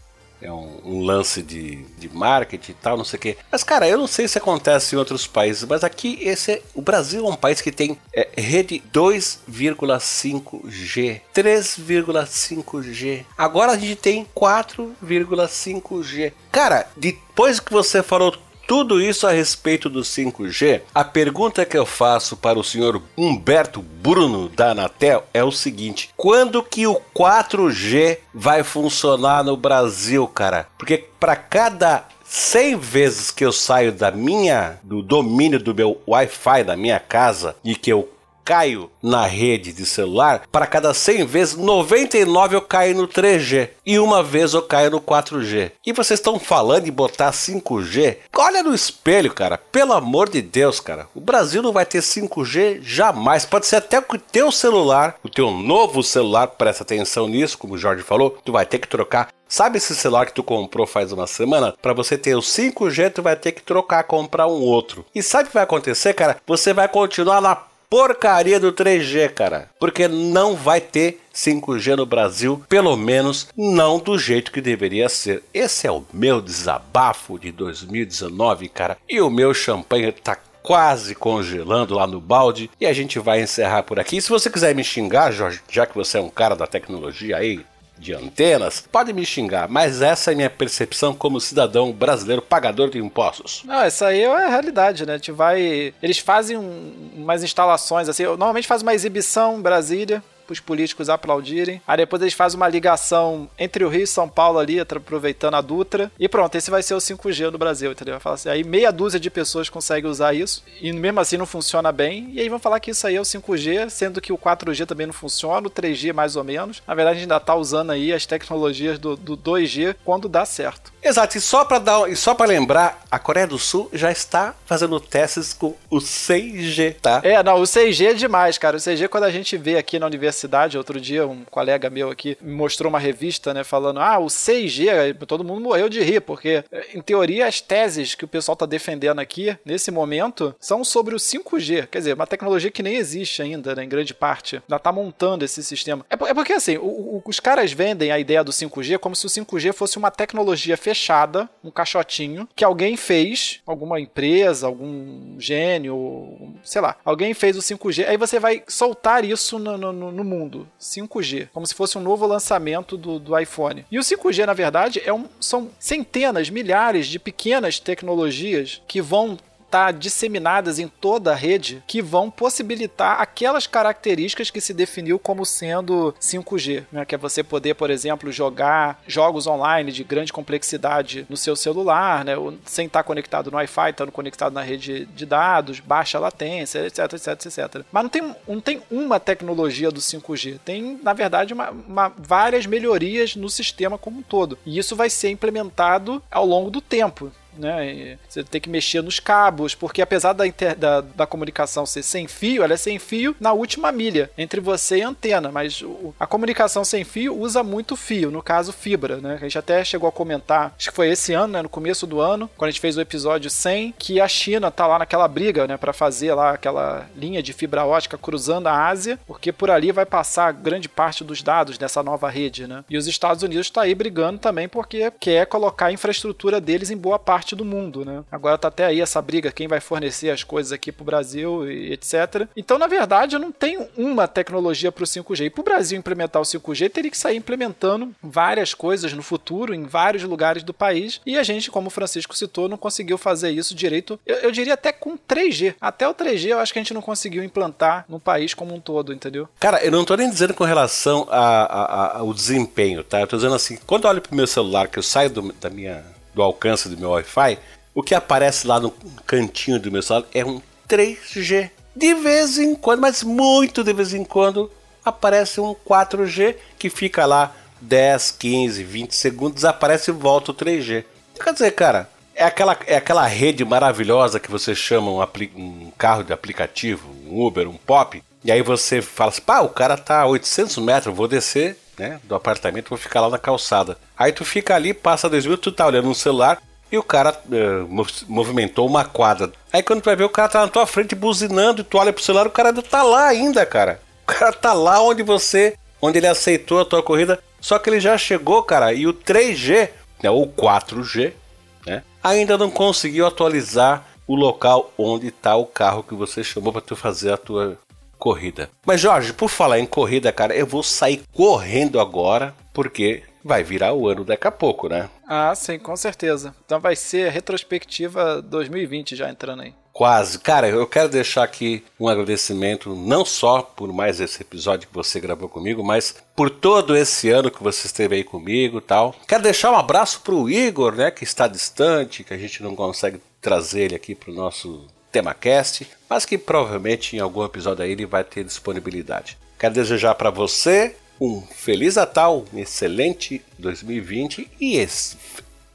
é um, um, lance de, de marketing e tal, não sei o quê. Mas, cara, eu não sei se acontece em outros países, mas aqui esse é, o Brasil é um país que tem é, rede 2,5G, 3,5G. Agora a gente tem 4,5G. Cara, depois que você falou tudo isso a respeito do 5G, a pergunta que eu faço para o senhor Humberto Bruno da Anatel é o seguinte: quando que o 4G vai funcionar no Brasil, cara? Porque para cada 100 vezes que eu saio da minha do domínio do meu Wi-Fi da minha casa e que eu caio na rede de celular, para cada 100 vezes, 99 eu caio no 3G e uma vez eu caio no 4G. E vocês estão falando em botar 5G? Olha no espelho, cara. Pelo amor de Deus, cara. O Brasil não vai ter 5G jamais. Pode ser até que o teu celular, o teu novo celular, presta atenção nisso, como o Jorge falou, tu vai ter que trocar Sabe esse celular que tu comprou faz uma semana? Para você ter o 5G, tu vai ter que trocar, comprar um outro. E sabe o que vai acontecer, cara? Você vai continuar na porcaria do 3G, cara. Porque não vai ter 5G no Brasil, pelo menos não do jeito que deveria ser. Esse é o meu desabafo de 2019, cara. E o meu champanhe tá quase congelando lá no balde. E a gente vai encerrar por aqui. Se você quiser me xingar, Jorge, já que você é um cara da tecnologia aí, de antenas, pode me xingar, mas essa é minha percepção como cidadão brasileiro pagador de impostos. Não, essa aí é a realidade, né? A gente vai. Eles fazem um, umas instalações assim, normalmente faz uma exibição em Brasília os políticos aplaudirem. Aí depois eles fazem uma ligação entre o Rio e São Paulo ali, aproveitando a Dutra. E pronto, esse vai ser o 5G no Brasil, entendeu? Assim, aí meia dúzia de pessoas consegue usar isso. E mesmo assim não funciona bem. E aí vão falar que isso aí é o 5G, sendo que o 4G também não funciona, o 3G mais ou menos. Na verdade, a gente ainda tá usando aí as tecnologias do, do 2G quando dá certo. Exato, e só para dar, e só para lembrar, a Coreia do Sul já está fazendo testes com o 6G, tá? É, não, o 6G é demais, cara. O 6G quando a gente vê aqui na universidade, outro dia um colega meu aqui me mostrou uma revista, né, falando: "Ah, o 6G, todo mundo morreu de rir, porque em teoria as teses que o pessoal tá defendendo aqui nesse momento são sobre o 5G, quer dizer, uma tecnologia que nem existe ainda, né, em grande parte. Ainda tá montando esse sistema. É, é porque assim, o, o, os caras vendem a ideia do 5G como se o 5G fosse uma tecnologia fechada fechada, um caixotinho, que alguém fez, alguma empresa, algum gênio, sei lá, alguém fez o 5G, aí você vai soltar isso no, no, no no mundo, 5G, como se fosse um novo lançamento do, do iPhone. E o 5G, na verdade, é um, são centenas, milhares de pequenas tecnologias que vão estar tá disseminadas em toda a rede que vão possibilitar aquelas características que se definiu como sendo 5G, né? que é você poder, por exemplo, jogar jogos online de grande complexidade no seu celular, né? sem estar conectado no Wi-Fi, estando conectado na rede de dados, baixa latência, etc, etc, etc. Mas não tem, não tem uma tecnologia do 5G, tem, na verdade, uma, uma, várias melhorias no sistema como um todo. E isso vai ser implementado ao longo do tempo né? Você tem que mexer nos cabos, porque apesar da, inter, da, da, comunicação ser sem fio, ela é sem fio na última milha entre você e a antena, mas o, a comunicação sem fio usa muito fio, no caso fibra, né? A gente até chegou a comentar, acho que foi esse ano, né, no começo do ano, quando a gente fez o episódio 100, que a China tá lá naquela briga, né, para fazer lá aquela linha de fibra ótica cruzando a Ásia, porque por ali vai passar grande parte dos dados dessa nova rede, né? E os Estados Unidos está aí brigando também porque quer colocar a infraestrutura deles em boa parte parte do mundo, né? Agora tá até aí essa briga, quem vai fornecer as coisas aqui pro Brasil e etc. Então, na verdade, eu não tenho uma tecnologia pro 5G. E pro Brasil implementar o 5G, teria que sair implementando várias coisas no futuro, em vários lugares do país. E a gente, como o Francisco citou, não conseguiu fazer isso direito. Eu, eu diria até com 3G. Até o 3G eu acho que a gente não conseguiu implantar no país como um todo, entendeu? Cara, eu não tô nem dizendo com relação ao desempenho, tá? Eu tô dizendo assim, quando eu olho pro meu celular, que eu saio do, da minha do alcance do meu Wi-Fi, o que aparece lá no cantinho do meu celular é um 3G. De vez em quando, mas muito de vez em quando, aparece um 4G que fica lá 10, 15, 20 segundos, desaparece e volta o 3G. Quer dizer, cara, é aquela, é aquela rede maravilhosa que você chama um, um carro de aplicativo, um Uber, um Pop, e aí você fala assim, pá, o cara tá a 800 metros, vou descer né, do apartamento, vou ficar lá na calçada. Aí tu fica ali, passa dois minutos, tu tá olhando no celular e o cara uh, movimentou uma quadra. Aí quando tu vai ver, o cara tá na tua frente buzinando e tu olha pro celular, o cara tá lá ainda, cara. O cara tá lá onde você, onde ele aceitou a tua corrida, só que ele já chegou, cara, e o 3G, né, ou 4G, né, ainda não conseguiu atualizar o local onde está o carro que você chamou para tu fazer a tua corrida. Mas Jorge, por falar em corrida, cara, eu vou sair correndo agora, porque vai virar o ano daqui a pouco, né? Ah, sim, com certeza. Então vai ser retrospectiva 2020 já entrando aí. Quase. Cara, eu quero deixar aqui um agradecimento não só por mais esse episódio que você gravou comigo, mas por todo esse ano que você esteve aí comigo e tal. Quero deixar um abraço pro Igor, né, que está distante, que a gente não consegue trazer ele aqui pro nosso TemaCast, mas que provavelmente em algum episódio aí ele vai ter disponibilidade. Quero desejar para você um feliz Natal, um excelente 2020 e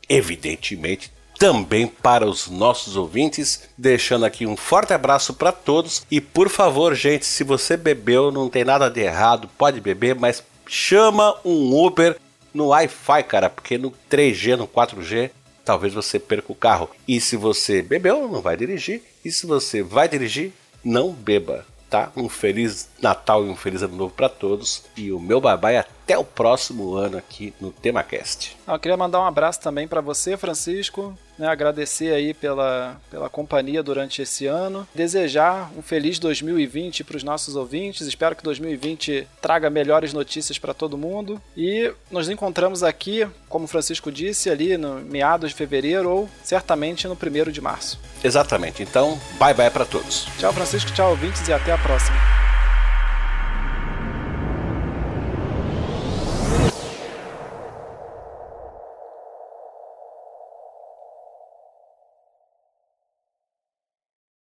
evidentemente também para os nossos ouvintes, deixando aqui um forte abraço para todos e por favor, gente, se você bebeu, não tem nada de errado, pode beber, mas chama um Uber no Wi-Fi, cara, porque no 3G, no 4G talvez você perca o carro. E se você bebeu, não vai dirigir. E se você vai dirigir, não beba, tá? Um feliz Natal e um feliz Ano Novo para todos. E o meu bye bye até o próximo ano aqui no TemaCast. Eu queria mandar um abraço também para você, Francisco. Né, agradecer aí pela, pela companhia durante esse ano. Desejar um feliz 2020 para os nossos ouvintes. Espero que 2020 traga melhores notícias para todo mundo. E nos encontramos aqui, como o Francisco disse, ali no meados de fevereiro ou certamente no primeiro de março. Exatamente. Então, bye bye para todos. Tchau, Francisco. Tchau, ouvintes, e até a próxima.